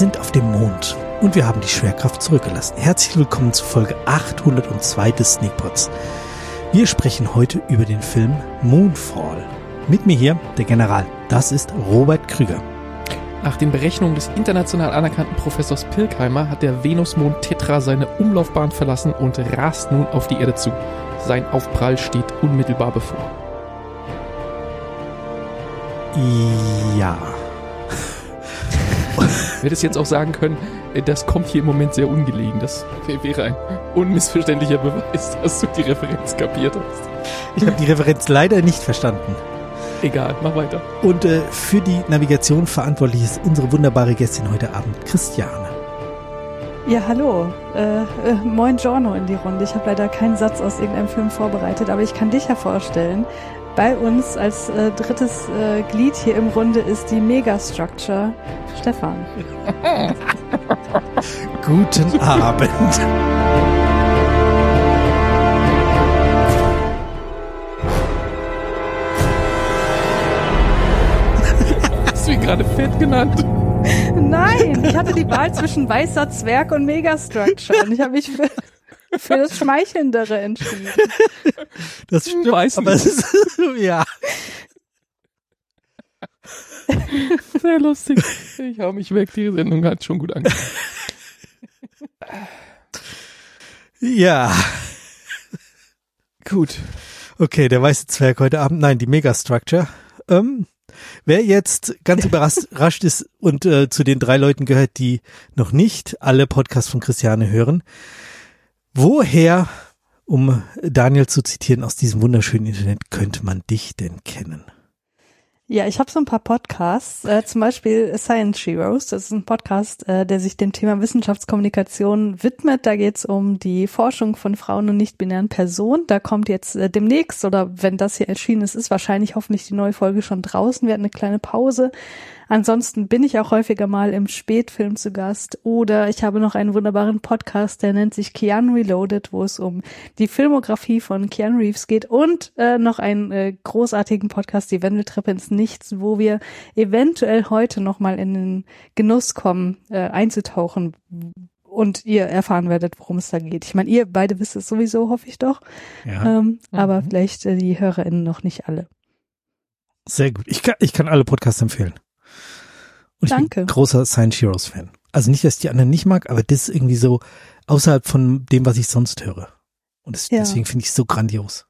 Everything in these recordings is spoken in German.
Wir sind auf dem Mond und wir haben die Schwerkraft zurückgelassen. Herzlich willkommen zu Folge 802 des Sneakpots. Wir sprechen heute über den Film Moonfall. Mit mir hier der General. Das ist Robert Krüger. Nach den Berechnungen des international anerkannten Professors Pilkheimer hat der Venusmond Tetra seine Umlaufbahn verlassen und rast nun auf die Erde zu. Sein Aufprall steht unmittelbar bevor. Ja. Ich hätte es jetzt auch sagen können, äh, das kommt hier im Moment sehr ungelegen. Das wäre ein unmissverständlicher Beweis, dass du die Referenz kapiert hast. Ich habe die Referenz leider nicht verstanden. Egal, mach weiter. Und äh, für die Navigation verantwortlich ist unsere wunderbare Gästin heute Abend, Christiane. Ja, hallo. Äh, äh, moin Giorno in die Runde. Ich habe leider keinen Satz aus irgendeinem Film vorbereitet, aber ich kann dich ja vorstellen. Bei uns als äh, drittes äh, Glied hier im Runde ist die Megastructure Stefan. Guten Abend. Hast du ihn gerade fett genannt? Nein, ich hatte die Wahl zwischen weißer Zwerg und Megastructure und ich habe mich für, für das Schmeichelndere entschieden. Das stimmt, Weiß aber es ist, ja. Sehr lustig. Ich hau mich weg, die Sendung hat schon gut angefangen. Ja. Gut. Okay, der weiße Zwerg heute Abend. Nein, die Megastructure. Ähm, wer jetzt ganz überrascht ist und äh, zu den drei Leuten gehört, die noch nicht alle Podcasts von Christiane hören, woher, um Daniel zu zitieren aus diesem wunderschönen Internet, könnte man dich denn kennen? Ja, ich habe so ein paar Podcasts, äh, zum Beispiel Science Heroes. Das ist ein Podcast, äh, der sich dem Thema Wissenschaftskommunikation widmet. Da geht's um die Forschung von Frauen und nicht-binären Personen. Da kommt jetzt äh, demnächst, oder wenn das hier erschienen ist, ist wahrscheinlich hoffentlich die neue Folge schon draußen. Wir hatten eine kleine Pause. Ansonsten bin ich auch häufiger mal im Spätfilm zu Gast oder ich habe noch einen wunderbaren Podcast, der nennt sich Keanu Reloaded, wo es um die Filmografie von Keanu Reeves geht und äh, noch einen äh, großartigen Podcast, die Wendeltreppe ins Nichts, wo wir eventuell heute noch mal in den Genuss kommen, äh, einzutauchen und ihr erfahren werdet, worum es da geht. Ich meine, ihr beide wisst es sowieso, hoffe ich doch, Ja, ähm, aber Mhm. vielleicht äh, die HörerInnen noch nicht alle. sehr gut. Ich kann, ich kann alle Podcasts empfehlen. Und ich Danke. bin großer Science Heroes Fan. Also nicht, dass ich die anderen nicht mag, aber das ist irgendwie so außerhalb von dem, was ich sonst höre. Und das, Ja. deswegen finde ich es so grandios.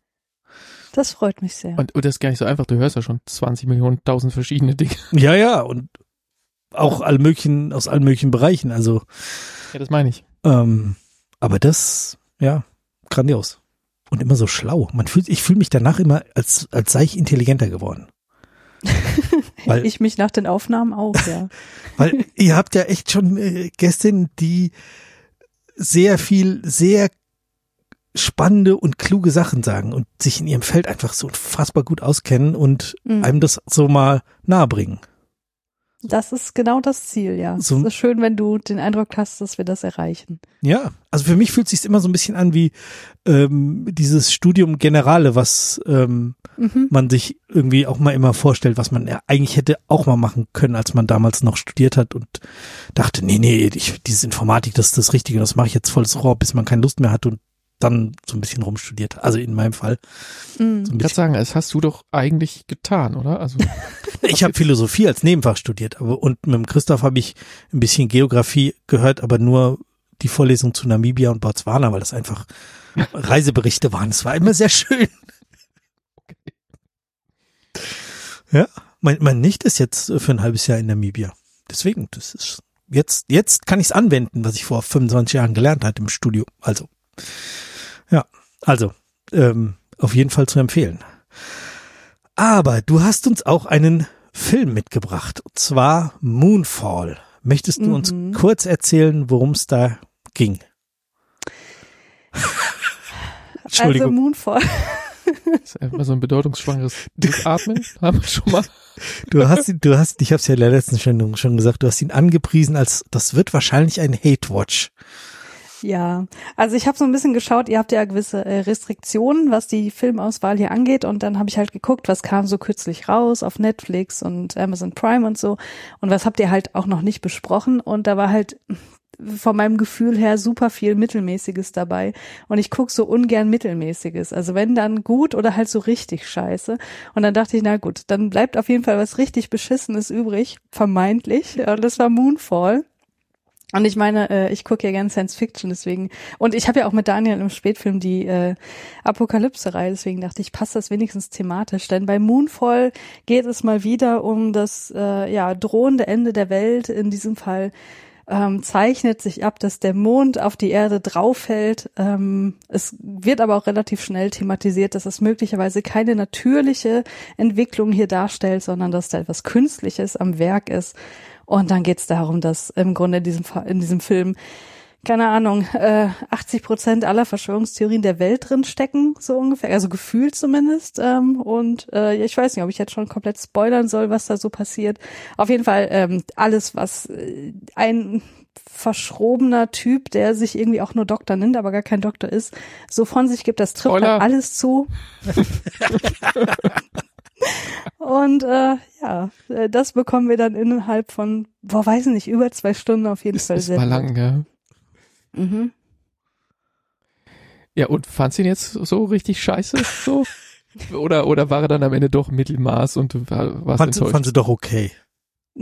Das freut mich sehr. Und, und das ist gar nicht so einfach. Du hörst ja schon 20 Millionen, tausend verschiedene Dinge. Ja, ja, und auch alle möglichen, aus allen möglichen Bereichen. Also, Ja, das meine ich. ähm, aber das, ja, grandios. Und immer so schlau. Man fühlt, ich fühle mich danach immer, als, als sei ich intelligenter geworden. weil- ich mich nach den Aufnahmen auch, ja. Weil ihr habt ja echt schon äh, Gästinnen, die sehr viel, sehr spannende und kluge Sachen sagen und sich in ihrem Feld einfach so unfassbar gut auskennen und Mhm. einem das so mal nahebringen. Das ist genau das Ziel, ja. So- es ist schön, wenn du den Eindruck hast, dass wir das erreichen. Ja, also für mich fühlt es sich immer so ein bisschen an wie ähm, dieses Studium Generale, was ähm, Mhm. man sich irgendwie auch mal immer vorstellt, was man ja eigentlich hätte auch mal machen können, als man damals noch studiert hat und dachte, nee, nee, ich, diese Informatik, das ist das Richtige, das mache ich jetzt volles Rohr, bis man keine Lust mehr hat und dann so ein bisschen rumstudiert. Also in meinem Fall. Mhm. So Ich kann sagen, das hast du doch eigentlich getan, oder? Also, Ich habe Philosophie als Nebenfach studiert, aber und mit dem Christoph habe ich ein bisschen Geografie gehört, aber nur die Vorlesung zu Namibia und Botswana, weil das einfach Reiseberichte waren. Es war immer sehr schön. Ja, mein, mein Nicht ist jetzt für ein halbes Jahr in Namibia. Deswegen, das ist jetzt, jetzt kann ich es anwenden, was ich vor 25 Jahren gelernt hatte im Studio. Also, ja, also, ähm, auf jeden Fall zu empfehlen. Aber du hast uns auch einen Film mitgebracht, und zwar Moonfall. Möchtest du uns Mhm. kurz erzählen, worum es da ging? Also Entschuldigung. Moonfall. das ist einfach so ein bedeutungsschwangeres Durchatmen. Haben wir schon mal. Du hast ihn, du hast, ich habe es ja in der letzten Sendung schon gesagt, du hast ihn angepriesen als, das wird wahrscheinlich ein Hate Watch. Ja, also ich habe so ein bisschen geschaut, ihr habt ja gewisse äh, Restriktionen, was die Filmauswahl hier angeht und dann habe ich halt geguckt, was kam so kürzlich raus auf Netflix und Amazon Prime und so und was habt ihr halt auch noch nicht besprochen und da war halt von meinem Gefühl her super viel Mittelmäßiges dabei. Und ich guck so ungern Mittelmäßiges. Also wenn dann gut oder halt so richtig scheiße. Und dann dachte ich, na gut, dann bleibt auf jeden Fall was richtig Beschissenes übrig, vermeintlich. Und das war Moonfall. Und ich meine, äh, ich gucke ja gerne Science Fiction, deswegen. Und ich habe ja auch mit Daniel im Spätfilm die äh, Apokalypse-Reihe, deswegen dachte ich, passt das wenigstens thematisch. Denn bei Moonfall geht es mal wieder um das äh, ja drohende Ende der Welt, in diesem Fall ähm, zeichnet sich ab, dass der Mond auf die Erde drauffällt. Ähm, es wird aber auch relativ schnell thematisiert, dass es möglicherweise keine natürliche Entwicklung hier darstellt, sondern dass da etwas Künstliches am Werk ist. Und dann geht es darum, dass im Grunde in diesem, in diesem Film keine Ahnung, äh, 80 Prozent aller Verschwörungstheorien der Welt drin stecken, so ungefähr, also gefühlt zumindest. Ähm, und äh, ich weiß nicht, ob ich jetzt schon komplett spoilern soll, was da so passiert. Auf jeden Fall ähm, alles, was äh, ein verschrobener Typ, der sich irgendwie auch nur Doktor nennt, aber gar kein Doktor ist, so von sich gibt, das trifft halt alles zu. Und äh, ja, äh, das bekommen wir dann innerhalb von, boah, weiß nicht, über zwei Stunden auf jeden das Fall. Ist sehr lang, ja. Mhm. Ja, und fandst du ihn jetzt so richtig scheiße? So? oder, oder war er dann am Ende doch Mittelmaß und du warst fand, enttäuscht? Fand sie doch okay.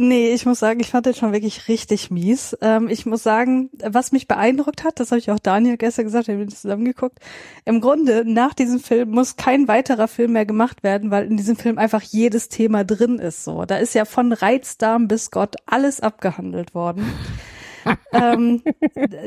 Nee, ich muss sagen, ich fand den schon wirklich richtig mies. Ähm, ich muss sagen, was mich beeindruckt hat, das habe ich auch Daniel gestern gesagt, wir haben zusammengeguckt. Im Grunde, nach diesem Film muss kein weiterer Film mehr gemacht werden, weil in diesem Film einfach jedes Thema drin ist. So, da ist ja von Reizdarm bis Gott alles abgehandelt worden ähm,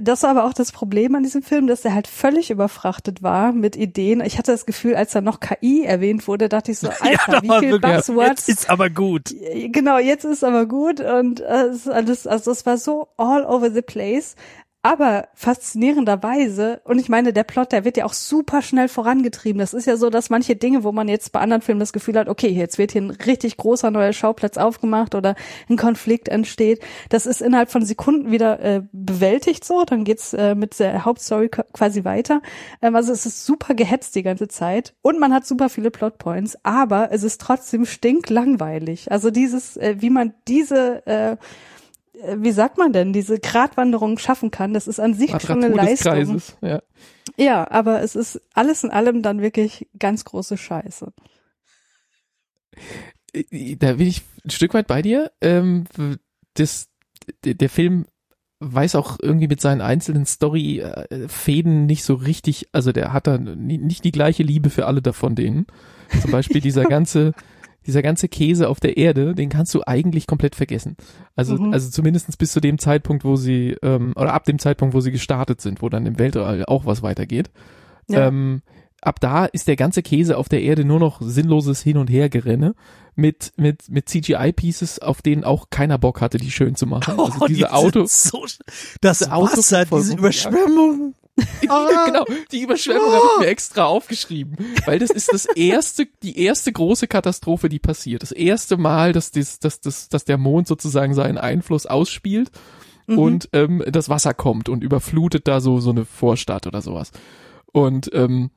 das war aber auch das Problem an diesem Film, dass er halt völlig überfrachtet war mit Ideen. Ich hatte das Gefühl, als da noch KI erwähnt wurde, dachte ich so, Alter, ja, wie viel Buzzwords. Jetzt ist aber gut. Genau, jetzt ist aber gut und äh, alles, also es war so all over the place. Aber faszinierenderweise, und ich meine, der Plot, der wird ja auch super schnell vorangetrieben. Das ist ja so, dass manche Dinge, wo man jetzt bei anderen Filmen das Gefühl hat, okay, jetzt wird hier ein richtig großer neuer Schauplatz aufgemacht oder ein Konflikt entsteht, das ist innerhalb von Sekunden wieder äh, bewältigt so, dann geht's äh, mit der Hauptstory quasi weiter. Ähm, also es ist super gehetzt die ganze Zeit und man hat super viele Plotpoints, aber es ist trotzdem stinklangweilig. Also dieses, äh, wie man diese äh, wie sagt man denn, diese Gratwanderung schaffen kann, das ist an sich Quadratur schon eine Leistung. Kreises, ja. ja, aber es ist alles in allem dann wirklich ganz große Scheiße. Äh, da bin ich ein Stück weit bei dir. Ähm, das, der Film weiß auch irgendwie mit seinen einzelnen Story-Fäden nicht so richtig, also der hat da nicht die gleiche Liebe für alle davon denen. Zum Beispiel dieser ganze, dieser ganze Käse auf der Erde, den kannst du eigentlich komplett vergessen. Also, mhm. also zumindestens bis zu dem Zeitpunkt, wo sie, ähm, oder ab dem Zeitpunkt, wo sie gestartet sind, wo dann im Weltall auch was weitergeht. Ja. Ähm, ab da ist der ganze Käse auf der Erde nur noch sinnloses Hin- und Hergerenne mit, mit, mit CGI-Pieces, auf denen auch keiner Bock hatte, die schön zu machen. Also oh, diese die Auto, so, das diese Wasser, diese Überschwemmung. Ah. genau, die Überschwemmung oh. habe ich mir extra aufgeschrieben, weil das ist das erste, die erste große Katastrophe, die passiert. Das erste Mal, dass, das, dass, dass, dass der Mond sozusagen seinen Einfluss ausspielt mhm. und ähm, das Wasser kommt und überflutet da so so eine Vorstadt oder sowas. Und ähm,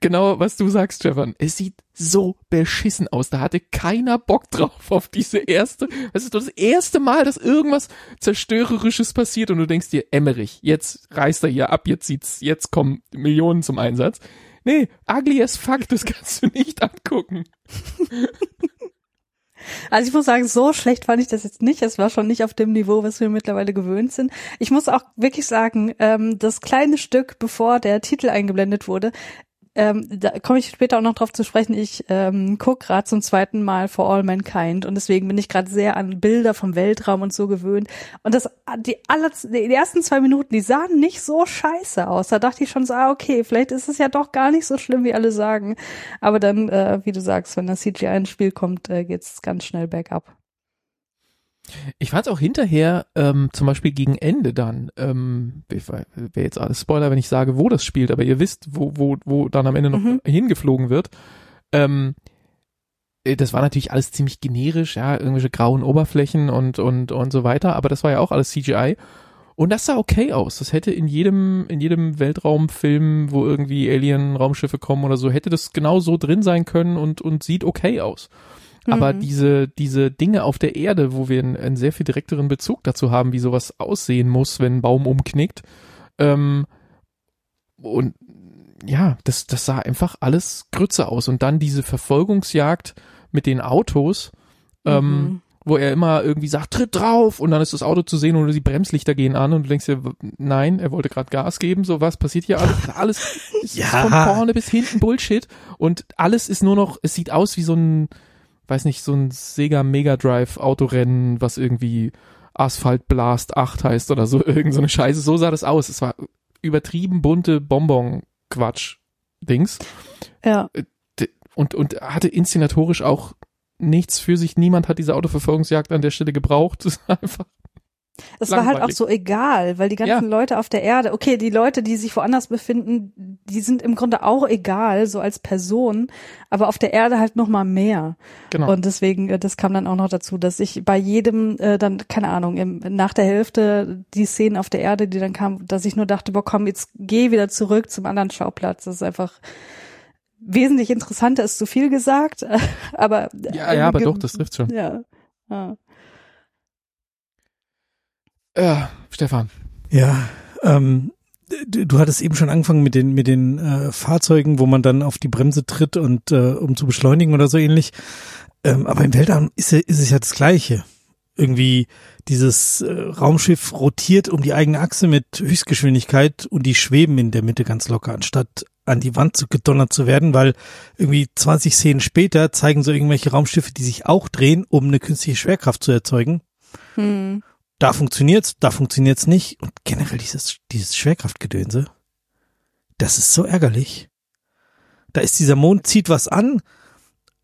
genau, was du sagst, Stefan. Es sieht so beschissen aus. Da hatte keiner Bock drauf auf diese erste. Es ist das erste Mal, dass irgendwas zerstörerisches passiert und du denkst dir, Emmerich, jetzt reißt er hier ab, jetzt sieht's, jetzt kommen Millionen zum Einsatz. Nee, ugly as fuck, das kannst du nicht angucken. Also ich muss sagen, so schlecht fand ich das jetzt nicht. Es war schon nicht auf dem Niveau, was wir mittlerweile gewöhnt sind. Ich muss auch wirklich sagen, ähm, das kleine Stück, bevor der Titel eingeblendet wurde, ähm, da komme ich später auch noch drauf zu sprechen. Ich ähm, gucke gerade zum zweiten Mal For All Mankind und deswegen bin ich gerade sehr an Bilder vom Weltraum und so gewöhnt. Und das, die, aller, die ersten zwei Minuten, die sahen nicht so scheiße aus. Da dachte ich schon so, ah, okay, vielleicht ist es ja doch gar nicht so schlimm, wie alle sagen. Aber dann, äh, wie du sagst, wenn das CGI ins Spiel kommt, äh, geht's ganz schnell bergab. Ich fand es auch hinterher, ähm, zum Beispiel gegen Ende dann, ähm, wäre jetzt alles Spoiler, wenn ich sage, wo das spielt, aber ihr wisst, wo, wo, wo dann am Ende noch mhm. hingeflogen wird. Ähm, äh, das war natürlich alles ziemlich generisch, ja, irgendwelche grauen Oberflächen und, und, und so weiter, aber das war ja auch alles CGI. Und das sah okay aus. Das hätte in jedem, in jedem Weltraumfilm, wo irgendwie Alien-Raumschiffe kommen oder so, hätte das genau so drin sein können und, und sieht okay aus. Aber Mhm. diese, diese Dinge auf der Erde, wo wir einen, einen sehr viel direkteren Bezug dazu haben, wie sowas aussehen muss, wenn ein Baum umknickt, ähm, und ja, das, das sah einfach alles Grütze aus. Und dann diese Verfolgungsjagd mit den Autos, ähm, Mhm. wo er immer irgendwie sagt, tritt drauf und dann ist das Auto zu sehen und die Bremslichter gehen an und du denkst dir, nein, er wollte gerade Gas geben, so was passiert hier alles, alles ist Ja. von vorne bis hinten Bullshit und alles ist nur noch, es sieht aus wie so ein, weiß nicht, so ein Sega Mega Drive Autorennen, was irgendwie Asphalt Blast 8 heißt oder so, irgend so eine Scheiße, so sah das aus, es war übertrieben bunte Bonbon Quatsch Dings Ja. und, und hatte inszenatorisch auch nichts für sich. Niemand hat diese Autoverfolgungsjagd an der Stelle gebraucht. Das war einfach, Es war halt auch so egal, weil die ganzen Ja. Leute auf der Erde, okay, die Leute, die sich woanders befinden, die sind im Grunde auch egal, so als Person, aber auf der Erde halt noch mal mehr. genau. Und deswegen, äh, das kam dann auch noch dazu, dass ich bei jedem äh, dann, keine Ahnung, im, nach der Hälfte die Szenen auf der Erde, die dann kamen, dass ich nur dachte, boah, komm, jetzt geh wieder zurück zum anderen Schauplatz. Das ist einfach wesentlich interessanter, ist zu viel gesagt, aber ja, ja, aber doch, das trifft schon. ja. ja. Ja, Stefan. Ja, ähm, du, du hattest eben schon angefangen mit den mit den äh, Fahrzeugen, wo man dann auf die Bremse tritt und äh, um zu beschleunigen oder so ähnlich. Ähm, aber im Weltraum ist, ist es ja das Gleiche. Irgendwie dieses äh, Raumschiff rotiert um die eigene Achse mit Höchstgeschwindigkeit und die schweben in der Mitte ganz locker, anstatt an die Wand zu gedonnert zu werden, weil irgendwie 20 Szenen später zeigen so irgendwelche Raumschiffe, die sich auch drehen, um eine künstliche Schwerkraft zu erzeugen Hm. Da funktioniert's, da funktioniert's nicht. Und generell dieses, dieses Schwerkraftgedönse, das ist so ärgerlich. Da ist dieser Mond, zieht was an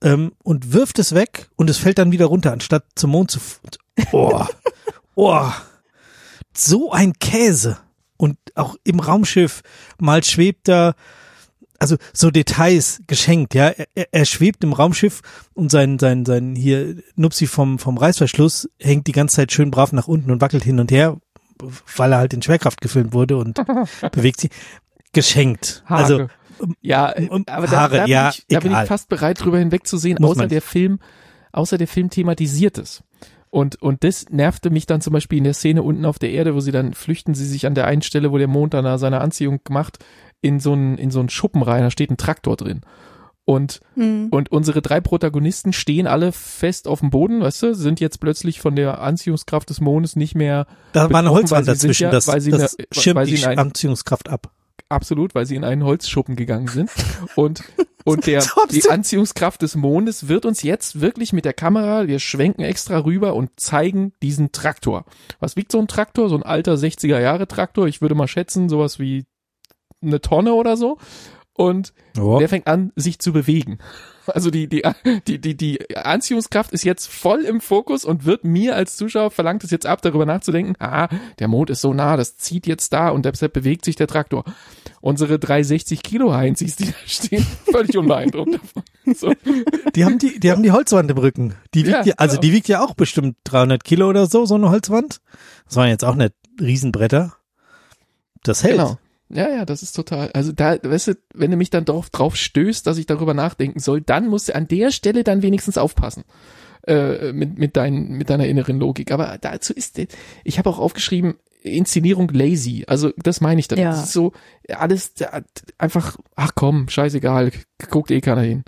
ähm, und wirft es weg und es fällt dann wieder runter, anstatt zum Mond zu. Oh, oh, so ein Käse. Und auch im Raumschiff, mal schwebt da, also so Details geschenkt, ja. Er, er- schwebt im Raumschiff und sein, sein, sein hier Nupsi vom, vom Reißverschluss hängt die ganze Zeit schön brav nach unten und wackelt hin und her, weil er halt in Schwerkraft gefilmt wurde und bewegt sich. Geschenkt. Also, Haare. ja, äh, um- aber da, Haare, da, bin ja, ich, da bin ich fast bereit, drüber hinwegzusehen, Muss außer man der. Film, außer der Film thematisiert es. Und, und das nervte mich dann zum Beispiel in der Szene unten auf der Erde, wo sie dann flüchten sie sich an der einen Stelle, wo der Mond dann da seine Anziehung macht, in so einen, in so einen Schuppen rein, da steht ein Traktor drin. Und, Hm. und unsere drei Protagonisten stehen alle fest auf dem Boden, weißt du, sind jetzt plötzlich von der Anziehungskraft des Mondes nicht mehr da war eine Holzwand weil sie sind dazwischen, ja- das, weil sie das eine- schirmt weil sie die in ein- Anziehungskraft ab. absolut, weil sie in einen Holzschuppen gegangen sind. Und, und der, die Anziehungskraft des Mondes wird uns jetzt wirklich mit der Kamera, wir schwenken extra rüber und zeigen diesen Traktor. Was wiegt so ein Traktor? So ein alter 60er Jahre Traktor. Ich würde mal schätzen, sowas wie eine Tonne oder so. Und Oh. der fängt an, sich zu bewegen. Also die, die, die, die, die Anziehungskraft ist jetzt voll im Fokus und wird mir als Zuschauer verlangt es jetzt ab, darüber nachzudenken, ah, der Mond ist so nah, das zieht jetzt da und deshalb bewegt sich der Traktor. Unsere 360 Kilo Heinzis, die da stehen, völlig unbeeindruckt davon. So. Die haben die, die haben die Holzwand im Rücken. Die wiegt Ja, ja, also genau. die wiegt ja auch bestimmt 300 Kilo oder so, so eine Holzwand. Das waren jetzt auch nicht Riesenbretter. Das hält. Genau. Ja, ja, das ist total. Also da, weißt du, wenn du mich dann drauf, drauf stößt, dass ich darüber nachdenken soll, dann musst du an der Stelle dann wenigstens aufpassen. Äh, mit, mit, dein, mit deiner inneren Logik. Aber dazu ist, ich habe auch aufgeschrieben, Inszenierung lazy. Also das meine ich dann. Ja. Das ist so alles da, einfach, ach komm, scheißegal, guckt eh keiner hin.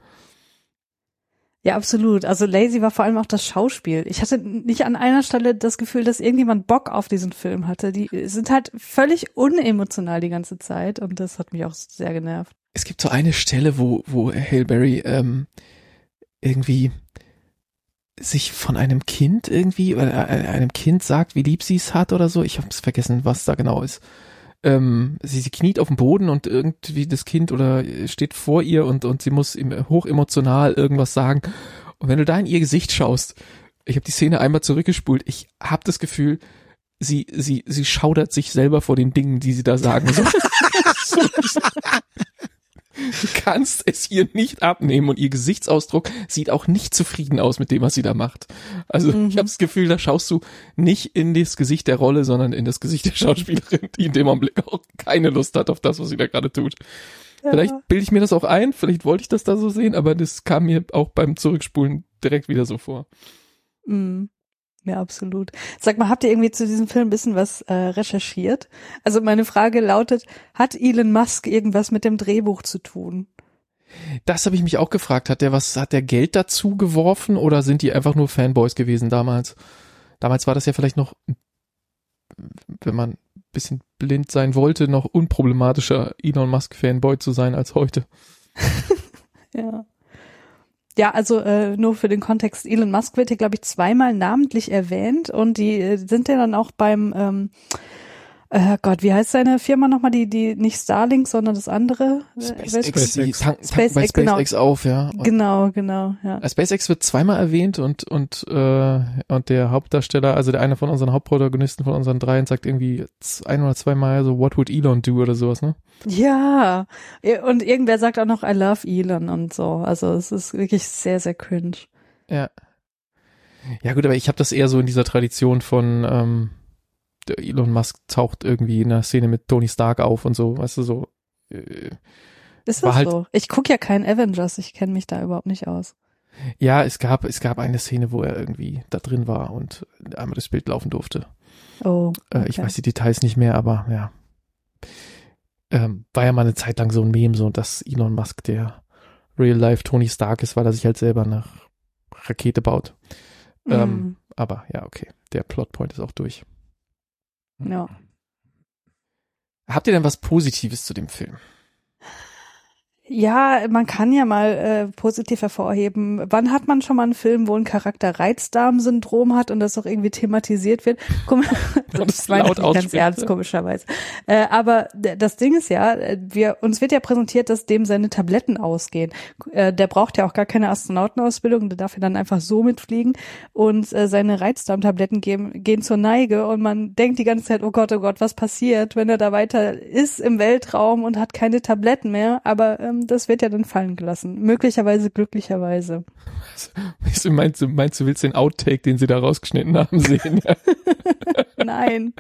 Ja, absolut. Also Lazy war vor allem auch das Schauspiel. Ich hatte nicht an einer Stelle das Gefühl, dass irgendjemand Bock auf diesen Film hatte. Die sind halt völlig unemotional die ganze Zeit und das hat mich auch sehr genervt. Es gibt so eine Stelle, wo, wo Hail Berry ähm, irgendwie sich von einem Kind irgendwie, oder äh, einem Kind sagt, wie lieb sie es hat oder so. Ich habe es vergessen, was da genau ist. Ähm, sie, sie kniet auf dem Boden und irgendwie das Kind oder steht vor ihr und, und sie muss ihm hochemotional irgendwas sagen. Und wenn du da in ihr Gesicht schaust, ich habe die Szene einmal zurückgespult, ich habe das Gefühl, sie, sie, sie schaudert sich selber vor den Dingen, die sie da sagen. So, so, Du kannst es hier nicht abnehmen und ihr Gesichtsausdruck sieht auch nicht zufrieden aus mit dem, was sie da macht. Also Mhm. ich habe das Gefühl, da schaust du nicht in das Gesicht der Rolle, sondern in das Gesicht der Schauspielerin, die in dem Augenblick auch keine Lust hat auf das, was sie da gerade tut. Vielleicht bilde ich mir das auch ein, vielleicht wollte ich das da so sehen, aber das kam mir auch beim Zurückspulen direkt wieder so vor. Mhm. Ja, absolut. Sag mal, habt ihr irgendwie zu diesem Film ein bisschen was äh, recherchiert? Also meine Frage lautet, hat Elon Musk irgendwas mit dem Drehbuch zu tun? Das habe ich mich auch gefragt. Hat der was, hat der Geld dazu geworfen oder sind die einfach nur Fanboys gewesen damals? Damals war das ja vielleicht noch, wenn man ein bisschen blind sein wollte, noch unproblematischer Elon Musk Fanboy zu sein als heute. Ja. Ja, also äh, nur für den Kontext, Elon Musk wird hier, glaube ich, zweimal namentlich erwähnt und die äh, sind ja dann auch beim, ähm, äh, Gott, wie heißt seine Firma nochmal, die, die nicht Starlink, sondern das andere? SpaceX, SpaceX. die tanken, SpaceX, bei genau. SpaceX auf, ja. Und Genau, genau, ja. Äh, SpaceX wird zweimal erwähnt und und äh, und der Hauptdarsteller, also der eine von unseren Hauptprotagonisten von unseren dreien, sagt irgendwie ein oder zweimal so What would Elon do oder sowas, ne? Ja, und irgendwer sagt auch noch I love Elon und so. Also es ist wirklich sehr, sehr cringe. Ja. Ja gut, aber ich habe das eher so in dieser Tradition von ähm, Elon Musk taucht irgendwie in einer Szene mit Tony Stark auf und so, weißt du so. Äh, Ist War das halt- so? Ich gucke ja keinen Avengers, ich kenne mich da überhaupt nicht aus. ja, es gab es gab eine Szene, wo er irgendwie da drin war und einmal das Bild laufen durfte. Oh. Äh, okay. Ich weiß die Details nicht mehr, aber ja. Ähm, war ja mal eine Zeit lang so ein Meme, so dass Elon Musk der Real-Life Tony Stark ist, weil er sich halt selber eine Rakete baut. Ähm, Mm, aber ja, okay. Der Plotpoint ist auch durch. Ja. Habt ihr denn was Positives zu dem Film? Ja, man kann ja mal äh, positiv hervorheben. Wann hat man schon mal einen Film, wo ein Charakter Reizdarmsyndrom hat und das auch irgendwie thematisiert wird? Es das meine ich laut ganz ernst, komischerweise. Äh, aber das Ding ist ja, äh, wir, uns wird ja präsentiert, dass dem seine Tabletten ausgehen. Äh, der braucht ja auch gar keine Astronautenausbildung, der darf ja dann einfach so mitfliegen und äh, seine Reizdarmtabletten gehen, gehen zur Neige und man denkt die ganze Zeit, oh Gott, oh Gott, was passiert, wenn er da weiter ist im Weltraum und hat keine Tabletten mehr, aber ähm, das wird ja dann fallen gelassen. Möglicherweise, glücklicherweise. Du, meinst du, meinst du, willst den Outtake, den sie da rausgeschnitten haben, sehen? Ja. Nein.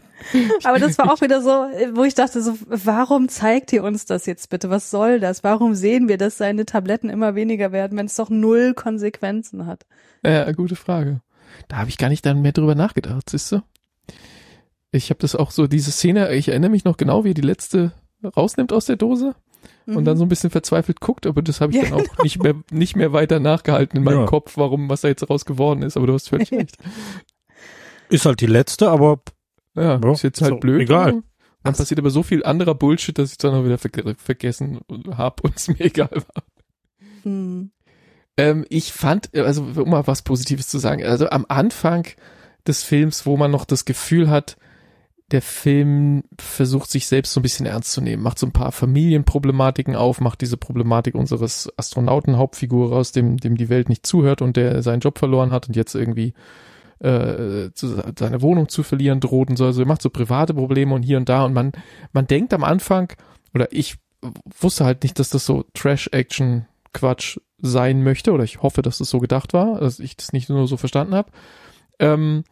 Aber das war auch wieder so, wo ich dachte so, warum zeigt ihr uns das jetzt bitte? Was soll das? Warum sehen wir, dass seine Tabletten immer weniger werden, wenn es doch null Konsequenzen hat? ja, gute Frage. Da habe ich gar nicht dann mehr drüber nachgedacht, siehst du? Ich habe das auch so, diese Szene, ich erinnere mich noch genau, wie er die letzte rausnimmt aus der Dose und dann so ein bisschen verzweifelt guckt, aber das habe ich Mhm. Ja. dann auch nicht mehr, nicht mehr weiter nachgehalten in meinem Ja. Kopf, warum, was da jetzt raus geworden ist, aber du hast völlig recht. Ist halt die letzte, aber Ja, Ja, ist jetzt halt so, blöd. egal. Dann passiert aber so viel anderer Bullshit, dass ich dann auch wieder ver vergessen habe und es mir egal war. Hm. Ähm, ich fand, also um mal was Positives zu sagen, also am Anfang des Films, wo man noch das Gefühl hat, der Film versucht sich selbst so ein bisschen ernst zu nehmen, macht so ein paar Familienproblematiken auf, macht diese Problematik unseres Astronauten-Hauptfigur raus, dem, dem die Welt nicht zuhört und der seinen Job verloren hat und jetzt irgendwie äh, zu, seine Wohnung zu verlieren droht und so. Also er macht so private Probleme und hier und da und man, man denkt am Anfang, oder ich wusste halt nicht, dass das so Trash-Action-Quatsch sein möchte, oder ich hoffe, dass das so gedacht war, dass ich das nicht nur so verstanden habe. Ähm,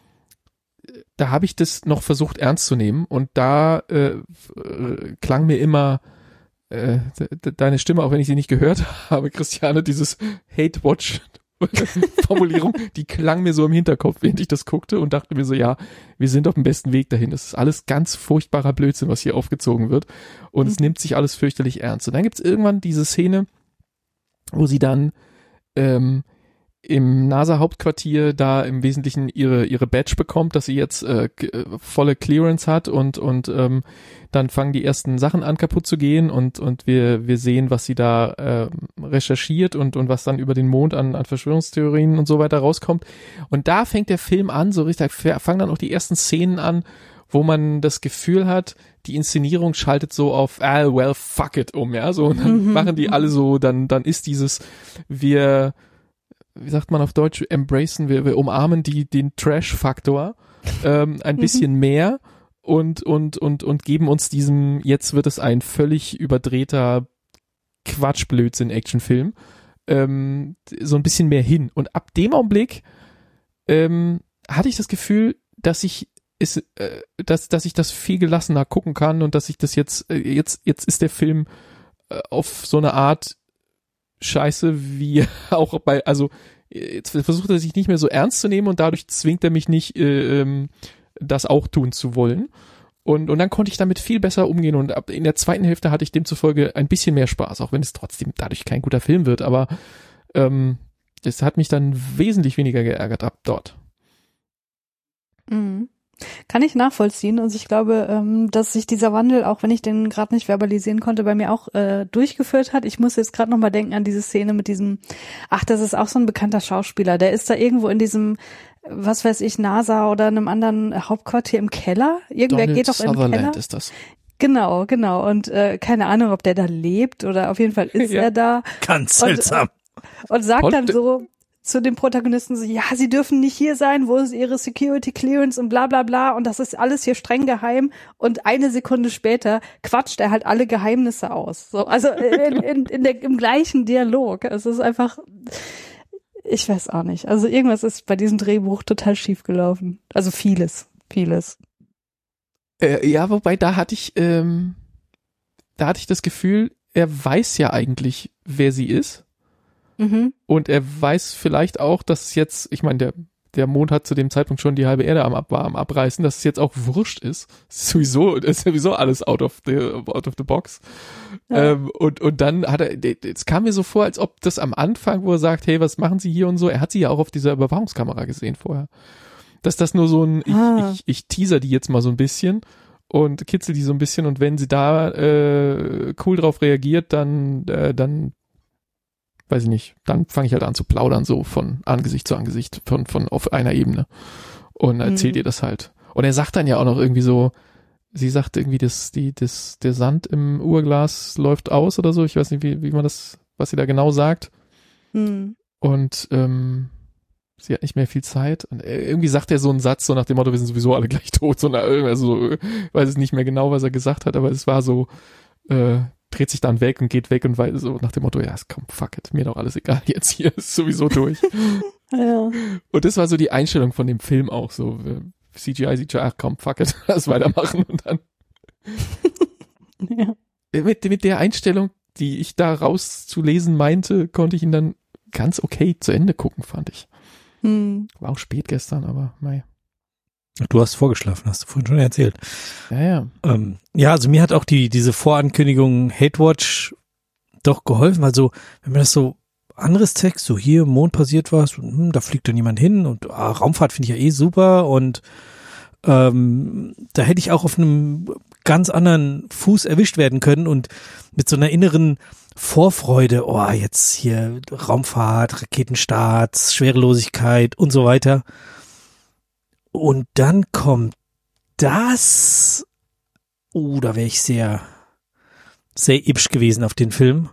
da habe ich das noch versucht ernst zu nehmen und da äh, äh, klang mir immer äh, de- de- deine Stimme, auch wenn ich sie nicht gehört habe, Christiane, dieses Hate Watch Formulierung, die klang mir so im Hinterkopf, während ich das guckte und dachte mir so, ja, wir sind auf dem besten Weg dahin. Das ist alles ganz furchtbarer Blödsinn, was hier aufgezogen wird. Und es Mhm. nimmt sich alles fürchterlich ernst. Und dann gibt's irgendwann diese Szene, wo sie dann ähm, im NASA-Hauptquartier da im Wesentlichen ihre ihre Badge bekommt, dass sie jetzt äh, äh, volle Clearance hat und und ähm, dann fangen die ersten Sachen an kaputt zu gehen und und wir wir sehen, was sie da ähm, recherchiert und und was dann über den Mond an an Verschwörungstheorien und so weiter rauskommt und da fängt der Film an, so richtig fangen dann auch die ersten Szenen an, wo man das Gefühl hat, die Inszenierung schaltet so auf ah well fuck it um, ja, so und dann Mhm. machen die alle so, dann dann ist dieses wir wie sagt man auf Deutsch, embracen, wir, wir umarmen die, den Trash-Faktor ähm, ein Mhm. bisschen mehr und, und, und, und geben uns diesem, jetzt wird es ein völlig überdrehter Quatschblödsinn-Actionfilm ähm, so ein bisschen mehr hin. Und ab dem Augenblick ähm, hatte ich das Gefühl, dass ich es, äh, dass, dass ich das viel gelassener gucken kann und dass ich das jetzt, äh, jetzt, jetzt ist der Film äh, auf so eine Art Scheiße wie auch bei, also jetzt versucht er sich nicht mehr so ernst zu nehmen und dadurch zwingt er mich nicht, äh, ähm, das auch tun zu wollen. Und, und dann konnte ich damit viel besser umgehen und ab in der zweiten Hälfte hatte ich demzufolge ein bisschen mehr Spaß, auch wenn es trotzdem dadurch kein guter Film wird, aber ähm, das hat mich dann wesentlich weniger geärgert ab dort. Mhm. Kann ich nachvollziehen. Also ich glaube, ähm, dass sich dieser Wandel, auch wenn ich den gerade nicht verbalisieren konnte, bei mir auch äh, durchgeführt hat. Ich muss jetzt gerade noch mal denken an diese Szene mit diesem, ach, das ist auch so ein bekannter Schauspieler. Der ist da irgendwo in diesem, was weiß ich, NASA oder einem anderen Hauptquartier im Keller. Irgendwer Donald geht doch Sutherland im Keller. ist das. Genau, genau. Und äh, keine Ahnung, ob der da lebt oder auf jeden Fall ist Ja. er da Ganz Und- seltsam. und sagt Pol- dann so zu den Protagonisten so, ja, sie dürfen nicht hier sein, wo ist ihre Security Clearance und bla bla bla und das ist alles hier streng geheim und eine Sekunde später quatscht er halt alle Geheimnisse aus. So, also in, in, in der, im gleichen Dialog. Es ist einfach, ich weiß auch nicht. Also irgendwas ist bei diesem Drehbuch total schief gelaufen. Also vieles, vieles. Äh, ja, wobei da hatte ich, ähm, da hatte ich das Gefühl, er weiß ja eigentlich, wer sie ist. Mhm. Und er weiß vielleicht auch, dass es jetzt, ich meine, der, der Mond hat zu dem Zeitpunkt schon die halbe Erde am, Ab war am Abreißen, dass es jetzt auch wurscht ist. Ist sowieso, es ist sowieso alles out of the, out of the box. Ja. Ähm, und, und dann hat er, es kam mir so vor, als ob das am Anfang, wo er sagt, hey, was machen Sie hier und so, er hat sie ja auch auf dieser Überwachungskamera gesehen vorher. Dass das nur so ein, ich, Ah. ich, ich teaser die jetzt mal so ein bisschen und kitzel die so ein bisschen und wenn sie da äh, cool drauf reagiert, dann, äh, dann weiß ich nicht, dann fange ich halt an zu plaudern, so von Angesicht zu Angesicht, von, von auf einer Ebene. Und erzählt Mhm. ihr das halt. Und er sagt dann ja auch noch irgendwie so, sie sagt irgendwie, das, die, das, der Sand im Uhrglas läuft aus oder so. Ich weiß nicht, wie, wie man das, was sie da genau sagt. Hm. Und ähm, sie hat nicht mehr viel Zeit. Und irgendwie sagt er so einen Satz, so nach dem Motto, wir sind sowieso alle gleich tot. So, also, ich weiß es nicht mehr genau, was er gesagt hat, aber es war so, äh, dreht sich dann weg und geht weg und weiß so nach dem Motto, ja, komm, fuck it, mir doch alles egal, jetzt hier ist sowieso durch. Ja. und das war so die Einstellung von dem Film auch so. äh, CGI, CGI, ach komm, fuck it, lass weitermachen und dann ja. mit, mit der Einstellung, die ich da rauszulesen meinte, konnte ich ihn dann ganz okay zu Ende gucken, fand ich. Hm. War auch spät gestern, aber mei. Du hast vorgeschlafen, hast du vorhin schon erzählt. Ja, ja. Ähm, ja, also mir hat auch die, diese Vorankündigung Hate Watch doch geholfen. Also, wenn man das so anderes Text, so hier im Mond passiert was, und, hm, da fliegt dann jemand hin und ah, Raumfahrt finde ich ja eh super und ähm, da hätte ich auch auf einem ganz anderen Fuß erwischt werden können und mit so einer inneren Vorfreude, oh, jetzt hier Raumfahrt, Raketenstarts, Schwerelosigkeit und so weiter. Und dann kommt das, oh, da wäre ich sehr, sehr ibsch gewesen auf den Film.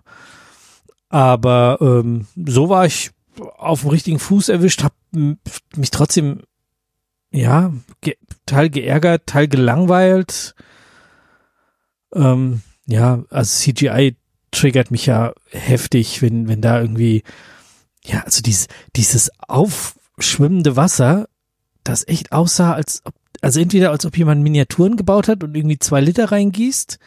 Aber ähm, so war ich auf dem richtigen Fuß erwischt, habe mich trotzdem, ja, ge teil geärgert, teil gelangweilt. Ähm, ja, also CGI triggert mich ja heftig, wenn, wenn da irgendwie, ja, also dieses, dieses aufschwimmende Wasser, das echt aussah, als ob, also entweder als ob jemand Miniaturen gebaut hat und irgendwie zwei Liter reingießt.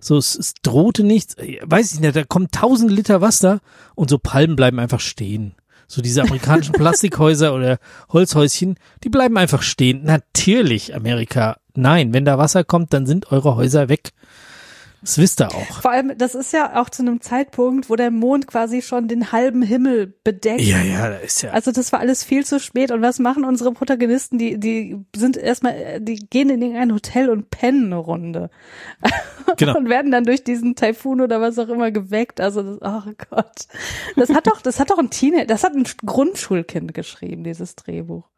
So, es, es drohte nichts. Weiß ich nicht, da kommen tausend Liter Wasser und so Palmen bleiben einfach stehen. So diese amerikanischen Plastikhäuser oder Holzhäuschen, die bleiben einfach stehen. Natürlich, Amerika. Nein, wenn da Wasser kommt, dann sind eure Häuser weg. Das wisst ihr auch. Vor allem, das ist ja auch zu einem Zeitpunkt, wo der Mond quasi schon den halben Himmel bedeckt. Ja, ja, da ist ja. Also das war alles viel zu spät. Und was machen unsere Protagonisten? Die, die sind erstmal, die gehen in irgendein Hotel und pennen eine Runde. Genau. Und werden dann durch diesen Taifun oder was auch immer geweckt. Also, das, oh Gott. Das hat doch, das hat doch ein Teenager, das hat ein Grundschulkind geschrieben, dieses Drehbuch.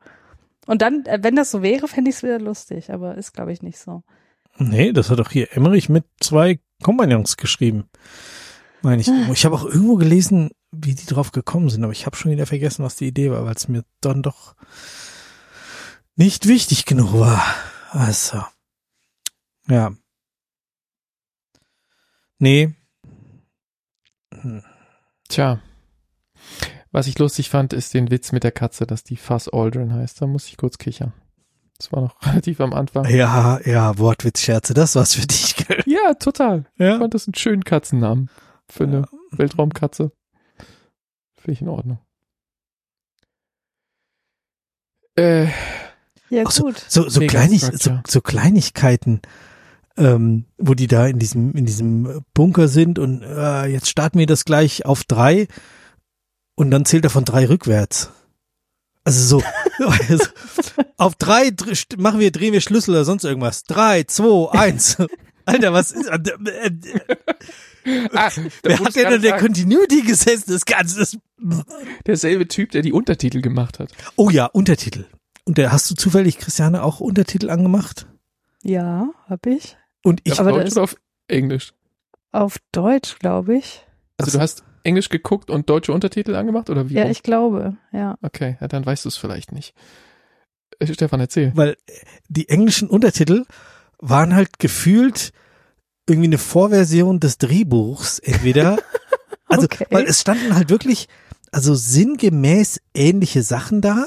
Und dann, äh, wenn das so wäre, fände ich es wieder lustig. Aber ist, glaube ich, nicht so. Nee, das hat doch hier Emmerich mit zwei Kompagnons geschrieben. Meine ich. Ich habe auch irgendwo gelesen, wie die drauf gekommen sind, aber ich habe schon wieder vergessen, was die Idee war, weil es mir dann doch nicht wichtig genug war. Also. Ja. Nee. Tja. Was ich lustig fand, ist den Witz mit der Katze, dass die Fuzz Aldrin heißt. Da muss ich kurz kichern. Das war noch relativ am Anfang. Ja, ja, Wortwitzscherze, das war's für dich, gell? Ja, total. Ich Ja. fand das einen schönen Katzennamen für eine Weltraumkatze. Finde ich in Ordnung. Äh, Ja, Ach so, gut. So, so, Kleinig, so, so Kleinigkeiten, ähm, wo die da in diesem, in diesem Bunker sind und äh, jetzt starten wir das gleich auf drei und dann zählt er von drei rückwärts. Also so, also, auf drei machen wir, drehen wir Schlüssel oder sonst irgendwas. Drei, zwei, eins. Alter, was ist, äh, äh, ah, wer hat denn an der Continuity gesessen? Das Ganze, das, derselbe Typ, der die Untertitel gemacht hat. oh ja, Untertitel. Und da hast du zufällig, Christiane, auch Untertitel angemacht? Ja, hab ich. Und ich, auf aber Deutsch auf Englisch? Auf Deutsch, glaube ich. Also du hast Englisch geguckt und deutsche Untertitel angemacht oder wie? Ja, ich glaube, ja. Okay, ja, dann weißt du es vielleicht nicht. Äh, Stefan, erzähl. weil die englischen Untertitel waren halt gefühlt irgendwie eine Vorversion des Drehbuchs entweder. Also, Okay. weil es standen halt wirklich, also sinngemäß ähnliche Sachen da,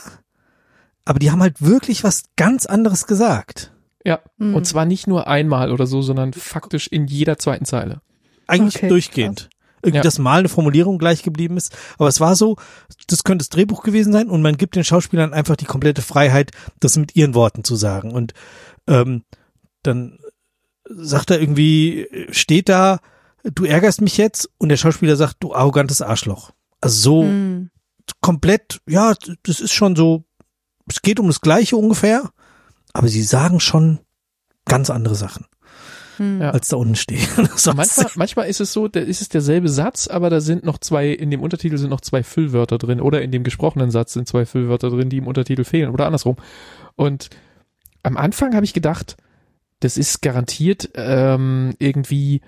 aber die haben halt wirklich was ganz anderes gesagt. Ja, Hm. und zwar nicht nur einmal oder so, sondern faktisch in jeder zweiten Zeile. Eigentlich Okay, durchgehend. Irgendwie, Ja. dass mal eine Formulierung gleich geblieben ist. Aber es war so, das könnte das Drehbuch gewesen sein und man gibt den Schauspielern einfach die komplette Freiheit, das mit ihren Worten zu sagen. Und ähm, dann sagt er irgendwie, steht da, du ärgerst mich jetzt und der Schauspieler sagt, du arrogantes Arschloch. Also so Hm. komplett, ja, das ist schon so, es geht um das Gleiche ungefähr, aber sie sagen schon ganz andere Sachen, Hm. Ja. als da unten stehen. Manchmal, manchmal ist es so, da ist es derselbe Satz, aber da sind noch zwei, in dem Untertitel sind noch zwei Füllwörter drin oder in dem gesprochenen Satz sind zwei Füllwörter drin, die im Untertitel fehlen oder andersrum. Und am Anfang habe ich gedacht, das ist garantiert ähm, irgendwie,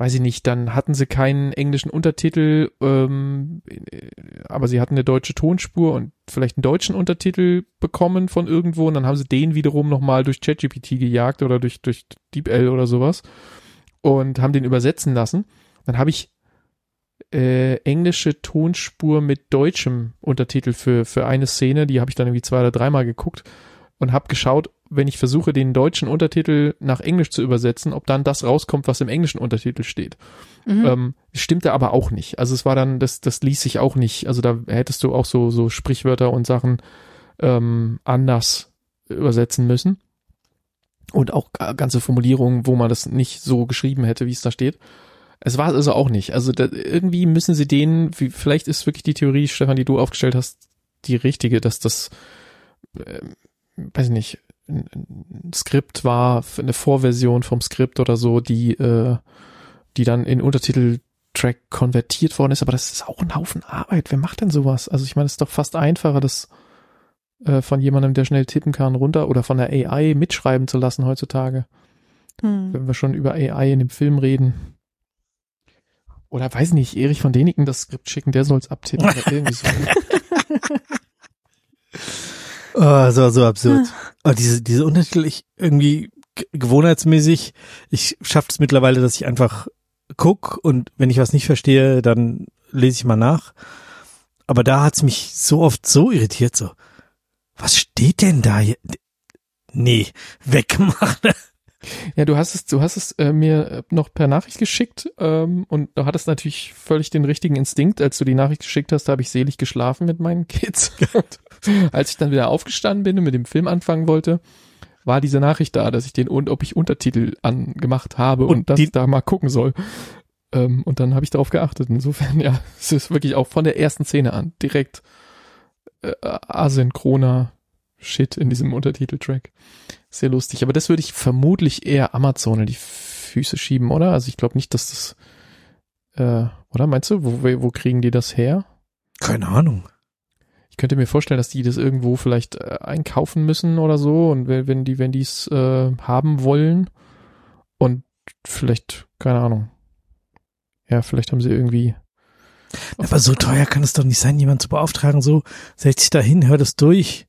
weiß ich nicht, dann hatten sie keinen englischen Untertitel, ähm, äh, aber sie hatten eine deutsche Tonspur und vielleicht einen deutschen Untertitel bekommen von irgendwo und dann haben sie den wiederum nochmal durch ChatGPT gejagt oder durch, durch DeepL oder sowas und haben den übersetzen lassen. Dann habe ich äh, englische Tonspur mit deutschem Untertitel für, für eine Szene, die habe ich dann irgendwie zwei oder dreimal geguckt und habe geschaut, wenn ich versuche, den deutschen Untertitel nach Englisch zu übersetzen, ob dann das rauskommt, was im englischen Untertitel steht. Mhm. Ähm, stimmte aber auch nicht. Also es war dann, das, das ließ sich auch nicht. Also da hättest du auch so, so Sprichwörter und Sachen ähm, anders übersetzen müssen. Und auch ga- ganze Formulierungen, wo man das nicht so geschrieben hätte, wie es da steht. Es war es also auch nicht. Also da, irgendwie müssen sie den, wie, vielleicht ist wirklich die Theorie, Stefan, die du aufgestellt hast, die richtige, dass das, ähm, weiß ich nicht, ein, ein Skript war, eine Vorversion vom Skript oder so, die, äh, die dann in Untertiteltrack konvertiert worden ist, aber das ist auch ein Haufen Arbeit. Wer macht denn sowas? Also ich meine, es ist doch fast einfacher, das äh, von jemandem, der schnell tippen kann, runter oder von der AI mitschreiben zu lassen heutzutage, Hm. wenn wir schon über AI in dem Film reden. Oder weiß nicht, Erich von Däniken das Skript schicken, der soll's abtippen irgendwie so. Oh, so, so absurd. Aber diese, diese Untertitel, ich irgendwie gewohnheitsmäßig, ich schaffe es mittlerweile, dass ich einfach guck und wenn ich was nicht verstehe, dann lese ich mal nach. Aber da hat's mich so oft so irritiert, so, was steht denn da? hier? Nee, wegmachen. Ja, du hast es, du hast es äh, mir äh, noch per Nachricht geschickt ähm, und du hattest natürlich völlig den richtigen Instinkt. Als du die Nachricht geschickt hast, habe ich selig geschlafen mit meinen Kids. Und als ich dann wieder aufgestanden bin und mit dem Film anfangen wollte, war diese Nachricht da, dass ich den und ob ich Untertitel angemacht habe und, Und dass ich da mal gucken soll. Ähm, und dann habe ich darauf geachtet. Insofern, ja, es ist wirklich auch von der ersten Szene an direkt äh, asynchroner Shit in diesem Untertiteltrack. Sehr lustig. Aber das würde ich vermutlich eher Amazon in die Füße schieben, oder? Also ich glaube nicht, dass das äh, oder meinst du, wo, wo kriegen die das her? Keine Ahnung. Ich könnte mir vorstellen, dass die das irgendwo vielleicht äh, einkaufen müssen oder so und wenn wenn die, wenn die es äh, haben wollen und vielleicht, keine Ahnung. Ja, vielleicht haben sie irgendwie. Aber so teuer kann es doch nicht sein, jemand zu beauftragen, so, setz dich da hin, hör das durch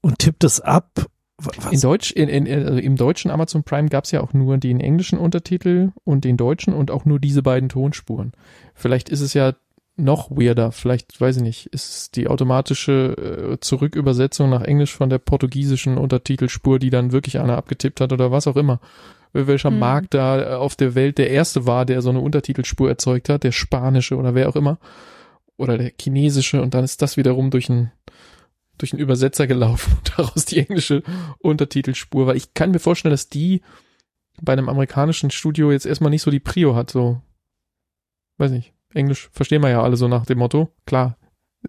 und tipp das ab. Wa- Was? In Deutsch, in, in, also im deutschen Amazon Prime gab es ja auch nur den englischen Untertitel und den deutschen und auch nur diese beiden Tonspuren. Vielleicht ist es ja noch weirder. Vielleicht, weiß ich nicht, ist die automatische äh, Zurückübersetzung nach Englisch von der portugiesischen Untertitelspur, die dann wirklich einer abgetippt hat oder was auch immer. Welcher Hm. Markt da äh, auf der Welt der erste war, der so eine Untertitelspur erzeugt hat, der spanische oder wer auch immer. Oder der chinesische und dann ist das wiederum durch einen durch einen Übersetzer gelaufen und daraus die englische Untertitelspur, weil ich kann mir vorstellen, dass die bei einem amerikanischen Studio jetzt erstmal nicht so die Prio hat, so weiß nicht, Englisch verstehen wir ja alle so nach dem Motto. Klar,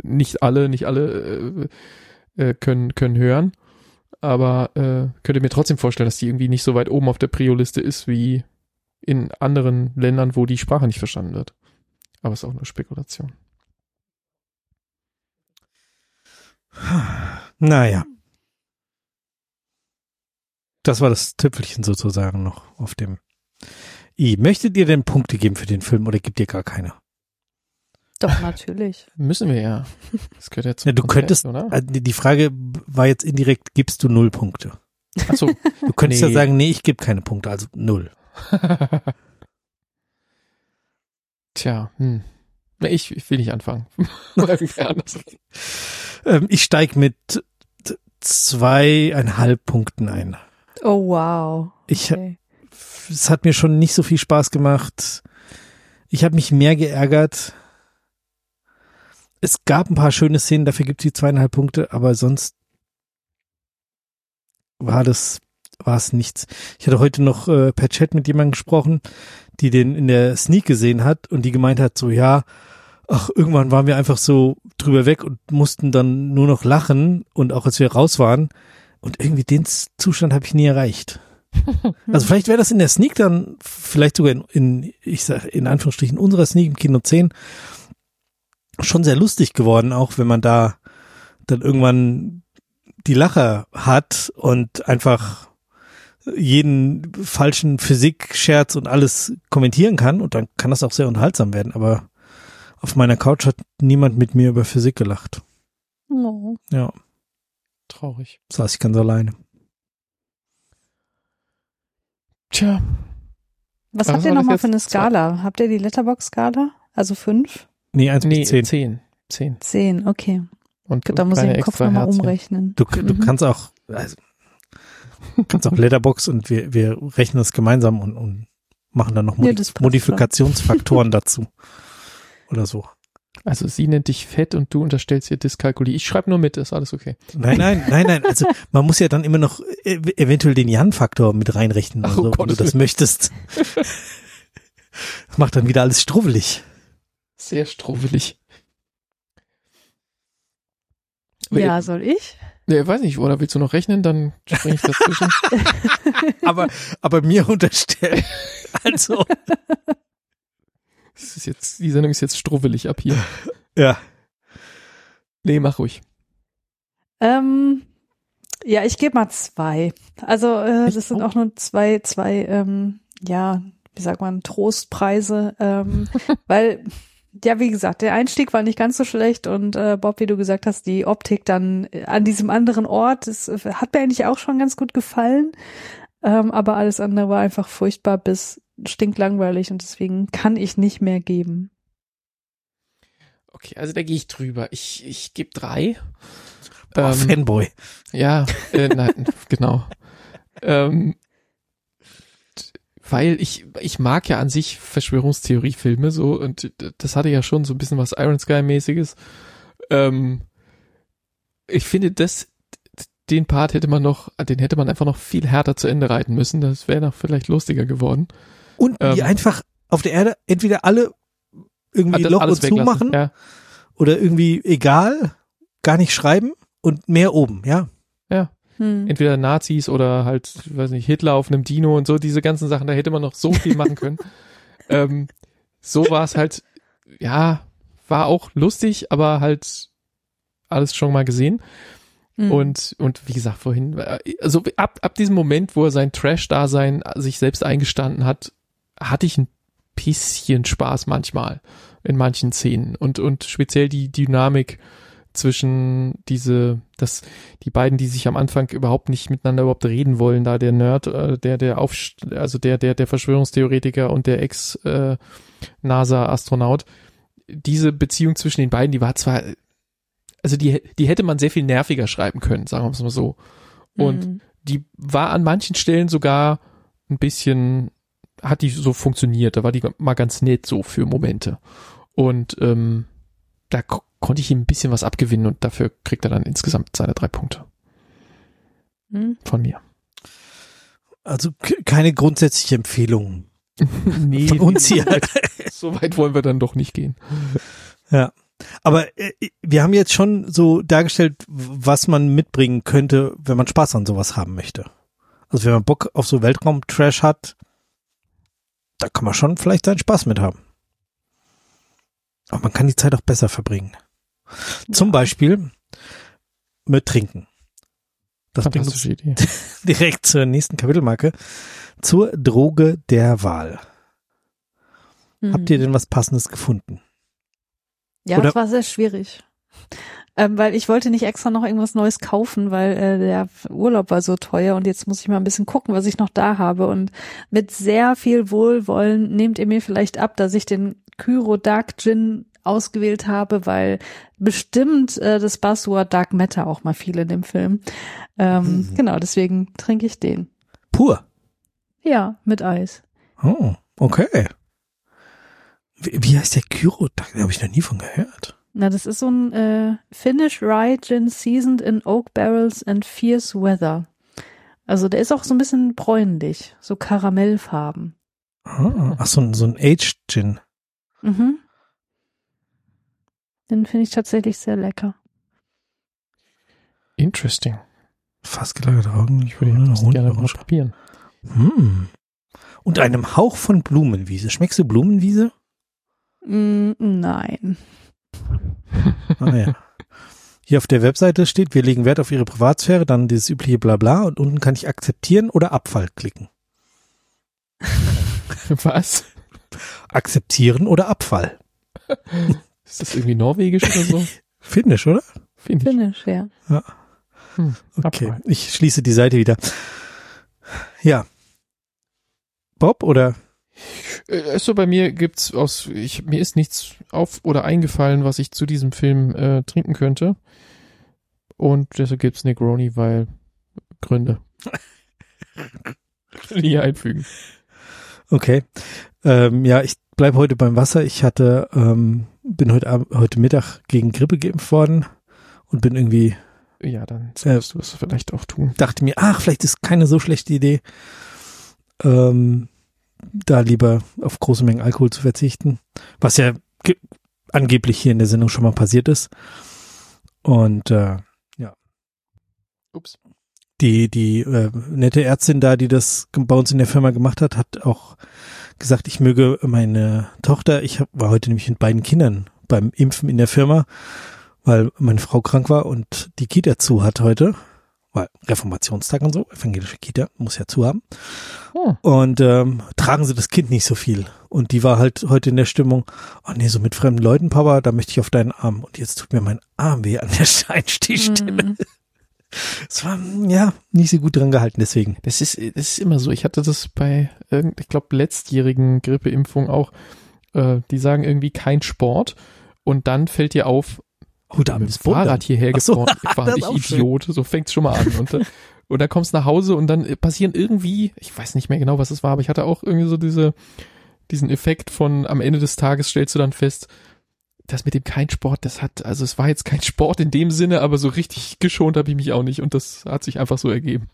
nicht alle, nicht alle äh, äh, können können hören, aber äh, könnte mir trotzdem vorstellen, dass die irgendwie nicht so weit oben auf der Prio-Liste ist wie in anderen Ländern, wo die Sprache nicht verstanden wird. Aber ist auch nur Spekulation. Naja. Das war das Tüpfelchen sozusagen noch auf dem I. Möchtet ihr denn Punkte geben für den Film oder gibt ihr gar keine? Doch, natürlich. Müssen wir ja. Das gehört ja zum Ja, du Konzept, könntest, oder? äh, die Frage war jetzt indirekt, gibst du null Punkte? Achso. Du könntest Nee. ja sagen, nee, ich gebe keine Punkte, also null. Tja, hm. Nee, Ich, ich will nicht anfangen. Ähm, ich steig mit zweieinhalb Punkten ein. Oh, wow. Ich, Okay. es hat mir schon nicht so viel Spaß gemacht. Ich habe mich mehr geärgert. Es gab ein paar schöne Szenen, dafür gibt es die zweieinhalb Punkte, aber sonst war das war es nichts. Ich hatte heute noch äh, per Chat mit jemandem gesprochen, die den in der Sneak gesehen hat und die gemeint hat, so ja, ach, irgendwann waren wir einfach so drüber weg und mussten dann nur noch lachen und auch als wir raus waren. Und irgendwie den Zustand habe ich nie erreicht. Also vielleicht wäre das in der Sneak dann, vielleicht sogar in, in ich sag in Anführungsstrichen, unserer Sneak im Kino 10 schon sehr lustig geworden, auch wenn man da dann irgendwann die Lacher hat und einfach jeden falschen Physik-Scherz und alles kommentieren kann. Und dann kann das auch sehr unterhaltsam werden, aber auf meiner Couch hat niemand mit mir über Physik gelacht. Oh. Ja, Traurig. saß ich ganz alleine. Tja, Was Was habt ihr nochmal für eine Skala? Habt ihr die Letterbox-Skala? Also fünf? Nee, eins nee, bis zehn. zehn. Zehn. Zehn, okay. Und Gut, da muss ich den Kopf nochmal umrechnen. Du, du Mhm. kannst auch, also, kannst auch Letterbox und wir, wir rechnen das gemeinsam und, und machen dann noch Modi passt Modifikationsfaktoren dazu. Oder so. Also sie nennt dich fett und du unterstellst ihr Dyskalkulie. Ich schreibe nur mit, ist alles okay. Nein, nein, nein, nein. Also man muss ja dann immer noch ev eventuell den Jan-Faktor mit reinrechnen, Ach, oder oh wenn du das möchtest. Das macht dann wieder alles struwelig. Sehr struwelig. Ja, soll ich? Nee, weiß nicht, oder willst du noch rechnen? Dann springe ich dazwischen. Aber, aber mir unterstellen. Also, das ist jetzt, die Sendung ist jetzt struwelig ab hier. ja. Nee, mach ruhig. Ähm, ja, ich gebe mal zwei. Also äh, Ich das sind auch. auch nur zwei, zwei, ähm, ja, wie sagt man, Trostpreise, ähm, weil ja, wie gesagt, der Einstieg war nicht ganz so schlecht und äh, Bob, wie du gesagt hast, die Optik dann äh, an diesem anderen Ort, das äh, hat mir eigentlich auch schon ganz gut gefallen, ähm, aber alles andere war einfach furchtbar bis stinklangweilig und deswegen kann ich nicht mehr geben. Okay, also da gehe ich drüber. Ich, ich gebe drei. Boah, Ähm, Fanboy. Ja, äh, nein, genau. Ähm, weil ich, ich mag ja an sich Verschwörungstheoriefilme so und das hatte ja schon so ein bisschen was Iron Sky-mäßiges. Ähm, ich finde, das, den Part hätte man noch, den hätte man einfach noch viel härter zu Ende reiten müssen. Das wäre noch vielleicht lustiger geworden. Und die ähm, einfach auf der Erde entweder alle irgendwie Loch alles und zumachen. Ja, oder irgendwie egal, gar nicht schreiben und mehr oben, ja. Hm. entweder Nazis oder halt, weiß nicht, Hitler auf einem Dino und so, diese ganzen Sachen, da hätte man noch so viel machen können. ähm, so war es halt, ja, war auch lustig, aber halt alles schon mal gesehen. Hm. Und, und wie gesagt, vorhin, äh, also ab, ab diesem Moment, wo er sein Trash-Dasein sich selbst eingestanden hat, hatte ich ein bisschen Spaß manchmal in manchen Szenen und, und speziell die Dynamik zwischen diese, das, die beiden, die sich am Anfang überhaupt nicht miteinander überhaupt reden wollen, da der Nerd, äh, der, der auf, also der, der, der Verschwörungstheoretiker und der Ex, äh, diese Beziehung zwischen den beiden, die war zwar, also die, die hätte man sehr viel nerviger schreiben können, sagen wir es mal so. Und Mhm. die war an manchen Stellen sogar ein bisschen, hat die so funktioniert, da war die mal ganz nett so für Momente. Und ähm, da ko konnte ich ihm ein bisschen was abgewinnen und dafür kriegt er dann insgesamt seine drei Punkte Mhm. von mir. Also keine grundsätzliche Empfehlung nee, von uns hier. so weit wollen wir dann doch nicht gehen. Ja. Aber äh, wir haben jetzt schon so dargestellt, was man mitbringen könnte, wenn man Spaß an sowas haben möchte. Also wenn man Bock auf so Weltraum-Trash hat, da kann man schon vielleicht seinen Spaß mit haben. Aber man kann die Zeit auch besser verbringen. Zum Beispiel mit Trinken. Das bringt uns Idee. direkt zur nächsten Kapitelmarke. Zur Droge der Wahl. Mhm. Habt ihr denn was Passendes gefunden? Ja, Oder- das war sehr schwierig. Ähm, weil ich wollte nicht extra noch irgendwas Neues kaufen, weil äh, der Urlaub war so teuer und jetzt muss ich mal ein bisschen gucken, was ich noch da habe. Und mit sehr viel Wohlwollen nehmt ihr mir vielleicht ab, dass ich den Kyro Dark Gin ausgewählt habe, weil bestimmt äh, das Buzzword Dark Matter auch mal viel in dem Film. Ähm, Mhm. Genau, deswegen trinke ich den. Pur. Ja, mit Eis. Oh, okay. Wie, heißt der Kyro? Da habe ich noch nie von gehört. Na, das ist so ein äh, Finnish Rye Gin seasoned in Oak Barrels and Fierce Weather. Also der ist auch so ein bisschen bräunlich, so Karamellfarben. Ah, ach, so ein, so ein Aged Gin. Mhm. Den finde ich tatsächlich sehr lecker. Interesting. Fast gelagerte Augen. Ich würde Das gerne mal probieren. Hm. Und einem Hauch von Blumenwiese. Schmeckst du Blumenwiese? Mm, nein. Ah, ja. Hier auf der Webseite steht, wir legen Wert auf Ihre Privatsphäre, dann dieses übliche Blabla und unten kann ich akzeptieren oder Abfall klicken. Was? Akzeptieren oder Abfall. Ist das irgendwie norwegisch oder so? Finnisch, oder? Finde ich. Finnish, ja. Hm, Okay, Abfall. ich schließe die Seite wieder. Ja. Bob oder? Äh, Also bei mir gibt's aus, ich, mir ist nichts auf oder eingefallen, was ich zu diesem Film äh, trinken könnte. Und deshalb gibt's Negroni, weil Gründe. Nie einfügen. Okay. Ähm, ja, ich bleibe heute beim Wasser. Ich hatte, ähm, bin heute Abend, heute Mittag gegen Grippe geimpft worden und bin irgendwie, Ja, dann Äh, solltest du es vielleicht auch tun. dachte mir, ach, vielleicht ist keine so schlechte Idee, ähm, da lieber auf große Mengen Alkohol zu verzichten, was ja ge- angeblich hier in der Sendung schon mal passiert ist. Und äh, Ups. die die äh, nette Ärztin da, die das bei uns in der Firma gemacht hat, hat auch gesagt, ich möge meine Tochter, ich hab, war heute nämlich mit beiden Kindern beim Impfen in der Firma, weil meine Frau krank war und die Kita zu hat heute, weil Reformationstag und so, evangelische Kita muss ja zu haben. Hm. Und ähm, tragen sie das Kind nicht so viel. Und die war halt heute in der Stimmung, oh nee, so mit fremden Leuten, Papa, da möchte ich auf deinen Arm. Und jetzt tut mir mein Arm weh an der Einstichstelle. Mm. Es war, ja, nicht so gut dran gehalten, deswegen. Das ist, das ist immer so. Ich hatte das bei ich glaube, letztjährigen Grippeimpfung auch. Äh, die sagen irgendwie kein Sport. Und dann fällt dir auf, Oh, da mit dem ist Bouldern. Fahrrad hierher Ach so, gefahren, gefahren das ich auch schön. Idiot. So fängt's schon mal an. Und, dann- und dann kommst du nach Hause und dann passieren irgendwie, ich weiß nicht mehr genau, was es war, aber ich hatte auch irgendwie so diese, diesen Effekt von am Ende des Tages stellst du dann fest, das mit dem kein Sport, das hat, also es war jetzt kein Sport in dem Sinne, aber so richtig geschont habe ich mich auch nicht und das hat sich einfach so ergeben.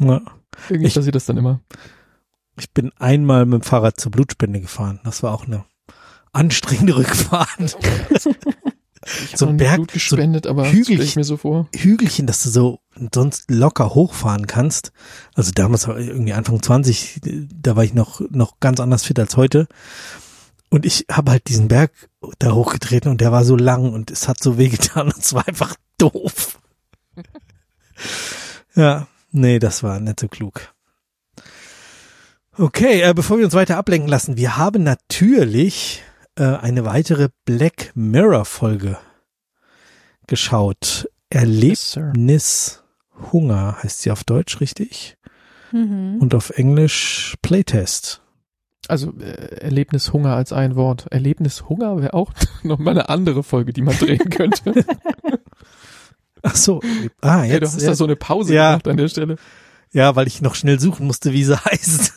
Ja. Irgendwie Ich- passiert das dann immer. Ich bin einmal mit dem Fahrrad zur Blutspende gefahren. Das war auch eine anstrengende Rückfahrt. Ich So nie Berg- Blut gespendet, aber das Hügelchen- stelle ich mir so vor. Hügelchen, dass du so sonst locker hochfahren kannst. Also damals irgendwie Anfang 20, da war ich noch, noch ganz anders fit als heute. Und ich habe halt diesen Berg da hochgetreten und der war so lang und es hat so wehgetan und es war einfach doof. ja, nee, das war nicht so klug. Okay, äh, bevor wir uns weiter ablenken lassen, wir haben natürlich äh, eine weitere Black Mirror Folge geschaut. Yes, Erlebnis Hunger heißt sie auf Deutsch richtig Mhm. und auf Englisch Playtest. Also äh, Erlebnishunger als ein Wort. Erlebnishunger wäre auch nochmal eine andere Folge, die man drehen könnte. Ach so. Ah, jetzt. ja, du hast ja, da so eine Pause Ja. gemacht an der Stelle. ja, weil ich noch schnell suchen musste, wie sie heißt.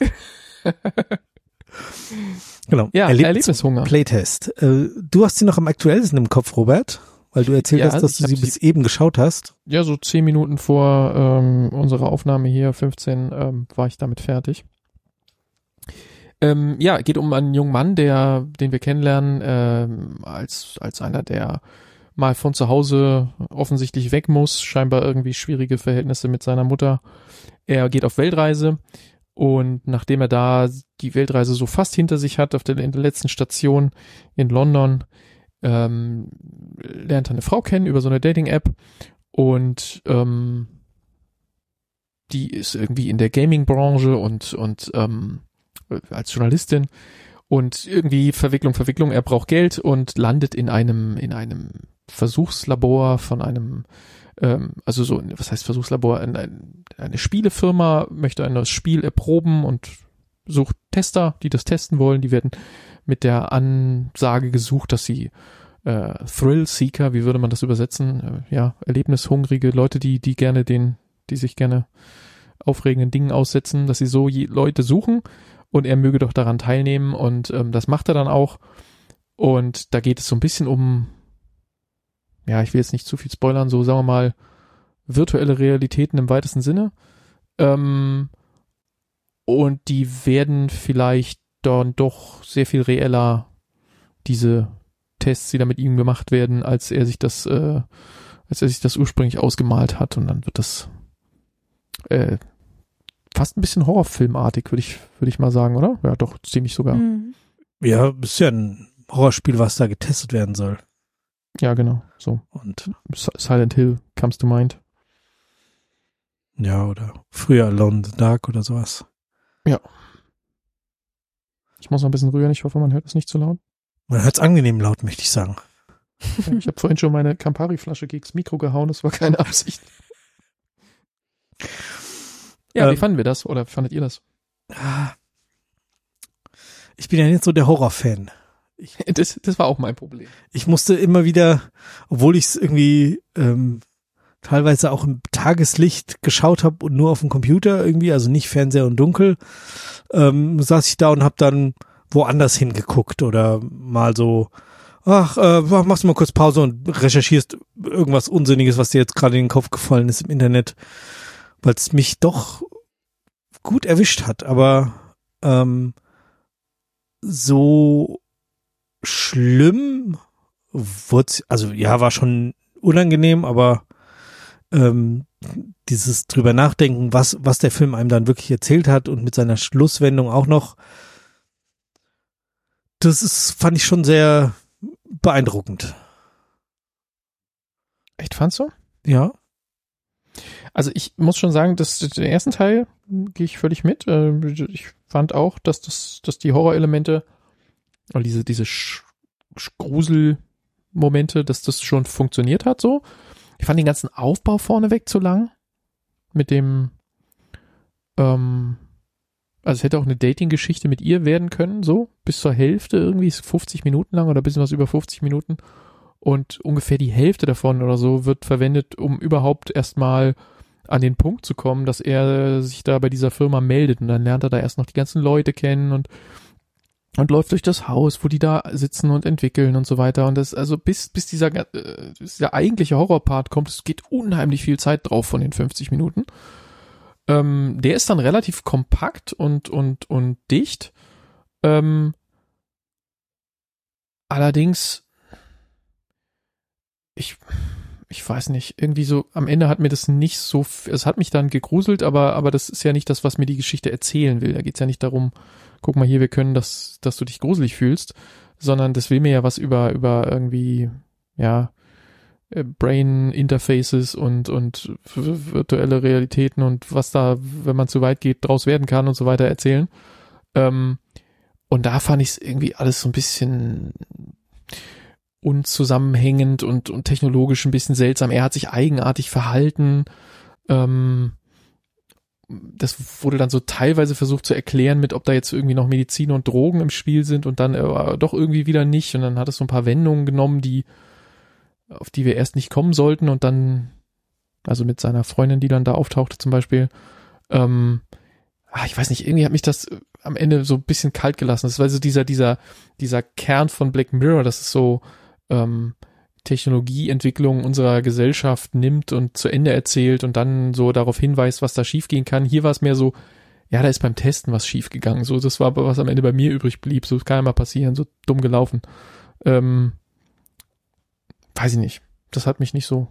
Genau. Ja, Erlebnis- Erlebnishunger. Playtest. Äh, du hast sie noch am aktuellsten im Kopf, Robert, weil du erzählt Ja, hast, dass du sie- bis eben geschaut hast. Ja, so zehn Minuten vor ähm, unserer Aufnahme hier, 15, ähm, war ich damit fertig. Ähm, ja, geht um einen jungen Mann, der, den wir kennenlernen, ähm, als, als einer, der mal von zu Hause offensichtlich weg muss, scheinbar irgendwie schwierige Verhältnisse mit seiner Mutter. Er geht auf Weltreise und nachdem er da die Weltreise so fast hinter sich hat, auf der, der letzten Station in London, ähm, lernt er eine Frau kennen über so eine Dating-App und ähm, die ist irgendwie in der Gaming-Branche und und ähm, als Journalistin und irgendwie Verwicklung, Verwicklung. Er braucht Geld und landet in einem in einem Versuchslabor von einem ähm, also so was heißt Versuchslabor ein, ein, eine Spielefirma möchte ein neues Spiel erproben und sucht Tester, die das testen wollen. Die werden mit der Ansage gesucht, dass sie äh, Thrill Seeker, wie würde man das übersetzen? Äh, ja, erlebnishungrige Leute, die, die gerne den, die sich gerne aufregenden Dingen aussetzen, dass sie so Leute suchen und er möge doch daran teilnehmen und ähm, das macht er dann auch. Und da geht es so ein bisschen um, ja, ich will jetzt nicht zu viel spoilern, so sagen wir mal, virtuelle Realitäten im weitesten Sinne. Ähm, und die werden vielleicht dann doch sehr viel reeller, diese Tests, die da mit ihm gemacht werden, als er sich das, äh, als er sich das ursprünglich ausgemalt hat. Und dann wird das äh, fast ein bisschen Horrorfilmartig, würde ich, würde ich mal sagen, oder? Ja, doch, ziemlich sogar. Mhm. Ja, ist ja ein Horrorspiel, was da getestet werden soll. Ja, genau. So. Und Si- Silent Hill comes to mind. ja, oder früher Alone in the Dark oder sowas. Ich muss noch ein bisschen rühren, ich hoffe, man hört es nicht zu laut. Man hört's angenehm laut, möchte ich sagen. Ja, ich habe vorhin schon meine Campari-Flasche gegens Mikro gehauen, das war keine Absicht. Ja, wie Ähm, fanden wir das? Oder fandet ihr das? Ah. Ich bin ja nicht so der Horrorfan. Das, das war auch mein Problem. Ich musste immer wieder, obwohl ich es irgendwie ähm, teilweise auch im Tageslicht geschaut habe und nur auf dem Computer irgendwie, also nicht Fernseher und dunkel, ähm, saß ich da und habe dann woanders hingeguckt oder mal so, ach, äh, machst du mal kurz Pause und recherchierst irgendwas Unsinniges, was dir jetzt gerade in den Kopf gefallen ist im Internet, weil es mich doch gut erwischt hat, aber ähm, so schlimm wurde also ja, war schon unangenehm, aber ähm, dieses drüber nachdenken, was, was der Film einem dann wirklich erzählt hat und mit seiner Schlusswendung auch noch, das ist, fand ich schon sehr beeindruckend. Echt, fandst du? Ja. Also ich muss schon sagen, dass den ersten Teil gehe ich völlig mit. Äh, Ich fand auch, dass das, dass die Horrorelemente oder diese, diese Sch Gruselmomente, dass das schon funktioniert hat so. Ich fand den ganzen Aufbau vorneweg zu lang. Mit dem, ähm, also es hätte auch eine Dating-Geschichte mit ihr werden können, so, bis zur Hälfte irgendwie, ist 50 Minuten lang oder ein bisschen was über 50 Minuten. Und ungefähr die Hälfte davon oder so wird verwendet, um überhaupt erstmal an den Punkt zu kommen, dass er sich da bei dieser Firma meldet und dann lernt er da erst noch die ganzen Leute kennen und und läuft durch das Haus, wo die da sitzen und entwickeln und so weiter und das also bis bis dieser äh, bis dieser eigentliche Horrorpart kommt, es geht unheimlich viel Zeit drauf von den 50 Minuten. Ähm, der ist dann relativ kompakt und und und dicht. Ähm, allerdings ich ich weiß nicht, irgendwie so, am Ende hat mir das nicht so, es hat mich dann gegruselt, aber, aber das ist ja nicht das, was mir die Geschichte erzählen will. Da geht's ja nicht darum, guck mal hier, wir können das, dass du dich gruselig fühlst, sondern das will mir ja was über, über irgendwie, ja, äh, Brain Interfaces und, und virtuelle Realitäten und was da, wenn man zu weit geht, draus werden kann und so weiter erzählen. Ähm, und da fand ich es irgendwie alles so ein bisschen unzusammenhängend und, und technologisch ein bisschen seltsam. Er hat sich eigenartig verhalten. Ähm, das wurde dann so teilweise versucht zu erklären mit, ob da jetzt irgendwie noch Medizin und Drogen im Spiel sind und dann äh, doch irgendwie wieder nicht. Und dann hat es so ein paar Wendungen genommen, die, auf die wir erst nicht kommen sollten und dann, also mit seiner Freundin, die dann da auftauchte zum Beispiel, ähm, ach, ich weiß nicht, irgendwie hat mich das am Ende so ein bisschen kalt gelassen. Das war so dieser, dieser, dieser Kern von Black Mirror, das ist so, ähm, Technologieentwicklung unserer Gesellschaft nimmt und zu Ende erzählt und dann so darauf hinweist, was da schiefgehen kann. Hier war es mehr so, ja, da ist beim Testen was schiefgegangen. So, das war aber was am Ende bei mir übrig blieb. So kann ja mal passieren, so dumm gelaufen. Ähm, weiß ich nicht. Das hat mich nicht so.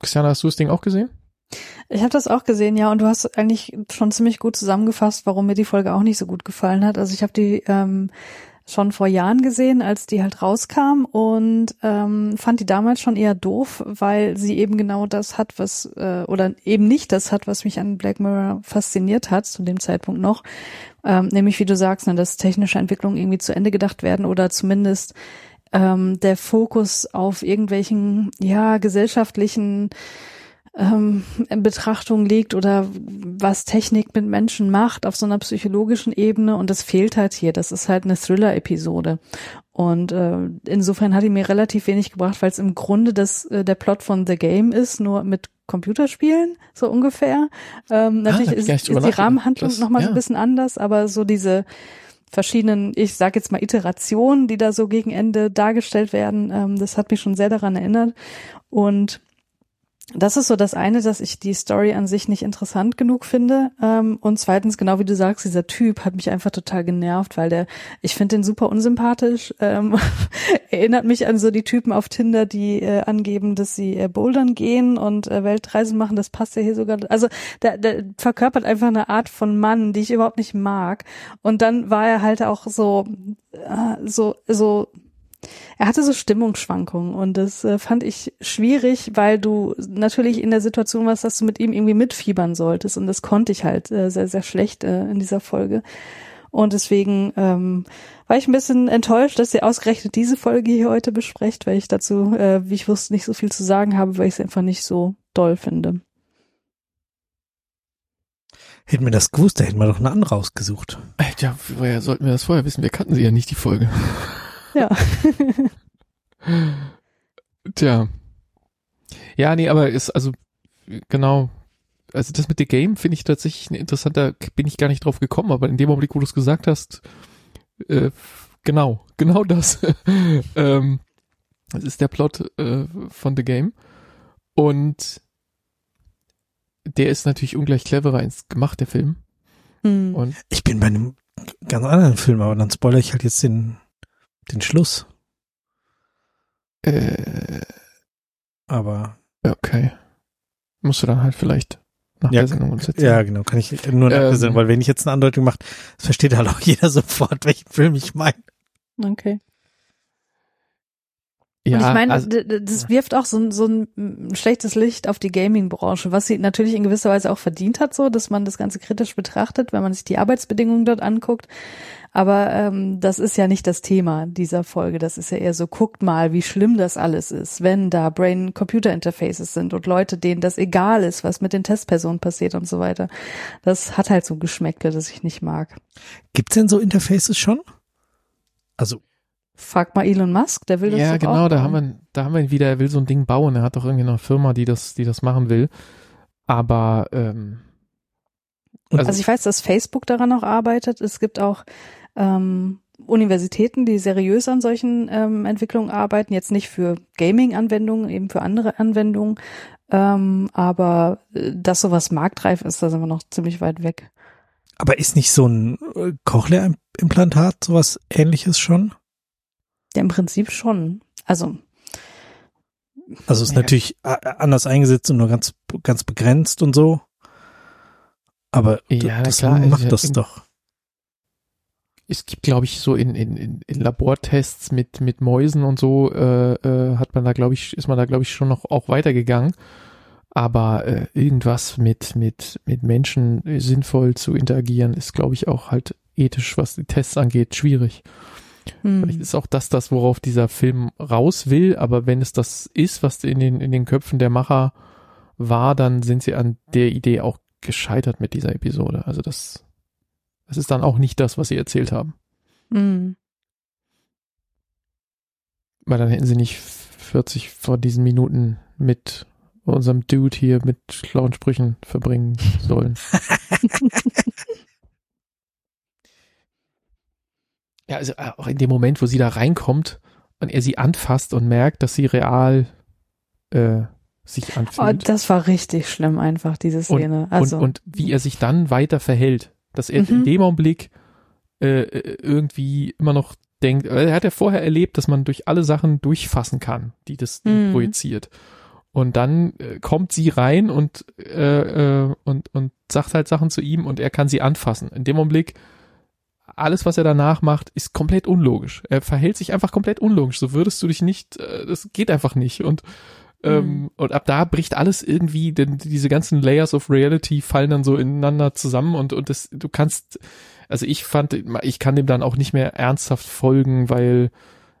Christiane, hast du das Ding auch gesehen? Ich habe das auch gesehen, ja, und du hast eigentlich schon ziemlich gut zusammengefasst, warum mir die Folge auch nicht so gut gefallen hat. Also ich habe die ähm, schon vor Jahren gesehen, als die halt rauskam und ähm, fand die damals schon eher doof, weil sie eben genau das hat, was äh, oder eben nicht das hat, was mich an Black Mirror fasziniert hat zu dem Zeitpunkt noch, ähm, nämlich wie du sagst, ne, dass technische Entwicklungen irgendwie zu Ende gedacht werden oder zumindest ähm, der Fokus auf irgendwelchen ja gesellschaftlichen ähm, in Betrachtung liegt oder was Technik mit Menschen macht auf so einer psychologischen Ebene und das fehlt halt hier. Das ist halt eine Thriller-Episode. Und äh, insofern hat die mir relativ wenig gebracht, weil es im Grunde das, äh, der Plot von The Game ist, nur mit Computerspielen, so ungefähr. Ähm, Ah, natürlich ich ist, ist die Rahmenhandlung nochmal so Ja. ein bisschen anders, aber so diese verschiedenen, ich sag jetzt mal Iterationen, die da so gegen Ende dargestellt werden, ähm, das hat mich schon sehr daran erinnert. Und das ist so das eine, dass ich die Story an sich nicht interessant genug finde. Ähm, und zweitens, genau wie du sagst, dieser Typ hat mich einfach total genervt, weil der, ich finde den super unsympathisch. Ähm, erinnert mich an so die Typen auf Tinder, die äh, angeben, dass sie äh, bouldern gehen und äh, Weltreisen machen. Das passt ja hier sogar. Also der, der verkörpert einfach eine Art von Mann, die ich überhaupt nicht mag. Und dann war er halt auch so, so, so er hatte so Stimmungsschwankungen und das äh, fand ich schwierig, weil du natürlich in der Situation warst, dass du mit ihm irgendwie mitfiebern solltest und das konnte ich halt äh, sehr, sehr schlecht äh, in dieser Folge. Und deswegen ähm, war ich ein bisschen enttäuscht, dass ihr ausgerechnet diese Folge hier heute besprecht, weil ich dazu, äh, wie ich wusste, nicht so viel zu sagen habe, weil ich es einfach nicht so doll finde. Hätten wir das gewusst, da hätten wir doch eine andere rausgesucht. Äh, Ja, woher sollten wir das vorher wissen? Wir kannten sie ja nicht, die Folge. Ja. Tja. Ja, nee, aber ist, also, genau. Also das mit The Game finde ich tatsächlich ein interessanter, bin ich gar nicht drauf gekommen, aber in dem Augenblick, wo du es gesagt hast, äh, genau, genau das. ähm, das ist der Plot äh, von The Game. Und der ist natürlich ungleich cleverer ins gemacht, der Film. Hm. Und Ich bin bei einem ganz anderen Film, aber dann spoilere ich halt jetzt den, den Schluss. äh, Aber okay. Musst du dann halt vielleicht nach Ja, der Sendung uns erzählen. ja, genau, kann ich nur Ähm, nachsehen, weil wenn ich jetzt eine Andeutung mache, versteht halt auch jeder sofort, welchen Film ich meine. Okay. Ja, und ich meine, also, das wirft auch so, ein- so ein schlechtes Licht auf die Gaming-Branche, was sie natürlich in gewisser Weise auch verdient hat, so, dass man das Ganze kritisch betrachtet, wenn man sich die Arbeitsbedingungen dort anguckt. Aber ähm, das ist ja nicht das Thema dieser Folge. Das ist ja eher so, guckt mal, wie schlimm das alles ist, wenn da Brain-Computer-Interfaces sind und Leute, denen das egal ist, was mit den Testpersonen passiert und so weiter. Das hat halt so Geschmäckle, das ich nicht mag. Gibt's denn so Interfaces schon? Also, Frag mal Elon Musk, der will das ja, doch genau, auch da haben wir, da haben wir ihn wieder, er will so ein Ding bauen. Er hat doch irgendwie eine Firma, die das, die das machen will. Aber ähm, Also- Also ich weiß, dass Facebook daran auch arbeitet. Es gibt auch ähm, Universitäten, die seriös an solchen ähm, Entwicklungen arbeiten. Jetzt nicht für Gaming-Anwendungen, eben für andere Anwendungen. Ähm, aber äh, dass sowas marktreif ist, da sind wir noch ziemlich weit weg. aber ist nicht so ein äh, Cochlea-Implantat sowas ähnliches schon? Ja, im Prinzip schon. Also Also ist Ja. natürlich äh, anders eingesetzt und nur ganz, ganz begrenzt und so. Aber Ja, das klar, also macht das im- doch. es gibt, glaube ich, so in, in, in, in Labortests mit, mit Mäusen und so, äh, äh, hat man da, glaube ich, ist man da, glaube ich, schon noch auch weitergegangen. Aber äh, irgendwas mit, mit, mit Menschen sinnvoll zu interagieren, ist, glaube ich, auch halt ethisch, was die Tests angeht, schwierig. Vielleicht hm. ist auch das das, worauf dieser Film raus will, aber wenn es das ist, was in den, in den Köpfen der Macher war, dann sind sie an der Idee auch gescheitert mit dieser Episode. Also das, das ist dann auch nicht das, was sie erzählt haben. Mhm. Weil dann hätten sie nicht 40 von diesen Minuten mit unserem Dude hier mit schlauen Sprüchen verbringen sollen. ja, also äh, auch in dem Moment, wo sie da reinkommt und er sie anfasst und merkt, dass sie real äh, sich Oh, anfühlt. das war richtig schlimm einfach, diese Szene. und, also, und, und wie er sich dann weiter verhält. Dass er in Mhm. dem Augenblick äh, äh, irgendwie immer noch denkt, äh, er hat ja vorher erlebt, dass man durch alle Sachen durchfassen kann, die das Mhm. projiziert. Und dann äh, kommt sie rein und, äh, äh, und, und sagt halt Sachen zu ihm und er kann sie anfassen. In dem Augenblick, alles, was er danach macht, ist komplett unlogisch. Er verhält sich einfach komplett unlogisch. So würdest du dich nicht, äh, das geht einfach nicht. Und ähm, Mhm. und ab da bricht alles irgendwie, denn diese ganzen Layers of Reality fallen dann so ineinander zusammen und, und das, du kannst, also ich fand, ich kann dem dann auch nicht mehr ernsthaft folgen, weil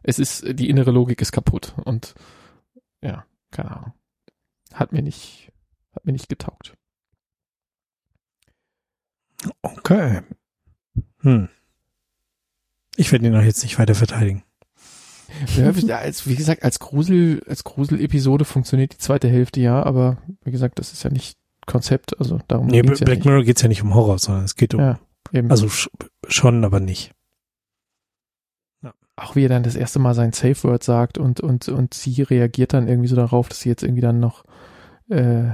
es ist, die innere Logik ist kaputt und ja, keine Ahnung. Hat mir nicht, hat mir nicht getaugt. Okay. Hm. Ich werde ihn auch jetzt nicht weiter verteidigen. Ja, als, wie gesagt, als Grusel, als Grusel-Episode funktioniert die zweite Hälfte ja, aber wie gesagt, das ist ja nicht Konzept, also darum Nee, geht's ja Black nicht. Mirror geht's ja nicht um Horror, sondern es geht um, Ja, eben. also sch schon, aber nicht. auch wie er dann das erste Mal sein Safe Word sagt und, und, und sie reagiert dann irgendwie so darauf, dass sie jetzt irgendwie dann noch äh,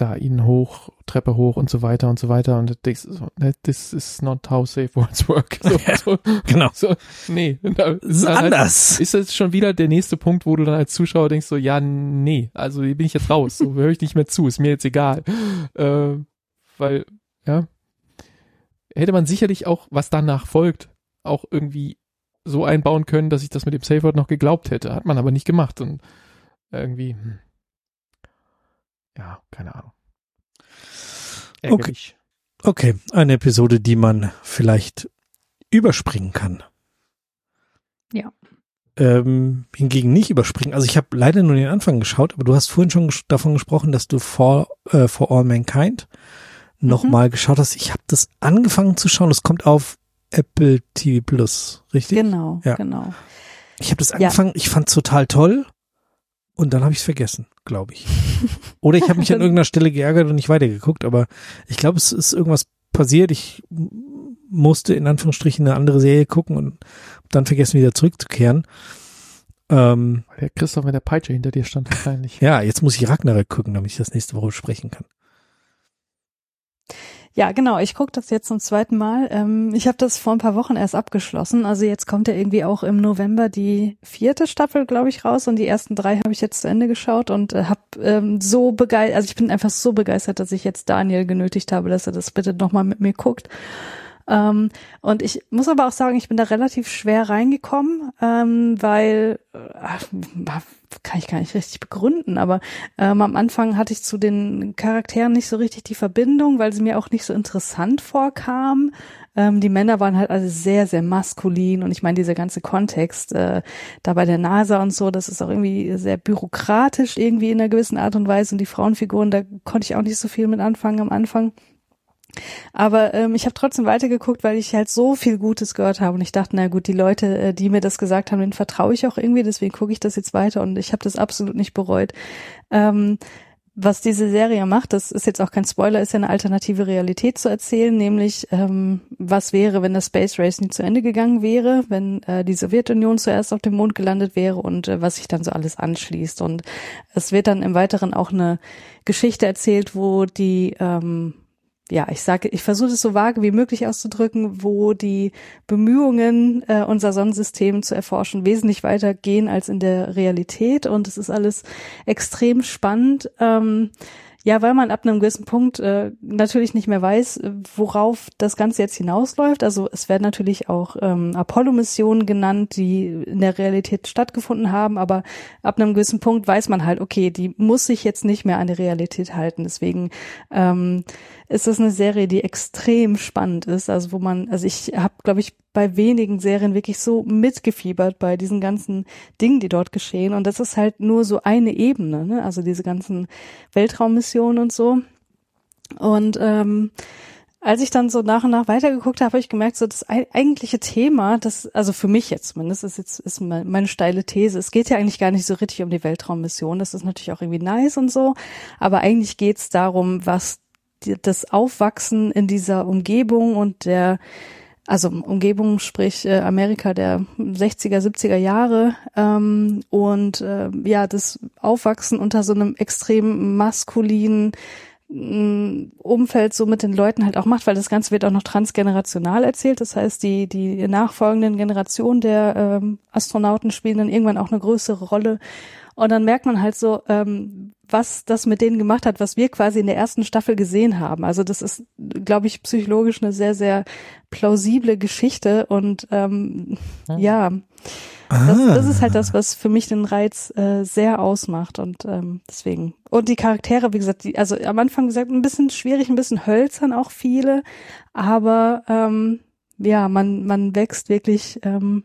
da ihn hoch, Treppe hoch und so weiter und so weiter und denkst so, ne, this is not how safe words work. So, so, Genau. so, nee. Da Das ist halt- anders. ist das schon wieder der nächste Punkt, wo du dann als Zuschauer denkst so, ja, nee, also hier bin ich jetzt raus, so höre ich nicht mehr zu, ist mir jetzt egal. Äh, weil, ja, hätte man sicherlich auch, was danach folgt, auch irgendwie so einbauen können, dass ich das mit dem Safe Word noch geglaubt hätte. Hat man aber nicht gemacht und irgendwie, hm. Ja, keine Ahnung. Ärgerlich. Okay, eine Episode, die man vielleicht überspringen kann. Ja. Ähm, hingegen nicht überspringen. Also ich habe leider nur den Anfang geschaut, aber du hast vorhin schon ges davon gesprochen, dass du For, äh, For All Mankind nochmal Mhm. geschaut hast. Ich habe das angefangen zu schauen. Es kommt auf Apple TV Plus, richtig? genau, Ja. genau. Ich habe das Ja. angefangen, ich fand's total toll und dann habe ich es vergessen, glaube ich. Oder ich habe mich an irgendeiner Stelle geärgert und nicht weitergeguckt, aber ich glaube, es ist irgendwas passiert. Ich musste in Anführungsstrichen eine andere Serie gucken und dann vergessen, wieder zurückzukehren. Ähm, der Christoph mit der Peitsche hinter dir stand wahrscheinlich. ja, jetzt muss ich Ragnarök gucken, damit ich das nächste Woche besprechen kann. Ja, genau. Ich gucke das jetzt zum zweiten Mal. Ähm, ich habe das vor ein paar Wochen erst abgeschlossen. Also jetzt kommt ja irgendwie auch im November die vierte Staffel, glaube ich, raus. Und die ersten drei habe ich jetzt zu Ende geschaut und äh, habe ähm, so begeistert, also ich bin einfach so begeistert, dass ich jetzt Daniel genötigt habe, dass er das bitte nochmal mit mir guckt. Ähm, und ich muss aber auch sagen, ich bin da relativ schwer reingekommen, ähm, weil, äh, ach, kann ich gar nicht richtig begründen, aber ähm, am Anfang hatte ich zu den Charakteren nicht so richtig die Verbindung, weil sie mir auch nicht so interessant vorkamen. Ähm, die Männer waren halt alle sehr, sehr maskulin und ich meine, dieser ganze Kontext äh, da bei der NASA und so, das ist auch irgendwie sehr bürokratisch irgendwie in einer gewissen Art und Weise und die Frauenfiguren, da konnte ich auch nicht so viel mit anfangen am Anfang. Aber ähm, ich habe trotzdem weitergeguckt, weil ich halt so viel Gutes gehört habe und ich dachte, na gut, die Leute, äh, die mir das gesagt haben, denen vertraue ich auch irgendwie, deswegen gucke ich das jetzt weiter und ich habe das absolut nicht bereut. Ähm, was diese Serie macht, das ist jetzt auch kein Spoiler, ist ja eine alternative Realität zu erzählen, nämlich ähm, was wäre, wenn das Space Race nie zu Ende gegangen wäre, wenn äh, die Sowjetunion zuerst auf dem Mond gelandet wäre und äh, was sich dann so alles anschließt. Und es wird dann im Weiteren auch eine Geschichte erzählt, wo die ähm, ja, ich sage, ich versuche es so vage wie möglich auszudrücken, wo die Bemühungen, äh, unser Sonnensystem zu erforschen, wesentlich weiter gehen als in der Realität. Und es ist alles extrem spannend. Ähm, ja, weil man ab einem gewissen Punkt äh, natürlich nicht mehr weiß, äh, worauf das Ganze jetzt hinausläuft. Also es werden natürlich auch ähm, Apollo-Missionen genannt, die in der Realität stattgefunden haben, aber ab einem gewissen Punkt weiß man halt, okay, die muss sich jetzt nicht mehr an die Realität halten. Deswegen ähm, ist es eine Serie, die extrem spannend ist. Also wo man, also ich habe, glaube ich, bei wenigen Serien wirklich so mitgefiebert bei diesen ganzen Dingen, die dort geschehen. Und das ist halt nur so eine Ebene, ne? also diese ganzen Weltraummissionen und so. Und ähm, als ich dann so nach und nach weitergeguckt habe, habe ich gemerkt, so das eigentliche Thema, das, also für mich jetzt zumindest, ist jetzt ist meine steile These. Es geht ja eigentlich gar nicht so richtig um die Weltraummission. Das ist natürlich auch irgendwie nice und so. Aber eigentlich geht es darum, was die, das Aufwachsen in dieser Umgebung und der, also Umgebung, sprich äh, Amerika der 60er, 70er Jahre ähm, und äh, ja, das Aufwachsen unter so einem extrem maskulinen Umfeld so mit den Leuten halt auch macht, weil das Ganze wird auch noch transgenerational erzählt. Das heißt, die, die nachfolgenden Generationen der ähm, Astronauten spielen dann irgendwann auch eine größere Rolle. Und dann merkt man halt so, ähm, was das mit denen gemacht hat, was wir quasi in der ersten Staffel gesehen haben. Also das ist, glaube ich, psychologisch eine sehr, sehr plausible Geschichte. Und ähm, hm. ja, das, das ist halt das, was für mich den Reiz äh, sehr ausmacht und ähm, deswegen. Und die Charaktere, wie gesagt, die, also am Anfang gesagt, ein bisschen schwierig, ein bisschen hölzern auch viele, aber ähm, ja, man, man wächst wirklich ähm,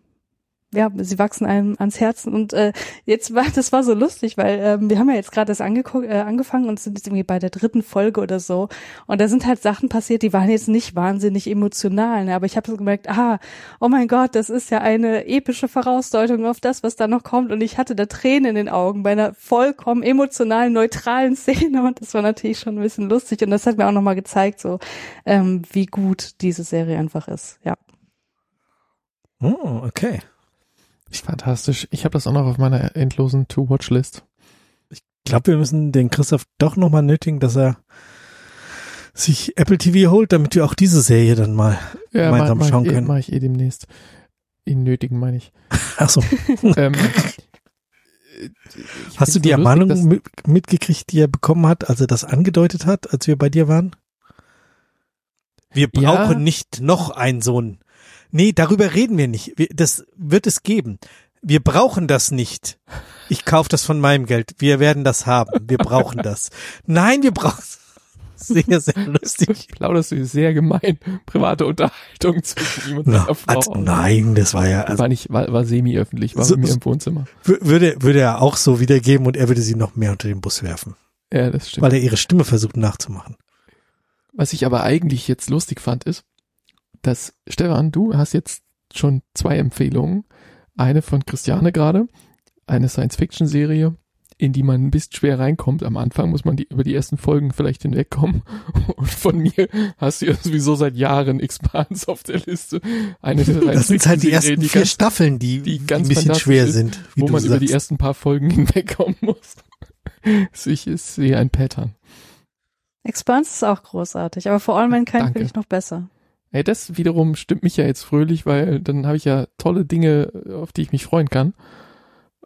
ja, sie wachsen einem ans Herzen. Und äh, jetzt war, das war so lustig, weil ähm, wir haben ja jetzt gerade das angeguckt, äh, angefangen und sind jetzt irgendwie bei der dritten Folge oder so. Und da sind halt Sachen passiert, die waren jetzt nicht wahnsinnig emotional. Ne? Aber ich habe so gemerkt, ah, oh mein Gott, das ist ja eine epische Vorausdeutung auf das, was da noch kommt. Und ich hatte da Tränen in den Augen bei einer vollkommen emotionalen, neutralen Szene. Und das war natürlich schon ein bisschen lustig. Und das hat mir auch nochmal gezeigt, so ähm, wie gut diese Serie einfach ist. Ja. Oh, okay. Fantastisch. Ich habe das auch noch auf meiner endlosen To-Watch-List. Ich glaube, wir müssen den Christoph doch nochmal nötigen, dass er sich Apple TV holt, damit wir auch diese Serie dann mal ja, gemeinsam mach, mach schauen ich, können. Mache ich eh demnächst. Ihn nötigen, meine ich. Ach so. ähm, Hast du die Ermahnung lustig, mitgekriegt, die er bekommen hat, als er das angedeutet hat, als wir bei dir waren? Wir brauchen ja. nicht noch einen Sohn. Nee, darüber reden wir nicht. Das wird es geben. Wir brauchen das nicht. Ich kaufe das von meinem Geld. Wir werden das haben. Wir brauchen das. Nein, wir brauchen sehr, sehr lustig. Plauderst du sehr gemein. Private Unterhaltung zwischen ihm und seiner Frau. Also, nein, das war ja. Also, war nicht, war, war semi-öffentlich, war so, mir im Wohnzimmer. Würde, würde er auch so wiedergeben und er würde sie noch mehr unter den Bus werfen. Ja, das stimmt. Weil er ihre Stimme versucht nachzumachen. Was ich aber eigentlich jetzt lustig fand, ist, dass, Stefan, du hast jetzt schon zwei Empfehlungen. Eine von Christiane gerade, eine Science-Fiction-Serie, in die man ein bisschen schwer reinkommt. Am Anfang muss man die, über die ersten Folgen vielleicht hinwegkommen. Und von mir hast du ja sowieso seit Jahren Expans auf der Liste. Eine der das sind halt die ersten die vier ganz, Staffeln, die, die ganz ein bisschen schwer sind. Wo man sagst. über die ersten paar Folgen hinwegkommen muss. ich sehe ein Pattern. Expanse ist auch großartig, aber vor allem Mankind finde ich noch besser. Hey, das wiederum stimmt mich ja jetzt fröhlich, weil dann habe ich ja tolle Dinge, auf die ich mich freuen kann.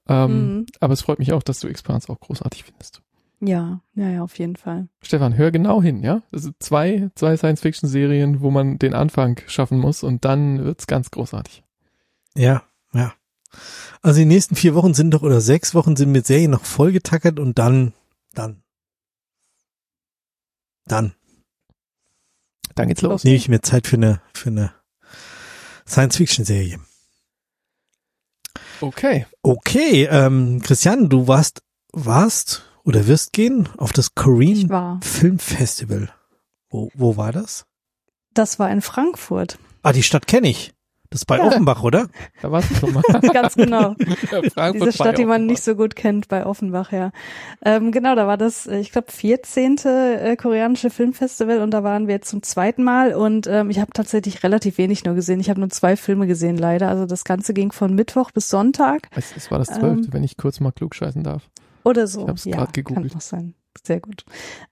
Ähm, mhm. Aber es freut mich auch, dass du Expanse auch großartig findest. Ja, ja, ja, auf jeden Fall. Stefan, hör genau hin, ja? Das sind zwei, zwei Science-Fiction-Serien, wo man den Anfang schaffen muss und dann wird's ganz großartig. Ja, ja. Also die nächsten vier Wochen sind doch oder sechs Wochen sind mit Serien noch vollgetackert und dann, dann, dann. Dann geht's los. Nehme ich mir Zeit für eine, für eine Science-Fiction-Serie. Okay. Okay, ähm, Christian, du warst, warst oder wirst gehen auf das Korean Film Festival. Wo, wo war das? Das war in Frankfurt. Ah, die Stadt kenne ich. Das ist bei ja. Offenbach, oder? Da warst du schon mal. Ganz genau. Ja, Diese Stadt, die man nicht so gut kennt bei Offenbach, ja. Ähm, genau, da war das, äh, ich glaube, 14. Äh, koreanische Filmfestival und da waren wir jetzt zum zweiten Mal und ähm, ich habe tatsächlich relativ wenig nur gesehen. Ich habe nur zwei Filme gesehen, leider. Also das Ganze ging von Mittwoch bis Sonntag. Es, es war das zwölfte, ähm, wenn ich kurz mal klug scheißen darf. Oder so. Ich habe es ja, gerade gegoogelt. Kann sein. Sehr gut.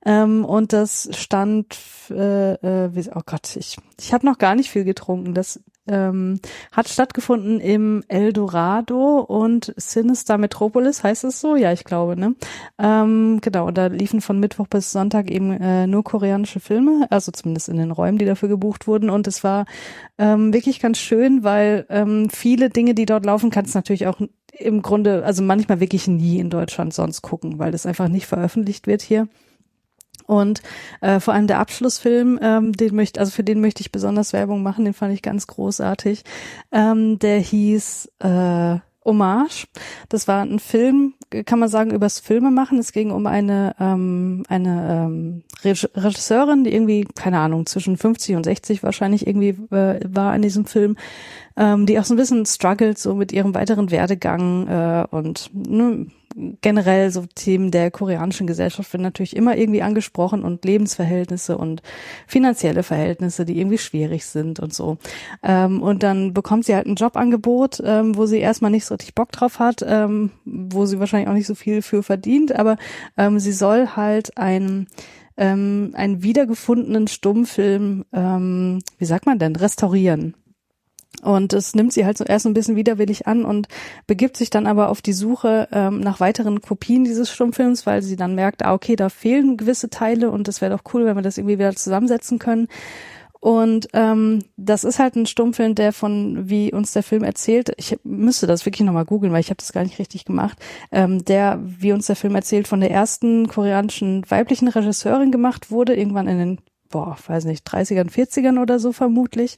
Ähm, und das stand, äh, äh, wie, oh Gott, ich, ich habe noch gar nicht viel getrunken. Das ähm, hat stattgefunden im Eldorado und Sinister Metropolis, heißt es so? Ja, ich glaube, ne? Ähm, genau, und da liefen von Mittwoch bis Sonntag eben äh, nur koreanische Filme, also zumindest in den Räumen, die dafür gebucht wurden. Und es war ähm, wirklich ganz schön, weil ähm, viele Dinge, die dort laufen, kannst natürlich auch im Grunde, also manchmal wirklich nie in Deutschland sonst gucken, weil das einfach nicht veröffentlicht wird hier. Und äh, vor allem der Abschlussfilm, ähm, den möchte, also für den möchte ich besonders Werbung machen, den fand ich ganz großartig. Ähm, der hieß äh, Hommage. Das war ein Film, kann man sagen, übers Filme machen. Es ging um eine ähm, eine ähm, Regisseurin, die irgendwie keine Ahnung zwischen 50 und 60 wahrscheinlich irgendwie äh, war in diesem Film, ähm, die auch so ein bisschen struggelt so mit ihrem weiteren Werdegang äh, und ne, generell so Themen der koreanischen Gesellschaft werden natürlich immer irgendwie angesprochen und Lebensverhältnisse und finanzielle Verhältnisse, die irgendwie schwierig sind und so. Ähm, und dann bekommt sie halt ein Jobangebot, ähm, wo sie erstmal nicht so richtig Bock drauf hat, ähm, wo sie wahrscheinlich auch nicht so viel für verdient, aber ähm, sie soll halt ein ähm, einen wiedergefundenen Stummfilm, ähm, wie sagt man denn, restaurieren. Und es nimmt sie halt so erst ein bisschen widerwillig an und begibt sich dann aber auf die Suche ähm, nach weiteren Kopien dieses Stummfilms, weil sie dann merkt, ah, okay, da fehlen gewisse Teile und es wäre doch cool, wenn wir das irgendwie wieder zusammensetzen können. Und ähm, das ist halt ein Stummfilm, der von, wie uns der Film erzählt, ich müsste das wirklich nochmal googeln, weil ich habe das gar nicht richtig gemacht, ähm, der, wie uns der Film erzählt, von der ersten koreanischen weiblichen Regisseurin gemacht wurde, irgendwann in den, boah, weiß nicht, 30ern, 40ern oder so vermutlich.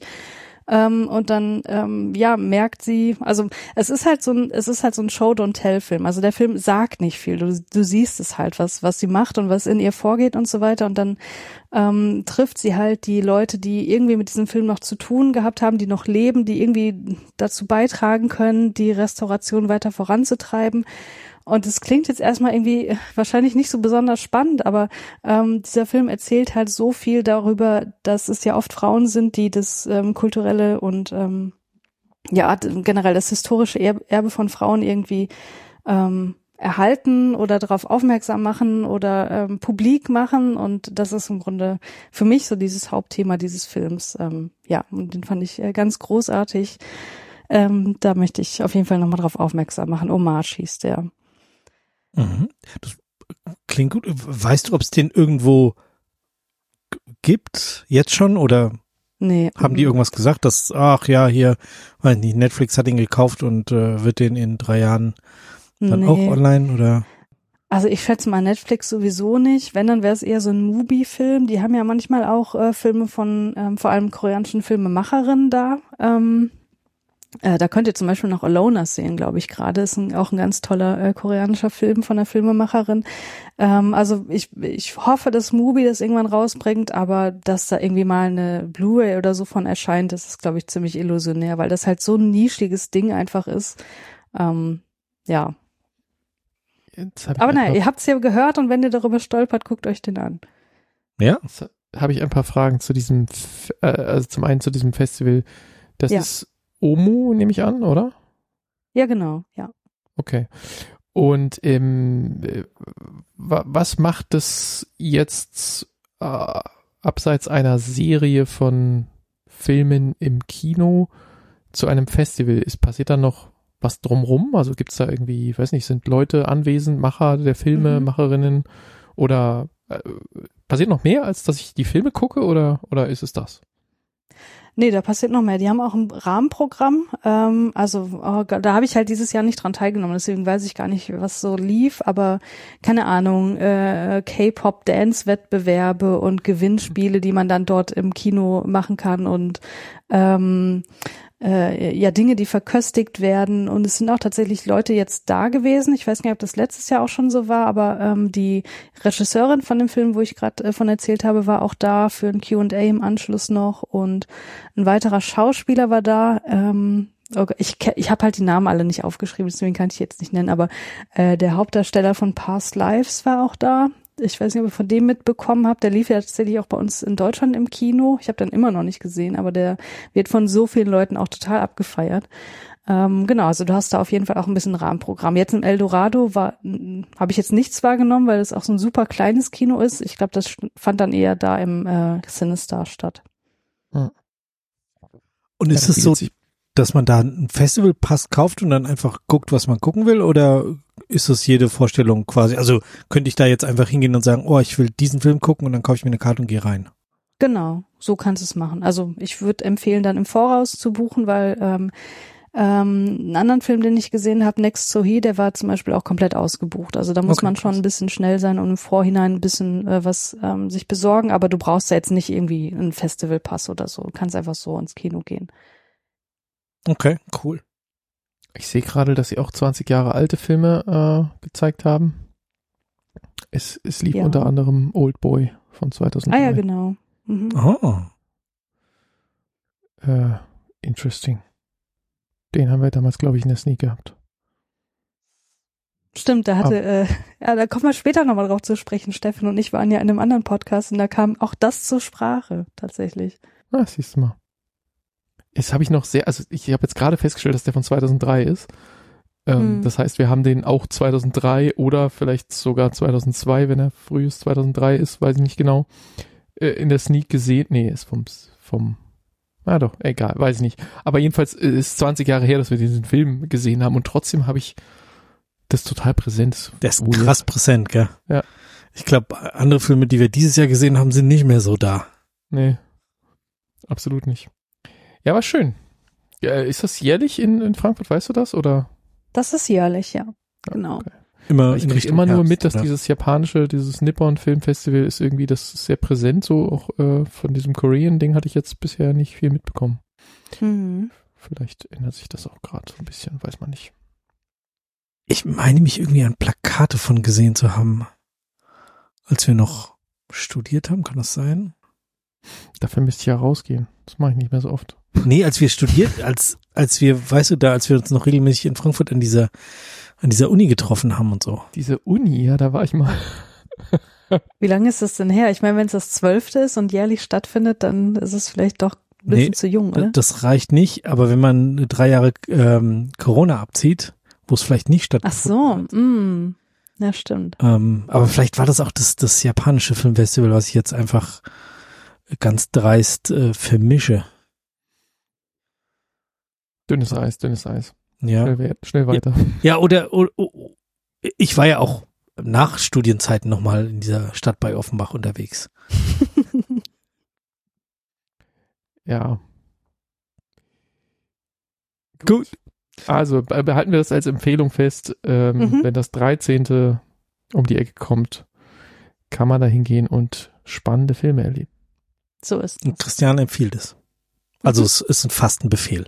Ähm, und dann ähm, ja merkt sie, also es ist halt so ein, es ist halt so ein Show Don't Tell Film. Also der Film sagt nicht viel. Du, du siehst es halt, was was sie macht und was in ihr vorgeht und so weiter. Und dann ähm, trifft sie halt die Leute, die irgendwie mit diesem Film noch zu tun gehabt haben, die noch leben, die irgendwie dazu beitragen können, die Restauration weiter voranzutreiben. Und es klingt jetzt erstmal irgendwie wahrscheinlich nicht so besonders spannend, aber ähm, dieser Film erzählt halt so viel darüber, dass es ja oft Frauen sind, die das ähm, kulturelle und ähm, ja generell das historische Erbe von Frauen irgendwie ähm, erhalten oder darauf aufmerksam machen oder ähm, publik machen und das ist im Grunde für mich so dieses Hauptthema dieses Films. Ähm, ja, und den fand ich äh, ganz großartig. Ähm, da möchte ich auf jeden Fall nochmal drauf aufmerksam machen. Hommage hieß der. Mhm. Das klingt gut. Weißt du, ob es den irgendwo gibt, jetzt schon, oder nee. haben die irgendwas gesagt, dass, ach ja, hier, weiß nicht, Netflix hat ihn gekauft und äh, wird den in drei Jahren dann nee. auch online, oder? Also ich schätze mal Netflix sowieso nicht. Wenn, dann wäre es eher so ein Mubi-Film. Die haben ja manchmal auch äh, Filme von ähm, vor allem koreanischen Filmemacherinnen da. Ähm, äh, da könnt ihr zum Beispiel noch Aloners sehen, glaube ich, gerade. Ist ein, auch ein ganz toller äh, koreanischer Film von der Filmemacherin. Ähm, also ich, ich hoffe, dass Mubi das irgendwann rausbringt, aber dass da irgendwie mal eine Blu-ray oder so von erscheint, das ist, glaube ich, ziemlich illusionär, weil das halt so ein nischiges Ding einfach ist. Ähm, ja. Aber naja, ihr habt's ja gehört und wenn ihr darüber stolpert, guckt euch den an. Ja. Habe ich ein paar Fragen zu diesem, äh, also zum einen zu diesem Festival. Das ja. ist Omu, nehme ich an, oder? Ja, genau, ja. Okay. Und ähm, was macht es jetzt äh, abseits einer Serie von Filmen im Kino zu einem Festival? Ist passiert da noch was drumrum? Also gibt's da irgendwie, ich weiß nicht, sind Leute anwesend, Macher der Filme, mhm. Macherinnen oder äh, passiert noch mehr, als dass ich die Filme gucke oder oder ist es das? Nee, da passiert noch mehr. Die haben auch ein Rahmenprogramm. Ähm, also oh, da habe ich halt dieses Jahr nicht dran teilgenommen, deswegen weiß ich gar nicht, was so lief. Aber keine Ahnung, äh, K-Pop-Dance-Wettbewerbe und Gewinnspiele, die man dann dort im Kino machen kann und ähm, äh, ja Dinge, die verköstigt werden. Und es sind auch tatsächlich Leute jetzt da gewesen. Ich weiß nicht, ob das letztes Jahr auch schon so war, aber ähm, die Regisseurin von dem Film, wo ich gerade äh, von erzählt habe, war auch da für ein Q&A im Anschluss noch und ein weiterer Schauspieler war da. Ähm, Okay, ich ich habe halt die Namen alle nicht aufgeschrieben, deswegen kann ich jetzt nicht nennen, aber äh, der Hauptdarsteller von Past Lives war auch da ich weiß nicht, ob ihr von dem mitbekommen habt, der lief ja tatsächlich auch bei uns in Deutschland im Kino. Ich habe den immer noch nicht gesehen, aber der wird von so vielen Leuten auch total abgefeiert. Ähm, genau, also du hast da auf jeden Fall auch ein bisschen Rahmenprogramm. Jetzt im Eldorado war, habe ich jetzt nichts wahrgenommen, weil es auch so ein super kleines Kino ist. Ich glaube, das fand dann eher da im äh, Cinestar statt. Hm. Und ist es so, dass man da einen Festivalpass kauft und dann einfach guckt, was man gucken will, oder ist das jede Vorstellung quasi? Also könnte ich da jetzt einfach hingehen und sagen, oh, ich will diesen Film gucken und dann kaufe ich mir eine Karte und gehe rein. Genau, so kannst du es machen. Also ich würde empfehlen, dann im Voraus zu buchen, weil ähm, Ähm, einen anderen Film, den ich gesehen habe, Next to He, der war zum Beispiel auch komplett ausgebucht. Also da muss Okay, man schon ein bisschen schnell sein und im Vorhinein ein bisschen äh, was ähm, sich besorgen, aber du brauchst ja jetzt nicht irgendwie einen Festivalpass oder so. Du kannst einfach so ins Kino gehen. Okay, cool. Ich sehe gerade, dass sie auch 20 Jahre alte Filme äh, gezeigt haben. Es, es lief Ja. unter anderem Old Boy von 2003. Ah ja, genau. Mhm. Oh. Äh, interesting. Den haben wir damals, glaube ich, in der Sneak gehabt. Stimmt, da hatte, äh, ja, da kommen wir später nochmal drauf zu sprechen. Steffen und ich waren ja in einem anderen Podcast und da kam auch das zur Sprache, tatsächlich. Ah, siehst du mal. Jetzt habe ich noch sehr, also ich habe jetzt gerade festgestellt, dass der von 2003 ist. Ähm, Hm. Das heißt, wir haben den auch 2003 oder vielleicht sogar 2002, wenn er frühes 2003 ist, weiß ich nicht genau, äh, in der Sneak gesehen. Nee, ist vom, vom, ah doch, egal, weiß ich nicht. Aber jedenfalls äh, ist 20 Jahre her, dass wir diesen Film gesehen haben und trotzdem habe ich das total präsent. Der ist krass präsent, gell? Ja. Ich glaube, andere Filme, die wir dieses Jahr gesehen haben, sind nicht mehr so da. Nee, absolut nicht. Ja, war schön. Ja, ist das jährlich in, in Frankfurt, weißt du das? Oder? Das ist jährlich, ja. Ja, Genau. okay. Immer Ich in krieg Richtung immer nur Herbst, mit, dass oder? dieses japanische, dieses Nippon Filmfestival ist irgendwie, das ist sehr präsent, so auch äh, von diesem Korean-Ding hatte ich jetzt bisher nicht viel mitbekommen. Mhm. Vielleicht ändert sich das auch gerade so ein bisschen, weiß man nicht. Ich meine mich irgendwie an Plakate von gesehen zu haben, als wir noch studiert haben, kann das sein? Dafür müsste ich ja rausgehen. Das mache ich nicht mehr so oft. Nee, als wir studiert, als, als wir, weißt du, da, als wir uns noch regelmäßig in Frankfurt an dieser, an dieser Uni getroffen haben und so. Diese Uni, ja, da war ich mal. Wie lange ist das denn her? Ich meine, wenn es das zwölfte ist und jährlich stattfindet, dann ist es vielleicht doch ein bisschen Nee, zu jung, oder? Das reicht nicht, aber wenn man drei Jahre ähm, Corona abzieht, wo es vielleicht nicht Ach stattgefunden so, mm. ja stimmt. Ähm, aber vielleicht war das auch das, das japanische Filmfestival, was ich jetzt einfach ganz dreist äh, vermische. Dünnes Eis, dünnes Eis. Ja. Schnell, we- schnell weiter. Ja, oder, oder, oder ich war ja auch nach Studienzeiten nochmal in dieser Stadt bei Offenbach unterwegs. Ja. Gut. Also be- behalten wir das als Empfehlung fest. Ähm, Mhm. Wenn das 13. um die Ecke kommt, kann man da hingehen und spannende Filme erleben. So ist Und es. Christian empfiehlt es. Also es ist ein Fastenbefehl.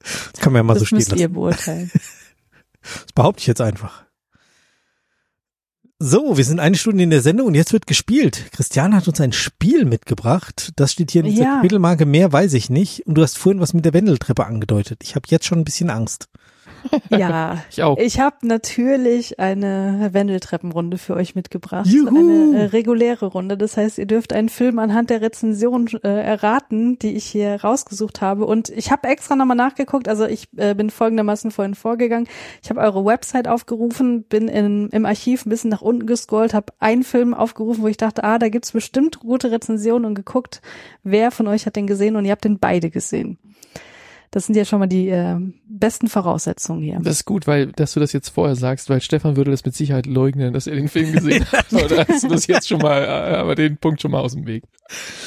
Das kann man ja mal so Das stehen müsst lassen. ihr beurteilen. Das behaupte ich jetzt einfach. So, wir sind eine Stunde in der Sendung und jetzt wird gespielt. Christian hat uns ein Spiel mitgebracht. Das steht hier in dieser Ja. Kapitelmarke. Mehr weiß ich nicht. Und du hast vorhin was mit der Wendeltreppe angedeutet. Ich habe jetzt schon ein bisschen Angst. Ja, Ich auch. ich habe natürlich eine Wendeltreppenrunde für euch mitgebracht. Juhu. Eine äh, reguläre Runde. Das heißt, ihr dürft einen Film anhand der Rezension äh, erraten, die ich hier rausgesucht habe. Und ich habe extra nochmal nachgeguckt. Also ich äh, bin folgendermaßen vorhin vorgegangen. Ich habe eure Website aufgerufen, bin in, im Archiv ein bisschen nach unten gescrollt, habe einen Film aufgerufen, wo ich dachte, ah, da gibt's bestimmt gute Rezensionen und geguckt, wer von euch hat den gesehen und ihr habt den beide gesehen. Das sind ja schon mal die äh, besten Voraussetzungen hier. Das ist gut, weil, dass du das jetzt vorher sagst, weil Stefan würde das mit Sicherheit leugnen, dass er den Film gesehen hat. Oder hast du das jetzt schon mal, äh, aber den Punkt schon mal aus dem Weg.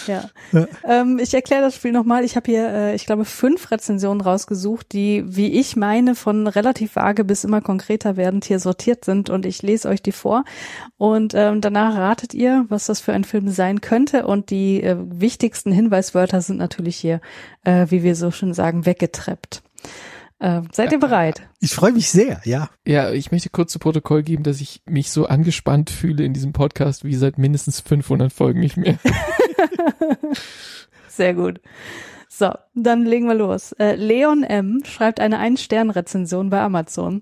Ja. Ja. Ähm, ich erkläre das Spiel nochmal. Ich habe hier, äh, ich glaube, fünf Rezensionen rausgesucht, die, wie ich meine, von relativ vage bis immer konkreter werdend hier sortiert sind und ich lese euch die vor. Und ähm, danach ratet ihr, was das für ein Film sein könnte. Und die äh, wichtigsten Hinweiswörter sind natürlich hier, äh, wie wir so schön sagen, weggetreppt. Äh, seid ihr bereit? Ich freue mich sehr, ja. Ja, ich möchte kurz zu Protokoll geben, dass ich mich so angespannt fühle in diesem Podcast wie seit mindestens 500 Folgen nicht mehr. Sehr gut. So, dann legen wir los. Äh, Leon M. schreibt eine Ein-Stern-Rezension bei Amazon.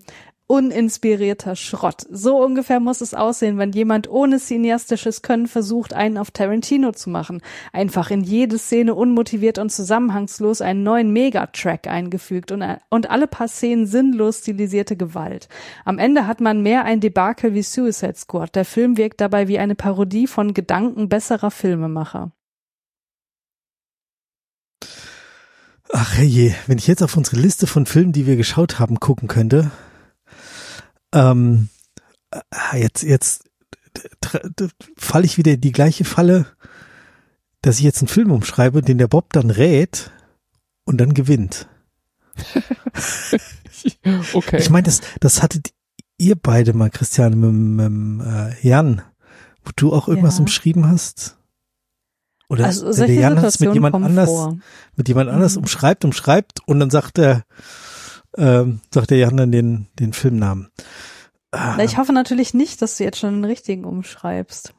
Uninspirierter Schrott. So ungefähr muss es aussehen, wenn jemand ohne cineastisches Können versucht, einen auf Tarantino zu machen. Einfach in jede Szene unmotiviert und zusammenhangslos einen neuen Megatrack eingefügt und, und alle paar Szenen sinnlos stilisierte Gewalt. Am Ende hat man mehr ein Debakel wie Suicide Squad. Der Film wirkt dabei wie eine Parodie von Gedanken besserer Filmemacher. Ach je, wenn ich jetzt auf unsere Liste von Filmen, die wir geschaut haben, gucken könnte. Ähm, äh, jetzt, jetzt falle ich wieder in die gleiche Falle, dass ich jetzt einen Film umschreibe, den der Bob dann rät und dann gewinnt. okay. Ich meine, das, das hattet ihr beide mal, Christiane, mit, mit äh, Jan, wo du auch irgendwas Ja. umschrieben hast. Oder Also der Jan hat es mit Situationen jemand kommen anders, vor. mit jemand anders Mhm. umschreibt, umschreibt und dann sagt er, ähm, sagt der Jan dann den, den Filmnamen. Ah, Na, ich hoffe natürlich nicht, dass du jetzt schon den richtigen umschreibst.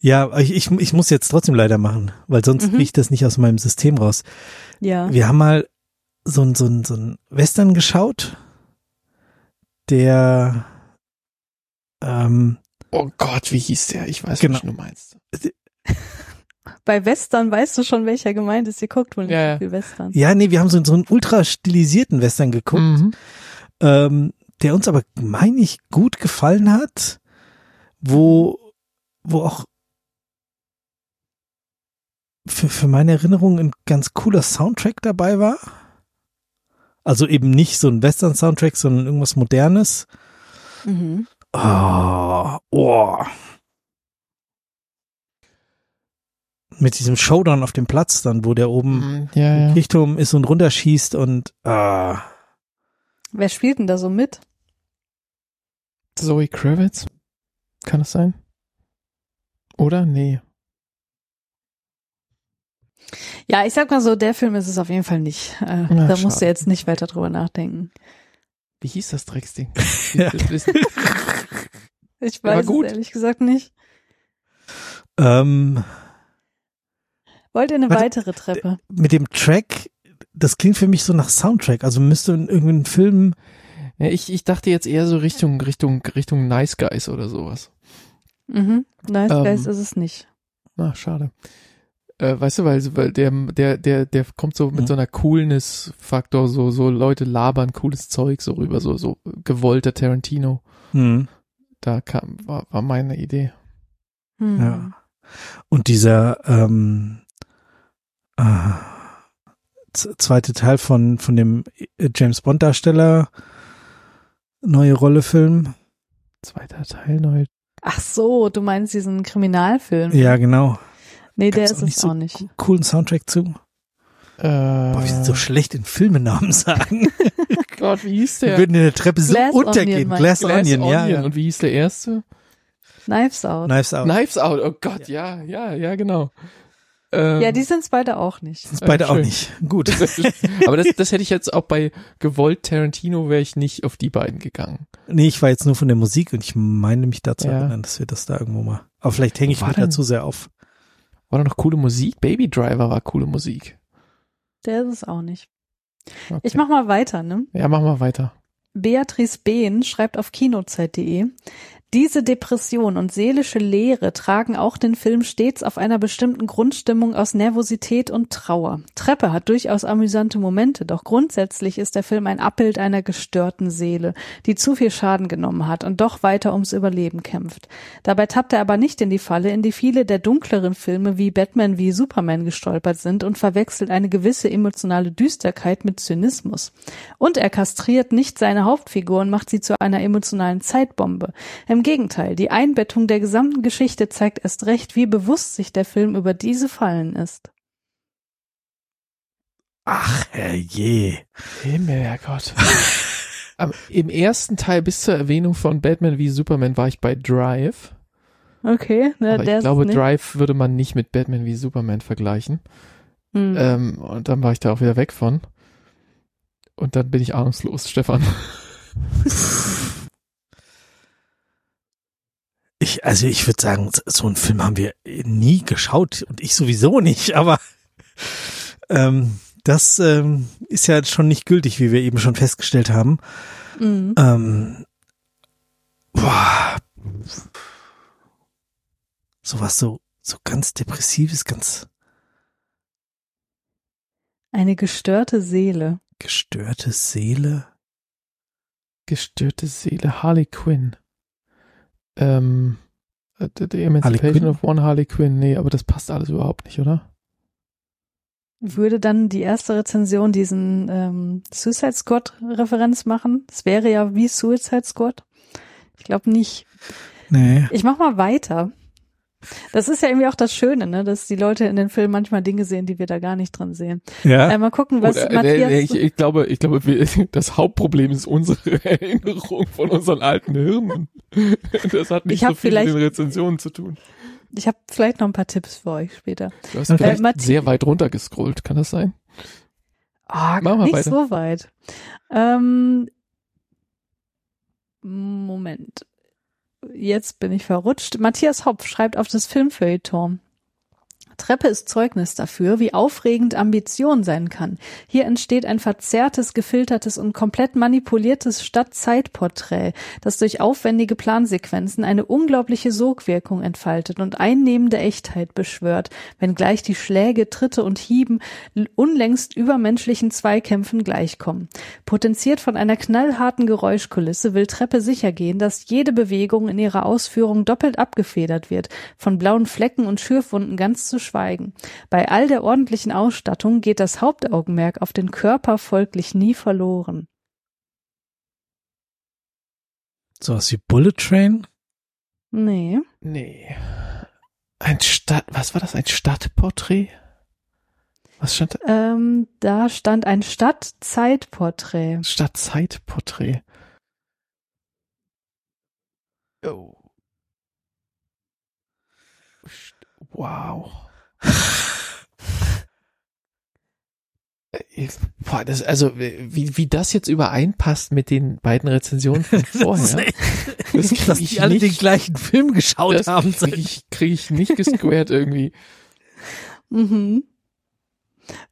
ja, ich, ich, ich muss jetzt trotzdem leider machen, weil sonst Mhm. kriege ich das nicht aus meinem System raus. Ja. Wir haben mal so ein, so ein, so ein Western geschaut, der ähm, oh Gott, wie hieß der? Ich weiß, Genau. was du meinst. Bei Western weißt du schon, welcher gemeint ist. Ihr guckt wohl nicht Ja, ja. so viel Western. ja, nee, wir haben so, so einen ultra stilisierten Western geguckt, Mhm. ähm, der uns aber, meine ich, gut gefallen hat, wo, wo auch für, für meine Erinnerung ein ganz cooler Soundtrack dabei war. Also eben nicht so ein Western-Soundtrack, sondern irgendwas Modernes. Mhm. Oh, oh. Mit diesem Showdown auf dem Platz dann, wo der oben Mhm. Ja, ja. Richtung ist und runterschießt und ah. Wer spielt denn da so mit? Zoe Kravitz? Kann das sein? Oder? Nee. Ja, ich sag mal so, der Film ist es auf jeden Fall nicht. Äh, Na, da musst du schade. jetzt nicht weiter drüber nachdenken. Wie hieß das Drecksding? Ja. Ich weiß gut. es ehrlich gesagt nicht. Ähm, Wollt ihr eine Warte, weitere Treppe? mit dem Track, das klingt für mich so nach Soundtrack. Also müsste in irgendeinem Film. Ja, ich, ich dachte jetzt eher so Richtung, Richtung, Richtung Nice Guys oder sowas. Mhm. Nice Ähm, Guys ist es nicht. Na, schade. Äh, weißt du, weil, weil der, der, der, der kommt so mit Mhm. so einer Coolness-Faktor, so, so Leute labern cooles Zeug so rüber, so, so gewollter Tarantino. Hm, Da kam, war, war meine Idee. Hm. ja. Und dieser ähm, äh, zweite Teil von, von dem äh, James Bond Darsteller neue Rolle Film. Zweiter Teil, neu. Ach so, du meinst diesen Kriminalfilm? Ja, genau. Nee, der Gab's ist auch nicht es so auch nicht. Coolen Soundtrack zu. Äh, Boah, wir sind so schlecht in Filmenamen sagen. Gott, wie hieß Wir der? würden in der Treppe so Glass Onion, untergehen. meinst Glass, Glass Onion, ja. ja. Und wie hieß der erste? Knives Out. Knives Out. Knives Out, oh Gott, ja, ja, ja, genau. Ähm, Ja, die sind's beide auch nicht. Ist beide Äh, auch nicht. Gut. Aber das, das hätte ich jetzt auch bei gewollt Tarantino wäre ich nicht auf die beiden gegangen. Nee, ich war jetzt nur von der Musik und ich meine mich dazu Ja. erinnern, dass wir das da irgendwo mal. Aber vielleicht hänge ich war mich da denn- zu sehr auf. War da noch coole Musik? Baby Driver war coole Musik. Der ist es auch nicht. Okay. Ich mach mal weiter, ne? ja, mach mal weiter. Beatrice Behn schreibt auf kinozeit.de, diese Depression und seelische Leere tragen auch den Film stets auf einer bestimmten Grundstimmung aus Nervosität und Trauer. Treppe hat durchaus amüsante Momente, doch grundsätzlich ist der Film ein Abbild einer gestörten Seele, die zu viel Schaden genommen hat und doch weiter ums Überleben kämpft. Dabei tappt er aber nicht in die Falle, in die viele der dunkleren Filme wie Batman wie Superman gestolpert sind und verwechselt eine gewisse emotionale Düsterkeit mit Zynismus. Und er kastriert nicht seine Hauptfigur und macht sie zu einer emotionalen Zeitbombe. Im Gegenteil, die Einbettung der gesamten Geschichte zeigt erst recht, wie bewusst sich der Film über diese Fallen ist. Ach, herrje. Himmelherrgott. Am, Im ersten Teil bis zur Erwähnung von Batman wie Superman war ich bei Drive. Okay, ne, aber der ich glaube. Drive würde man nicht mit Batman wie Superman vergleichen. Hm. Ähm, und dann war ich da auch wieder weg von. Und dann bin ich ahnungslos, Stefan. Ich, also ich würde sagen, so einen Film haben wir nie geschaut und ich sowieso nicht, aber ähm, das ähm, ist ja schon nicht gültig, wie wir eben schon festgestellt haben. Mhm. Ähm, boah, sowas so, so ganz depressives, ganz Eine gestörte Seele. gestörte Seele. Gestörte Seele, Harley Quinn. Ähm, äh, The the Emancipation of One Harley Quinn. Nee, aber das passt alles überhaupt nicht, oder? Würde dann die erste Rezension diesen ähm, Suicide Squad Referenz machen? Es wäre ja wie Suicide Squad. Ich glaube nicht. Nee. Ich mach mal weiter. Das ist ja irgendwie auch das Schöne, ne, dass die Leute in den Filmen manchmal Dinge sehen, die wir da gar nicht drin sehen. Ja. Äh, mal gucken, was Oder, äh, Matthias. ich, ich glaube, ich glaube, wir, das Hauptproblem ist unsere Erinnerung von unseren alten Hirnen. Das hat nicht so viel mit den Rezensionen zu tun. Ich habe vielleicht noch ein paar Tipps für euch später. Du hast vielleicht Äh, sehr weit runter gescrollt, kann das sein? Ah, mal nicht weiter. so weit. Ähm, Moment. Jetzt bin ich verrutscht. Matthias Hopf schreibt auf das Filmfeuilleton. Treppe ist Zeugnis dafür, wie aufregend Ambition sein kann. Hier entsteht ein verzerrtes, gefiltertes und komplett manipuliertes Stadt-Zeit-Porträt, das durch aufwendige Plansequenzen eine unglaubliche Sogwirkung entfaltet und einnehmende Echtheit beschwört, wenngleich die Schläge, Tritte und Hieben unlängst übermenschlichen Zweikämpfen gleichkommen. Potenziert von einer knallharten Geräuschkulisse will Treppe sicher gehen, dass jede Bewegung in ihrer Ausführung doppelt abgefedert wird, von blauen Flecken und Schürfwunden ganz zu schweigen. Bei all der ordentlichen Ausstattung geht das Hauptaugenmerk auf den Körper folglich nie verloren. Sowas wie Bullet Train? Nee. Nee. Ein Stadt, was war das? Ein Stadtporträt? Was stand da? Ähm, da stand ein Stadt-Zeit-Porträt. Stadtzeitporträt. Oh. Wow. Boah, das, also, wie, wie das jetzt übereinpasst mit den beiden Rezensionen von vorher, das krieg Dass ich die alle nicht- den gleichen Film geschaut das haben. kriege ich, krieg ich nicht gesquared irgendwie. Mhm.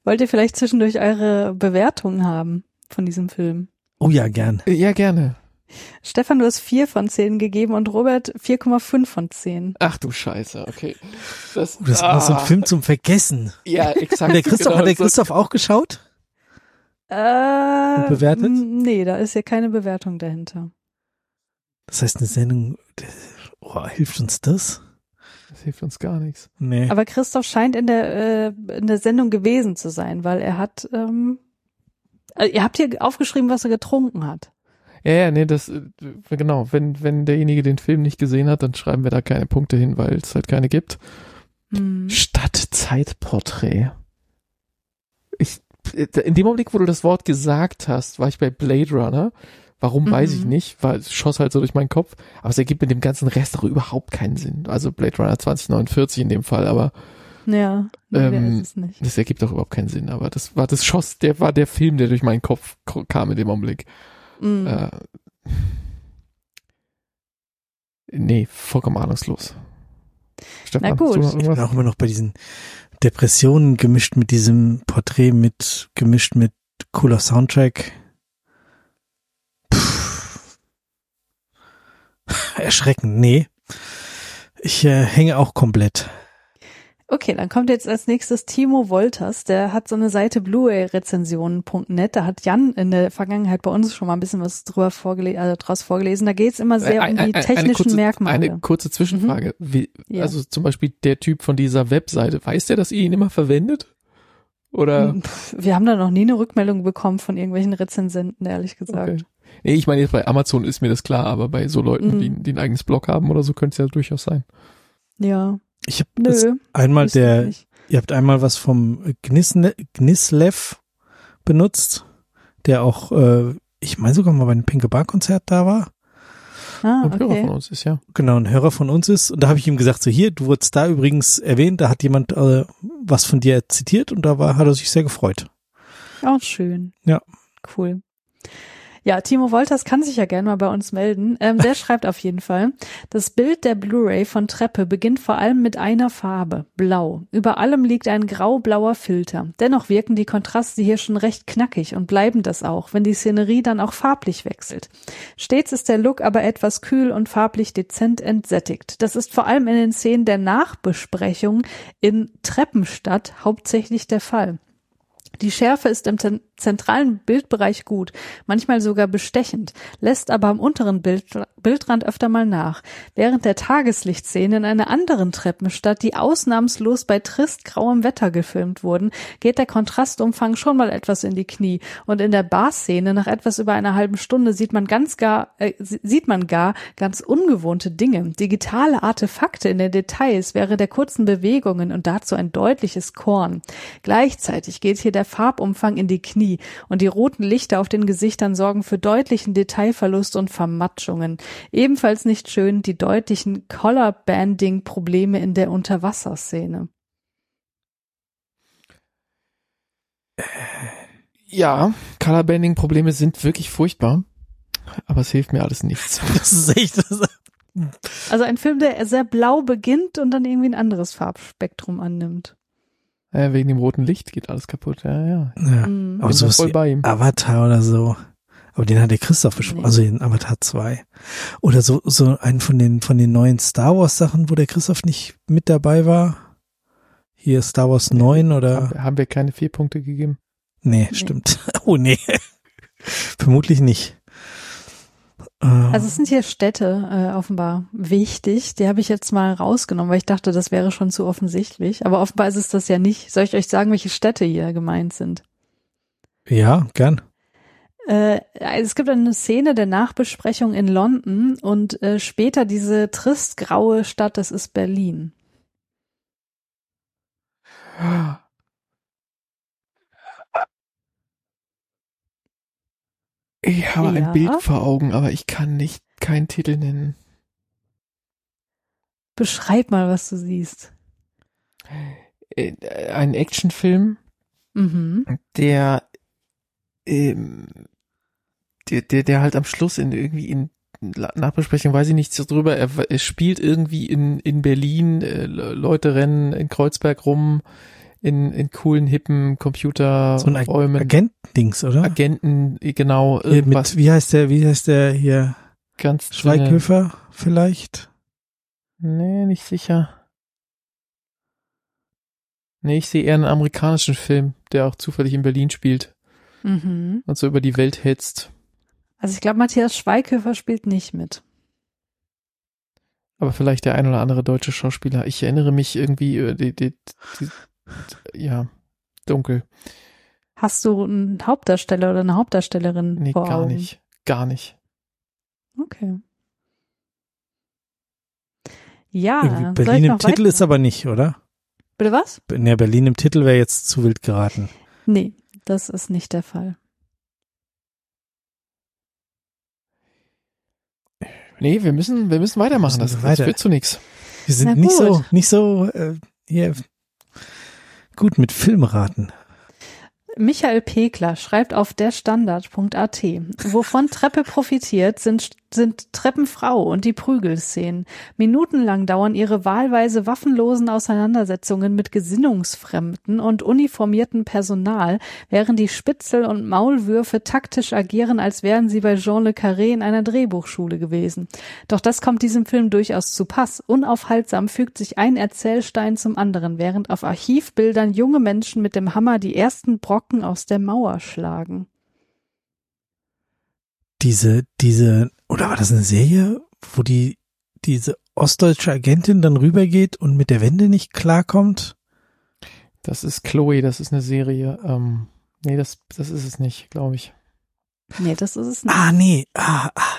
Wollt ihr vielleicht zwischendurch eure Bewertungen haben von diesem Film? Oh ja, gern. Ja, gerne. Stefan, du hast vier von zehn gegeben und Robert 4,5 von zehn. Ach du Scheiße, okay. Das, Oh, das war so ein ah, Film zum Vergessen. Ja, exakt. Hat der Christoph, genau, hat der so- Christoph auch geschaut? Äh, bewertet? Nee, da ist ja keine Bewertung dahinter. Das heißt, eine Sendung, oh, hilft uns das? Das hilft uns gar nichts. Nee. Aber Christoph scheint in der, äh, in der Sendung gewesen zu sein, weil er hat, ähm, äh, ihr habt hier aufgeschrieben, was er getrunken hat. Ja, ja, nee, das, äh, genau, wenn, wenn derjenige den Film nicht gesehen hat, dann schreiben wir da keine Punkte hin, weil es halt keine gibt. Hm. Stadtzeitporträt. Ich, in dem Augenblick, wo du das Wort gesagt hast, war ich bei Blade Runner. Warum, weiß ich Mhm. nicht, weil es schoss halt so durch meinen Kopf. Aber es ergibt mit dem ganzen Rest auch überhaupt keinen Sinn. Also Blade Runner 2049 in dem Fall, aber Ja, Ähm, ist es nicht. das ergibt auch überhaupt keinen Sinn. Aber das war das schoss, der war der Film, der durch meinen Kopf kam in dem Augenblick. Mhm. Äh, nee, vollkommen ahnungslos. Stefan, Na gut. Ich bin auch immer noch bei diesen Depressionen gemischt mit diesem Porträt mit, gemischt mit cooler Soundtrack. Puh. Erschreckend, nee. Ich äh, hänge auch komplett. Okay, dann kommt jetzt als nächstes Timo Wolters. Der hat so eine Seite blu-ray-rezensionen.net. Da hat Jan in der Vergangenheit bei uns schon mal ein bisschen was drüber vorgelesen, also draus vorgelesen. Da geht's immer sehr um die technischen kurze, Merkmale. Eine kurze Zwischenfrage. Wie, Ja. Also zum Beispiel der Typ von dieser Webseite, weiß der, dass ihr ihn immer verwendet? Oder? Pff, Wir haben da noch nie eine Rückmeldung bekommen von irgendwelchen Rezensenten, ehrlich gesagt. Okay. Nee, ich meine jetzt bei Amazon ist mir das klar, aber bei so Leuten, Mhm. die, die ein eigenes Blog haben oder so, könnte es ja durchaus sein. Ja, Ich habe das einmal der, nicht. ihr habt einmal was vom Gnisne, Gnislev benutzt, der auch, äh, ich meine sogar mal bei einem Pinke Bar Konzert da war. Ah, Und Hörer von okay. uns ist ja. Genau, ein Hörer von uns ist. Und da habe ich ihm gesagt, so hier, du wurdest da übrigens erwähnt, da hat jemand äh, was von dir zitiert und da war, hat er sich sehr gefreut. Auch schön. Ja. Cool. Ja, Timo Wolters kann sich ja gerne mal bei uns melden. Ähm, der schreibt auf jeden Fall, das Bild der Blu-ray von Treppe beginnt vor allem mit einer Farbe, blau. Über allem liegt ein grau-blauer Filter. Dennoch wirken die Kontraste hier schon recht knackig und bleiben das auch, wenn die Szenerie dann auch farblich wechselt. Stets ist der Look aber etwas kühl und farblich dezent entsättigt. Das ist vor allem in den Szenen der Nachbesprechung in Treppenstadt hauptsächlich der Fall. Die Schärfe ist im, zentralen Bildbereich gut, manchmal sogar bestechend, lässt aber am unteren Bild, Bildrand öfter mal nach. Während der Tageslichtszene in einer anderen Treppenstadt, die ausnahmslos bei trist grauem Wetter gefilmt wurden, geht der Kontrastumfang schon mal etwas in die Knie und in der Barszene nach etwas über einer halben Stunde sieht man ganz gar, äh, sieht man gar ganz ungewohnte Dinge, digitale Artefakte in den Details während der kurzen Bewegungen und dazu ein deutliches Korn. Gleichzeitig geht hier der Farbumfang in die Knie und die roten Lichter auf den Gesichtern sorgen für deutlichen Detailverlust und Vermatschungen. Ebenfalls nicht schön die deutlichen Color-Banding-Probleme in der Unterwasserszene. Ja, Colorbanding-Probleme sind wirklich furchtbar, aber es hilft mir alles nichts. Das ist echt. Das Also ein Film, der sehr blau beginnt und dann irgendwie ein anderes Farbspektrum annimmt. Ja, wegen dem roten Licht geht alles kaputt. Ja, ja. ja. Mhm. Aber sowas voll wie bei ihm. Avatar oder so. Aber den hat der Christoph besprochen, Nee. also den Avatar 2. Oder so, so einen von den, von den neuen Star Wars Sachen, wo der Christoph nicht mit dabei war. Hier Star Wars 9 oder? Haben, haben wir keine vier Punkte gegeben? Nee, stimmt. Oh nee. Vermutlich nicht. Äh, Also es sind hier Städte äh, offenbar wichtig. Die habe ich jetzt mal rausgenommen, weil ich dachte, das wäre schon zu offensichtlich. Aber offenbar ist es das ja nicht. Soll ich euch sagen, welche Städte hier gemeint sind? ja, gern. Äh, es gibt eine Szene der Nachbesprechung in London und äh, später diese tristgraue Stadt, das ist Berlin. Ich habe Ja. ein Bild vor Augen, aber ich kann nicht keinen Titel nennen. Beschreib mal, was du siehst. Äh, Ein Actionfilm, Mhm. der, ähm, der, der, der halt am Schluss in irgendwie in Nachbesprechung weiß ich nichts drüber. Er, er spielt irgendwie in, in Berlin, äh, Le- Leute rennen in Kreuzberg rum, in, in coolen, hippen Computer So ein Ag Räumen, Agentendings, oder? Agenten, äh, genau, irgendwas mit, wie heißt der, wie heißt der hier? ganz Schweighöfer vielleicht? Nee, nicht sicher. Nee, ich sehe eher einen amerikanischen Film, der auch zufällig in Berlin spielt Mhm. und so über die Welt hetzt. Also ich glaube, Matthias Schweighöfer spielt nicht mit. Aber vielleicht der ein oder andere deutsche Schauspieler. Ich erinnere mich irgendwie, äh, die, die, die, ja, dunkel. Hast du einen Hauptdarsteller oder eine Hauptdarstellerin Nee, vor gar Augen? nicht. Gar nicht. Okay. Ja, Irgendwie Berlin im Titel weiter- ist aber nicht, oder? Bitte was? Ne, Berlin im Titel wäre jetzt zu wild geraten. Nee, das ist nicht der Fall. Nee, wir müssen, wir müssen weitermachen. Müssen Das, wir das weiter. wird zu nix. Wir sind nicht so, nicht so, äh, hier, gut mit Filmraten. Michael Pekler schreibt auf derstandard.at, wovon Treppe profitiert, sind, sind Treppenfrau und die Prügelszenen. Minutenlang dauern ihre wahlweise waffenlosen Auseinandersetzungen mit Gesinnungsfremden und uniformiertem Personal, während die Spitzel und Maulwürfe taktisch agieren, als wären sie bei Jean Le Carré in einer Drehbuchschule gewesen. Doch das kommt diesem Film durchaus zu Pass. Unaufhaltsam fügt sich ein Erzählstein zum anderen, während auf Archivbildern junge Menschen mit dem Hammer die ersten Brocken aus der Mauer schlagen. Diese, diese, oder war das eine Serie, wo die, diese ostdeutsche Agentin dann rübergeht und mit der Wende nicht klarkommt? Das ist Chloe, das ist eine Serie. Ähm, nee, das, das ist es nicht, glaube ich. Nee, das ist es nicht. Ah, nee, ah, ah.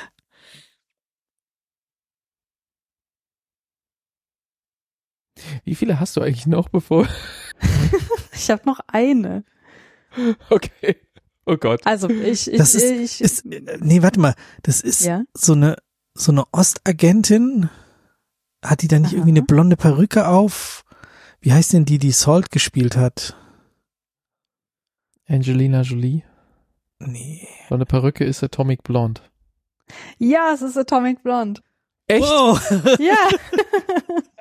Wie viele hast du eigentlich noch, bevor? Ich habe noch eine. Okay. Oh Gott. Also ich, ich, Das ist- ich Ist, nee, warte mal, das ist ja. so eine, so eine Ostagentin. Hat die da nicht Aha. irgendwie eine blonde Perücke auf? Wie heißt denn die, die Salt gespielt hat? Angelina Jolie. Nee. So eine Perücke ist Atomic Blonde. Ja, es ist Atomic Blonde. Echt? Oh. Ja.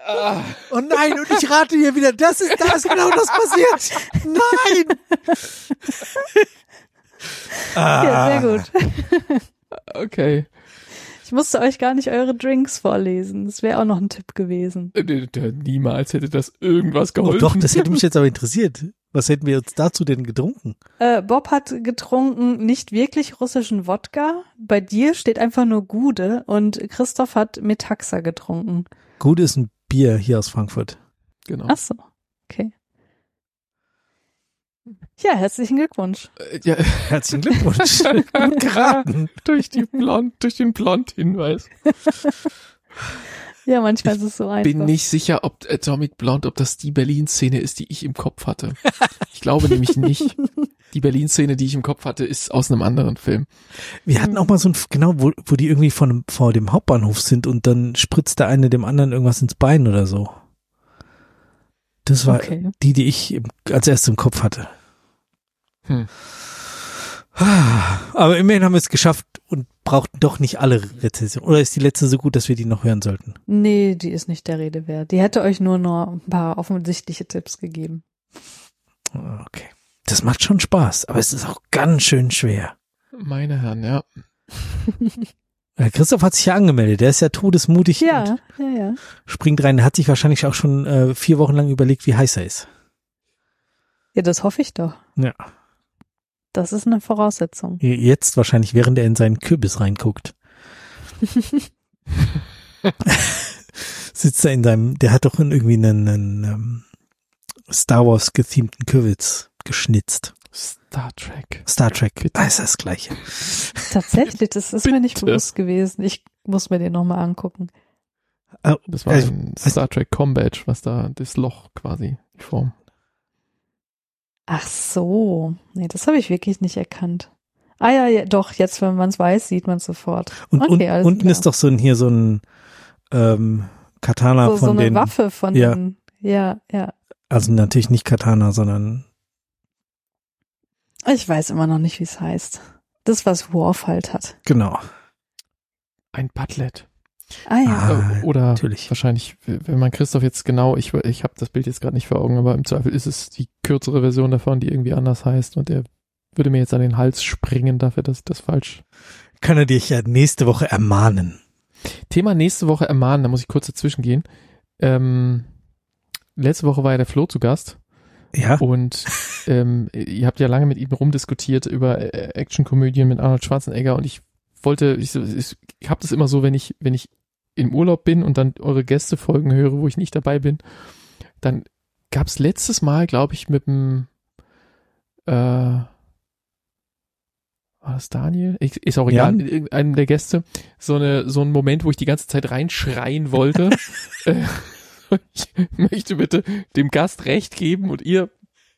Ah. oh nein, und ich rate hier wieder, das ist, da ist genau das passiert. Nein. ah. ja, sehr gut. Okay. Ich musste euch gar nicht eure Drinks vorlesen. Das wäre auch noch ein Tipp gewesen. Äh, Niemals hätte das irgendwas Oh geholfen. doch, das hätte mich jetzt aber interessiert. Was hätten wir uns dazu denn getrunken? Äh, Bob hat getrunken nicht wirklich russischen Wodka. Bei dir steht einfach nur Gude und Christoph hat Metaxa getrunken. Gut ist ein Bier hier aus Frankfurt. Genau. Ach so, okay. Ja, herzlichen Glückwunsch. Äh, Ja, Herzlichen Glückwunsch. Gut geraten. durch die Blond, durch den Blond-Hinweis. Ja, manchmal ist es so einfach. Bin nicht sicher, ob Atomic Blonde, ob das die Berlin-Szene ist, die ich im Kopf hatte. Ich glaube nämlich nicht. Die Berlin-Szene, die ich im Kopf hatte, ist aus einem anderen Film. Wir hatten auch mal so ein, genau, wo, wo die irgendwie von, vor dem Hauptbahnhof sind und dann spritzt der eine dem anderen irgendwas ins Bein oder so. Das war Okay. die, die ich als erstes im Kopf hatte. Hm. Aber immerhin haben wir es geschafft und brauchten doch nicht alle Rezensionen. Oder ist die letzte so gut, dass wir die noch hören sollten? Nee, die ist nicht der Rede wert. Die hätte euch nur noch ein paar offensichtliche Tipps gegeben. Okay. Das macht schon Spaß, aber es ist auch ganz schön schwer. Meine Herren, ja. Äh, Christoph hat sich ja angemeldet, der ist ja todesmutig und Ja, ja, ja. springt rein. Hat sich wahrscheinlich auch schon äh, vier Wochen lang überlegt, wie heiß er ist. Ja, das hoffe ich doch. Ja. Das ist eine Voraussetzung. Jetzt wahrscheinlich, während er in seinen Kürbis reinguckt. Sitzt er in seinem, der hat doch irgendwie einen, einen ähm, Star Wars gethemten Kürbis geschnitzt. Star Trek. Star Trek, Bitte. ah, ist das gleiche. Tatsächlich, das ist mir nicht Bitte. bewusst gewesen. Ich muss mir den nochmal angucken. Oh, Das war Also, ein Star Trek Combat, was da, das Loch quasi, die Form. Ach so. Nee, das habe ich wirklich nicht erkannt. Ah ja, ja doch, jetzt, wenn man es weiß, sieht man es sofort. und okay, un, alles unten klar. ist doch so ein, hier so ein ähm, Katana so, von so eine den, Waffe von Ja. den, ja, ja. also natürlich nicht Katana, sondern Ich weiß immer noch nicht, wie es heißt. Das, was Worf halt hat. genau. Ein Butlet. Ah ja. Ah, Äh, Oder natürlich. wahrscheinlich, wenn man Christoph jetzt genau, ich, ich habe das Bild jetzt gerade nicht vor Augen, aber im Zweifel ist es die kürzere Version davon, die irgendwie anders heißt und der würde mir jetzt an den Hals springen dafür, dass ich das falsch. Kann er dich ja nächste Woche ermahnen. Thema nächste Woche ermahnen, da muss ich kurz dazwischen gehen. Ähm, letzte Woche war ja der Flo zu Gast Ja, und ähm, ihr habt ja lange mit ihm rumdiskutiert über Actionkomödien mit Arnold Schwarzenegger und ich wollte, ich, ich, ich habe das immer so, wenn ich, wenn ich im Urlaub bin und dann eure Gästefolgen höre, wo ich nicht dabei bin, dann gab's letztes Mal, glaube ich, mit dem äh, war das Daniel? Ich, ist auch egal, Ja. irgendeinem der Gäste, so eine so ein Moment, wo ich die ganze Zeit reinschreien wollte. äh, ich möchte bitte dem Gast recht geben und ihr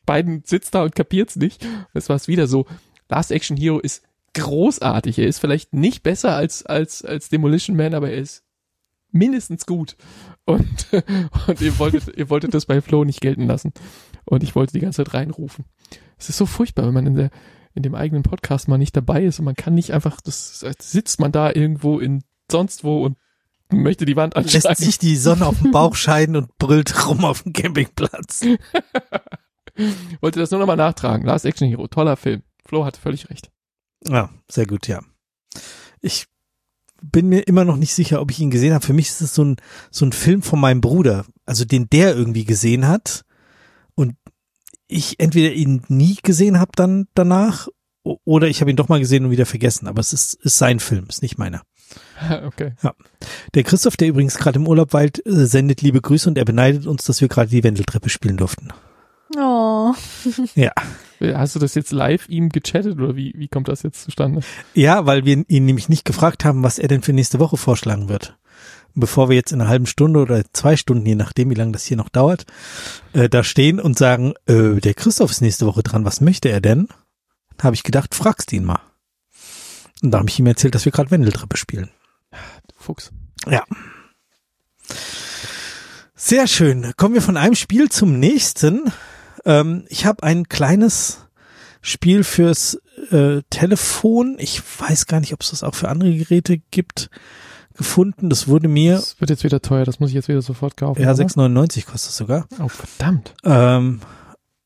beiden sitzt da und kapiert's nicht. Das war es wieder so. Last Action Hero ist großartig. Er ist vielleicht nicht besser als als als Demolition Man, aber er ist mindestens gut. Und und ihr wolltet ihr wolltet das bei Flo nicht gelten lassen. Und ich wollte die ganze Zeit reinrufen. Es ist so furchtbar, wenn man in der in dem eigenen Podcast mal nicht dabei ist und man kann nicht einfach, das sitzt man da irgendwo in sonst wo und möchte die Wand lässt anschlagen. sich die Sonne auf den Bauch scheiden und brüllt rum auf dem Campingplatz. Wollte das nur nochmal nachtragen. Last Action Hero, toller Film. Flo hat völlig recht. Ja, sehr gut, ja. Ich bin mir immer noch nicht sicher, ob ich ihn gesehen habe. Für mich ist es so ein, so ein Film von meinem Bruder, also den der irgendwie gesehen hat und ich entweder ihn nie gesehen habe dann danach oder ich habe ihn doch mal gesehen und wieder vergessen. Aber es ist, ist sein Film, ist nicht meiner. okay. Der Christoph, der übrigens gerade im Urlaub weilt, äh, sendet liebe Grüße und er beneidet uns, dass wir gerade die Wendeltreppe spielen durften. Oh. Ja. Hast du das jetzt live ihm gechattet oder wie, wie kommt das jetzt zustande? Ja, weil wir ihn nämlich nicht gefragt haben, was er denn für nächste Woche vorschlagen wird. Bevor wir jetzt in einer halben Stunde oder zwei Stunden, je nachdem, wie lange das hier noch dauert, äh, da stehen und sagen, äh, der Christoph ist nächste Woche dran, was möchte er denn? Habe ich gedacht, fragst ihn mal. Und da habe ich ihm erzählt, dass wir gerade Wendeltreppe spielen. Du Fuchs. Sehr schön. Kommen wir von einem Spiel zum nächsten. Ähm, ich habe ein kleines Spiel fürs äh, Telefon. Ich weiß gar nicht, ob es das auch für andere Geräte gibt. Gefunden. Das wurde mir, Das wird jetzt wieder teuer, das muss ich jetzt wieder sofort kaufen. ja, oder? 6,99 kostet es sogar. Oh, verdammt. Ähm,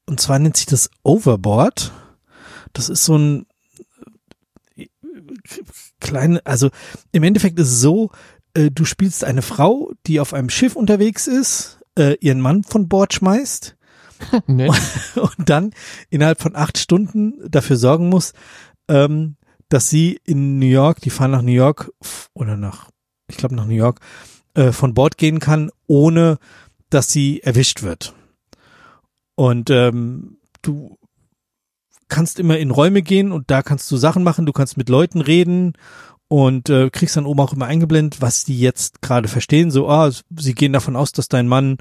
und zwar nennt sich das Overboard. Das ist so ein kleine, also im Endeffekt ist es so, äh, du spielst eine Frau, die auf einem Schiff unterwegs ist, äh, ihren Mann von Bord schmeißt Nett. und dann innerhalb von acht Stunden dafür sorgen muss, ähm, dass sie in New York, die fahren nach New York oder nach, ich glaube nach New York, äh, von Bord gehen kann, ohne dass sie erwischt wird. Und ähm, du kannst immer in Räume gehen und da kannst du Sachen machen, du kannst mit Leuten reden und äh, kriegst dann oben auch immer eingeblendet, was die jetzt gerade verstehen. So, ah, sie gehen davon aus, dass dein Mann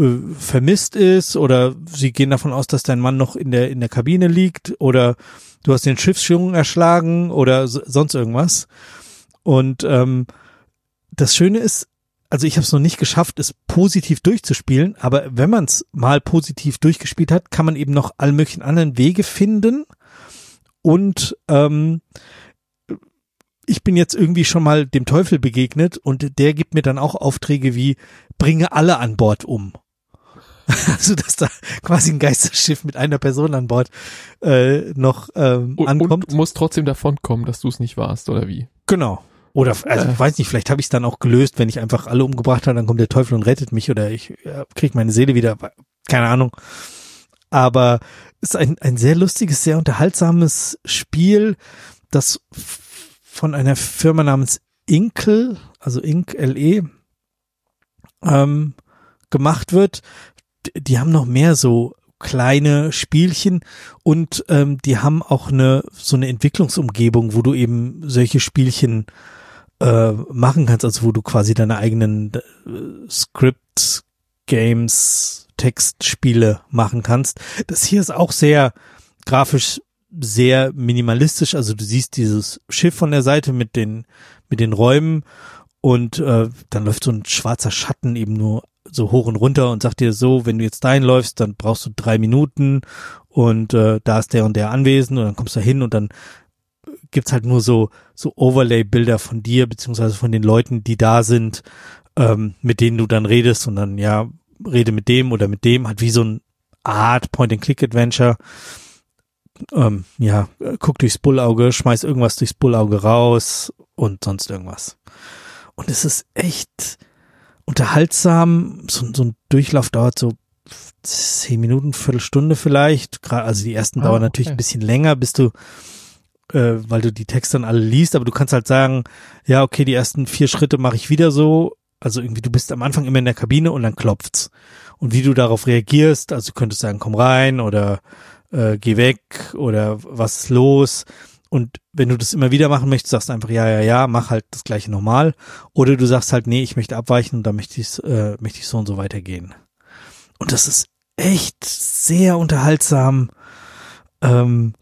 äh, vermisst ist oder sie gehen davon aus, dass dein Mann noch in der in der Kabine liegt oder du hast den Schiffsschwung erschlagen oder so, sonst irgendwas. Und ähm, das Schöne ist, also ich habe es noch nicht geschafft, es positiv durchzuspielen, aber wenn man es mal positiv durchgespielt hat, kann man eben noch all möglichen anderen Wege finden. Und ähm, ich bin jetzt irgendwie schon mal dem Teufel begegnet und der gibt mir dann auch Aufträge wie bringe alle an Bord um. Also dass da quasi ein Geisterschiff mit einer Person an Bord äh, noch ähm, Und, ankommt. und musst trotzdem davon kommen, dass du es nicht warst, oder wie? Genau. Oder also Äh. ich weiß nicht, vielleicht habe ich es dann auch gelöst, wenn ich einfach alle umgebracht habe, dann kommt der Teufel und rettet mich oder ich äh, krieg meine Seele wieder. Keine Ahnung. Aber es ist ein, ein sehr lustiges, sehr unterhaltsames Spiel, das von einer Firma namens Inkle, also Ink LE, ähm, gemacht wird. Die haben noch mehr so kleine Spielchen und ähm, die haben auch eine so eine Entwicklungsumgebung, wo du eben solche Spielchen äh, machen kannst, also wo du quasi deine eigenen äh, Script Games Textspiele machen kannst. Das hier ist auch sehr grafisch sehr minimalistisch, also du siehst dieses Schiff von der Seite mit den mit den Räumen und äh, dann läuft so ein schwarzer Schatten eben nur so hoch und runter und sagt dir so, wenn du jetzt dahin läufst, dann brauchst du drei Minuten und äh, da ist der und der anwesend und dann kommst du hin und dann gibt's halt nur so so Overlay-Bilder von dir beziehungsweise von den Leuten, die da sind, ähm, mit denen du dann redest und dann ja rede mit dem oder mit dem, halt wie so ein Art Point-and-Click-Adventure. Ähm, ja, äh, guck durchs Bullauge, schmeiß irgendwas durchs Bullauge raus und sonst irgendwas. Und es ist echt unterhaltsam. So, so ein Durchlauf dauert so zehn Minuten, Viertelstunde vielleicht. Gerade, also die ersten Ah, dauern natürlich okay. ein bisschen länger, bis du, äh, weil du die Texte dann alle liest, aber du kannst halt sagen, ja, okay, die ersten vier Schritte mache ich wieder so. Also irgendwie, du bist am Anfang immer in der Kabine und dann klopft's. Und wie du darauf reagierst, also du könntest sagen, komm rein oder äh, geh weg oder was ist los. Und wenn du das immer wieder machen möchtest, sagst einfach, ja, ja, ja, mach halt das gleiche normal. Oder du sagst halt, nee, ich möchte abweichen und da möchte ich äh, möchte ich so und so weitergehen. Und das ist echt sehr unterhaltsam, ähm,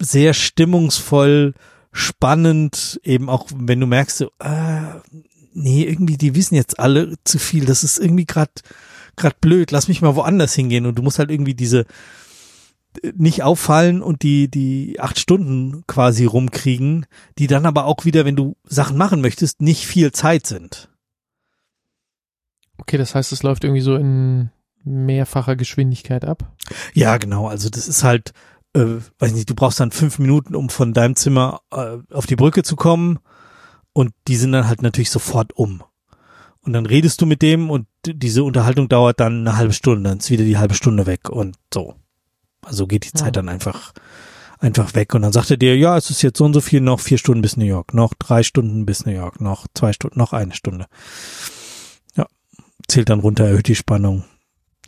sehr stimmungsvoll, spannend, eben auch wenn du merkst, so, äh, nee, irgendwie, die wissen jetzt alle zu viel, das ist irgendwie gerade grad blöd, lass mich mal woanders hingehen und du musst halt irgendwie diese nicht auffallen und die, die acht Stunden quasi rumkriegen, die dann aber auch wieder, wenn du Sachen machen möchtest, nicht viel Zeit sind. Okay, das heißt, es läuft irgendwie so in mehrfacher Geschwindigkeit ab. Ja, genau. Also das ist halt, äh, weiß nicht, du brauchst dann fünf Minuten, um von deinem Zimmer äh, auf die Brücke zu kommen. Und die sind dann halt natürlich sofort um. Und dann redest du mit dem und diese Unterhaltung dauert dann eine halbe Stunde, dann ist wieder die halbe Stunde weg und so. Also geht die Ja. Zeit dann einfach, einfach weg. Und dann sagt er dir, ja, es ist jetzt so und so viel, noch vier Stunden bis New York, noch drei Stunden bis New York, noch zwei Stunden, noch eine Stunde. Ja, zählt dann runter, erhöht die Spannung.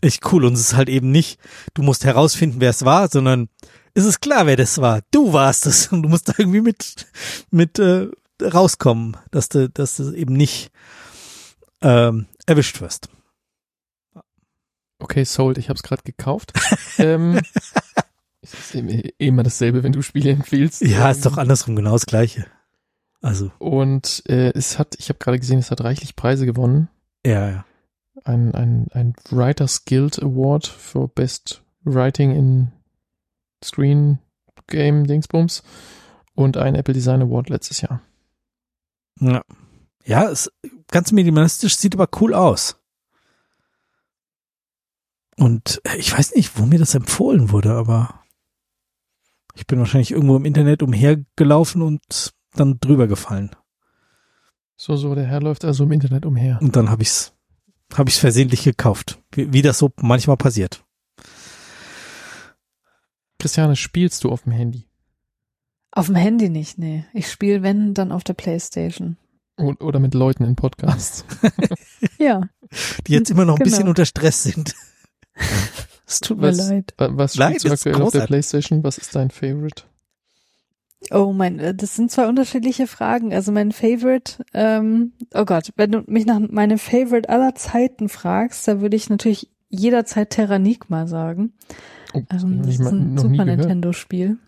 Echt cool. Und es ist halt eben nicht, du musst herausfinden, wer es war, sondern es ist klar, wer das war. Du warst es. Und du musst da irgendwie mit, mit äh, rauskommen, dass du, dass du eben nicht ähm, erwischt wirst. Okay, sold, ich habe es gerade gekauft. ähm, es ist immer- immer dasselbe, wenn du Spiele empfiehlst. Ja, Ähm, ist doch andersrum genau das Gleiche. Also, Und äh, es hat, ich habe gerade gesehen, es hat reichlich Preise gewonnen. ja, ja. Ein, ein, ein Writers Guild Award für Best Writing in Screen Game Dingsbums und ein Apple Design Award letztes Jahr. Ja, ja ist ganz minimalistisch, sieht aber cool aus. Und äh, ich weiß nicht, wo mir das empfohlen wurde, aber ich bin wahrscheinlich irgendwo im Internet umhergelaufen und dann drüber gefallen. So, so, der Herr läuft also im Internet umher. Und dann habe ich's, habe ich's versehentlich gekauft, wie, wie das so manchmal passiert. Christiane, spielst du auf dem Handy? Auf dem Handy nicht, nee. Ich spiele, wenn, dann auf der Playstation. O- Oder mit Leuten in Podcasts? Ja, Die jetzt immer noch ein Genau. bisschen unter Stress sind. es tut mir Was- leid. Wa- Was spielst du aktuell auf der. Playstation? Was ist dein Favorite? Oh mein, äh, das sind zwei unterschiedliche Fragen. Also mein Favorite, ähm, oh Gott, wenn du mich nach meinem Favorite aller Zeiten fragst, da würde ich natürlich jederzeit Terranigma sagen. Oh, Ähm, das ist ein Super gehört. Nintendo-Spiel.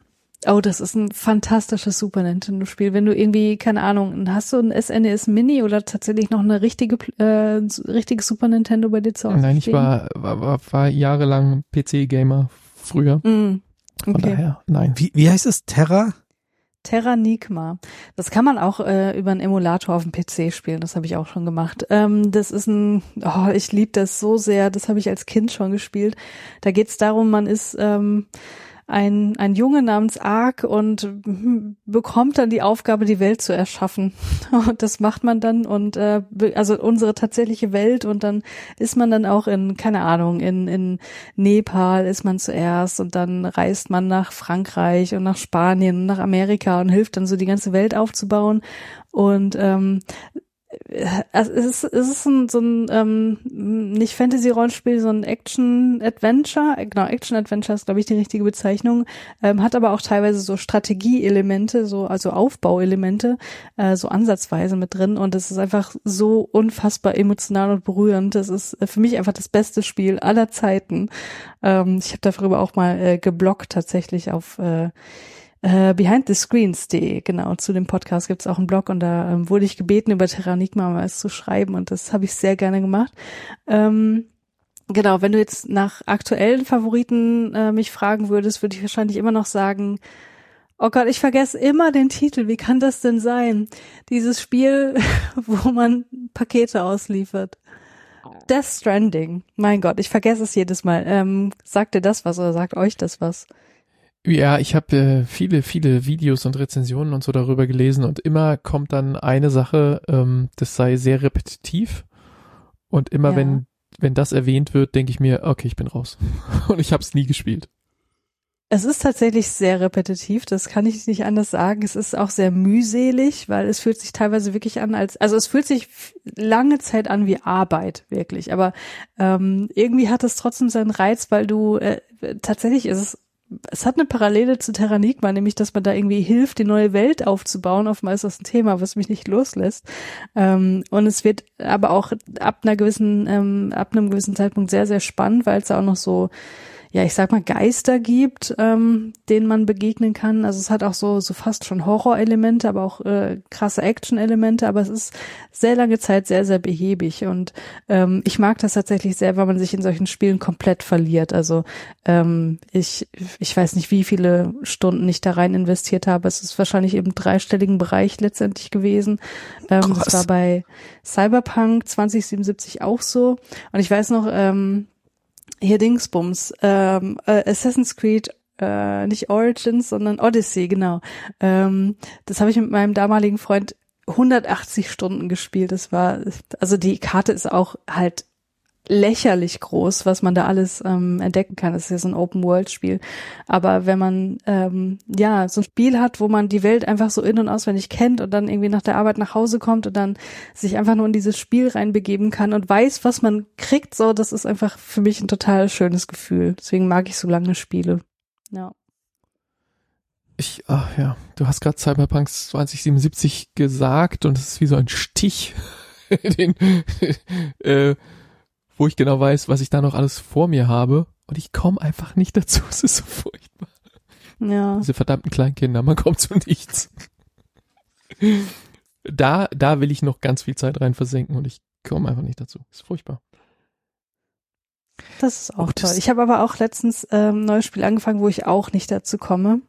Oh, das ist ein fantastisches Super Nintendo-Spiel. Wenn du irgendwie, keine Ahnung, hast du ein SNES Mini oder tatsächlich noch eine richtige, äh, ein richtiges Super Nintendo bei dir zu Hause? Nein, ich war, war, war, war jahrelang PC-Gamer früher. Mm, Von okay. daher, nein. Wie, wie heißt es? Terra? Terranigma. Das kann man auch äh, über einen Emulator auf dem PC spielen. Das habe ich auch schon gemacht. Ähm, das ist ein, oh, ich liebe das so sehr. Das habe ich als Kind schon gespielt. Da geht es darum, man ist ähm, ein, ein Junge namens Ark und hm, bekommt dann die Aufgabe, die Welt zu erschaffen. Und das macht man dann und äh, also unsere tatsächliche Welt und dann ist man dann auch in, keine Ahnung, in, in Nepal ist man zuerst und dann reist man nach Frankreich und nach Spanien und nach Amerika und hilft dann so die ganze Welt aufzubauen. Und ähm, es ist, es ist ein, so ein ähm, nicht Fantasy-Rollenspiel, so ein Action-Adventure. Genau, Action-Adventure ist, glaube ich, die richtige Bezeichnung. Ähm, hat aber auch teilweise so Strategie-Elemente, so also Aufbauelemente, äh, so ansatzweise mit drin. Und es ist einfach so unfassbar emotional und berührend. Das ist äh, für mich einfach das beste Spiel aller Zeiten. Ähm, ich habe darüber auch mal äh, geblockt tatsächlich auf äh, äh, behindthescreens.de, genau, zu dem Podcast gibt's auch einen Blog und da ähm, wurde ich gebeten, über Terranigma was zu schreiben und das habe ich sehr gerne gemacht. Ähm, genau, wenn du jetzt nach aktuellen Favoriten äh, mich fragen würdest, würde ich wahrscheinlich immer noch sagen, oh Gott, ich vergesse immer den Titel, wie kann das denn sein? Dieses Spiel, wo man Pakete ausliefert. Death Stranding, mein Gott, ich vergesse es jedes Mal. Ähm, sagt dir das was oder sagt euch das was? Ja, ich habe äh, viele, viele Videos und Rezensionen und so darüber gelesen und immer kommt dann eine Sache, ähm, das sei sehr repetitiv und immer Ja. wenn wenn das erwähnt wird, denke ich mir, okay, ich bin raus und ich habe es nie gespielt. Es ist tatsächlich sehr repetitiv, das kann ich nicht anders sagen. Es ist auch sehr mühselig, weil es fühlt sich teilweise wirklich an als, also es fühlt sich lange Zeit an wie Arbeit, wirklich. Aber ähm, irgendwie hat es trotzdem seinen Reiz, weil du äh, tatsächlich ist es, es hat eine Parallele zu Terranigma, nämlich dass man da irgendwie hilft, die neue Welt aufzubauen. Oftmals ist das ein Thema, was mich nicht loslässt. Ähm, und es wird aber auch ab einer gewissen, ähm, ab einem gewissen Zeitpunkt sehr, sehr spannend, weil es da auch noch so ja, ich sag mal, Geister gibt, ähm, denen man begegnen kann. Also es hat auch so, so fast schon Horrorelemente, aber auch äh, krasse Action-Elemente, aber es ist sehr lange Zeit sehr, sehr behäbig. Und ähm, ich mag das tatsächlich sehr, weil man sich in solchen Spielen komplett verliert. Also ähm, ich, ich weiß nicht, wie viele Stunden ich da rein investiert habe. Es ist wahrscheinlich im dreistelligen Bereich letztendlich gewesen. Ähm, das war bei Cyberpunk 2077 auch so. Und ich weiß noch, ähm, hier Dingsbums, ähm, äh, Assassin's Creed, äh, nicht Origins, sondern Odyssey, genau. Ähm, das habe ich mit meinem damaligen Freund 180 Stunden gespielt. Das war, also die Karte ist auch halt lächerlich groß, was man da alles ähm, entdecken kann. Das ist ja so ein Open-World-Spiel. Aber wenn man ähm, ja so ein Spiel hat, wo man die Welt einfach so in- und auswendig kennt und dann irgendwie nach der Arbeit nach Hause kommt und dann sich einfach nur in dieses Spiel reinbegeben kann und weiß, was man kriegt, so, das ist einfach für mich ein total schönes Gefühl. Deswegen mag ich so lange Spiele. Ja. Ich, ach ja, du hast gerade Cyberpunk 2077 gesagt und es ist wie so ein Stich, den, äh, wo ich genau weiß, was ich da noch alles vor mir habe und ich komme einfach nicht dazu. Es ist so furchtbar. Ja. Diese verdammten Kleinkinder, man kommt zu nichts. Da, da will ich noch ganz viel Zeit rein versenken und ich komme einfach nicht dazu. ist furchtbar. Das ist auch Oh, das- toll. Ich habe aber auch letztens ähm, ein neues Spiel angefangen, wo ich auch nicht dazu komme.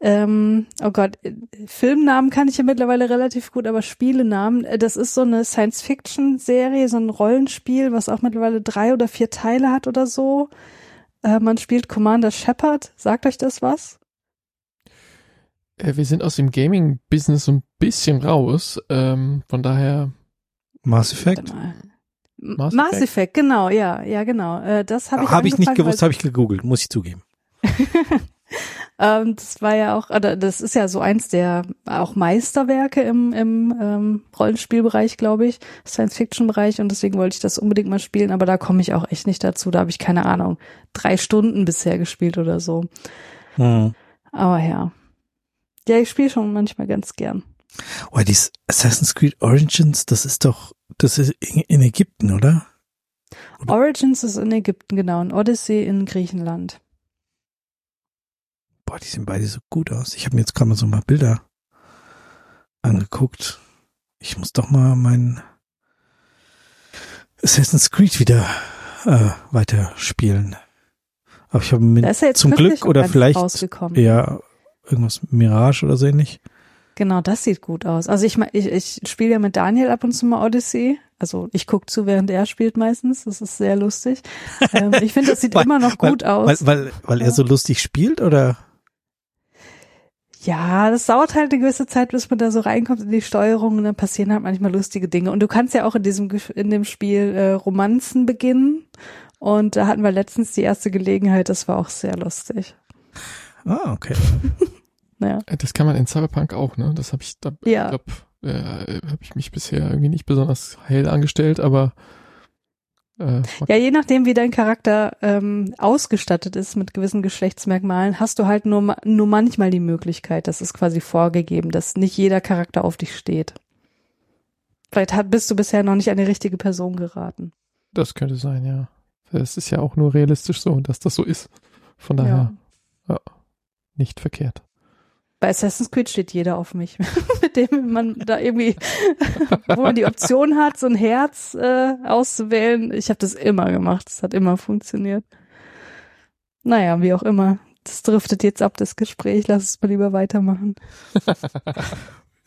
Ähm, oh Gott, äh, Filmnamen kann ich ja mittlerweile relativ gut, aber Spielenamen, äh, das ist so eine Science-Fiction-Serie, so ein Rollenspiel, was auch mittlerweile drei oder vier Teile hat oder so. Äh, man spielt Commander Shepard. Sagt euch das was? Äh, wir sind aus dem Gaming-Business so ein bisschen raus, ähm, von daher, Mass Effect? Mass Mass Effect? Effect, genau, ja, ja, genau. Äh, das habe ich Habe ich nicht gewusst, habe ich gegoogelt, muss ich zugeben. ähm, das war ja auch, oder das ist ja so eins der auch Meisterwerke im, im ähm, Rollenspielbereich, glaube ich, Science-Fiction-Bereich und deswegen wollte ich das unbedingt mal spielen, aber da komme ich auch echt nicht dazu. Da habe ich keine Ahnung, drei Stunden bisher gespielt oder so. Hm. Aber ja. Ja, ich spiele schon manchmal ganz gern. Oh, dieses Assassin's Creed Origins, das ist doch, das ist in, Ägypten, oder? oder? Origins ist in Ägypten, genau, und Odyssey in Griechenland. Boah, die sehen beide so gut aus. Ich habe mir jetzt gerade mal so mal Bilder angeguckt. Ich muss doch mal mein Assassin's Creed wieder äh, weiterspielen. Aber ich habe mir ja zum Glück oder vielleicht ja irgendwas Mirage oder so ähnlich. Genau, das sieht gut aus. Also ich ich, ich spiele ja mit Daniel ab und zu mal Odyssey. Also ich gucke zu, während er spielt meistens. Das ist sehr lustig. ähm, ich finde, das sieht weil, immer noch gut weil, aus. Weil, weil, weil er so lustig spielt oder? Ja, das dauert halt eine gewisse Zeit, bis man da so reinkommt in die Steuerung und dann passieren halt manchmal lustige Dinge. Und du kannst ja auch in diesem in dem Spiel äh, Romanzen beginnen. Und da hatten wir letztens die erste Gelegenheit, das war auch sehr lustig. Ah, okay. naja. Äh, das kann man in Cyberpunk auch, ne? Das habe ich, da, ja. ich glaube, äh, habe ich mich bisher irgendwie nicht besonders hell angestellt, aber äh, ja, je nachdem, wie dein Charakter ähm, ausgestattet ist mit gewissen Geschlechtsmerkmalen, hast du halt nur, nur manchmal die Möglichkeit, das ist quasi vorgegeben, dass nicht jeder Charakter auf dich steht. Vielleicht hat, bist du bisher noch nicht an die richtige Person geraten. Das könnte sein, ja. Es ist ja auch nur realistisch so, dass das so ist. Von daher, ja, ja nicht verkehrt. Bei Assassin's Creed steht jeder auf mich, mit dem man da irgendwie, wo man die Option hat, so ein Herz äh, auszuwählen. Ich habe das immer gemacht, es hat immer funktioniert. Naja, wie auch immer. Das driftet jetzt ab, das Gespräch. Lass es mal lieber weitermachen.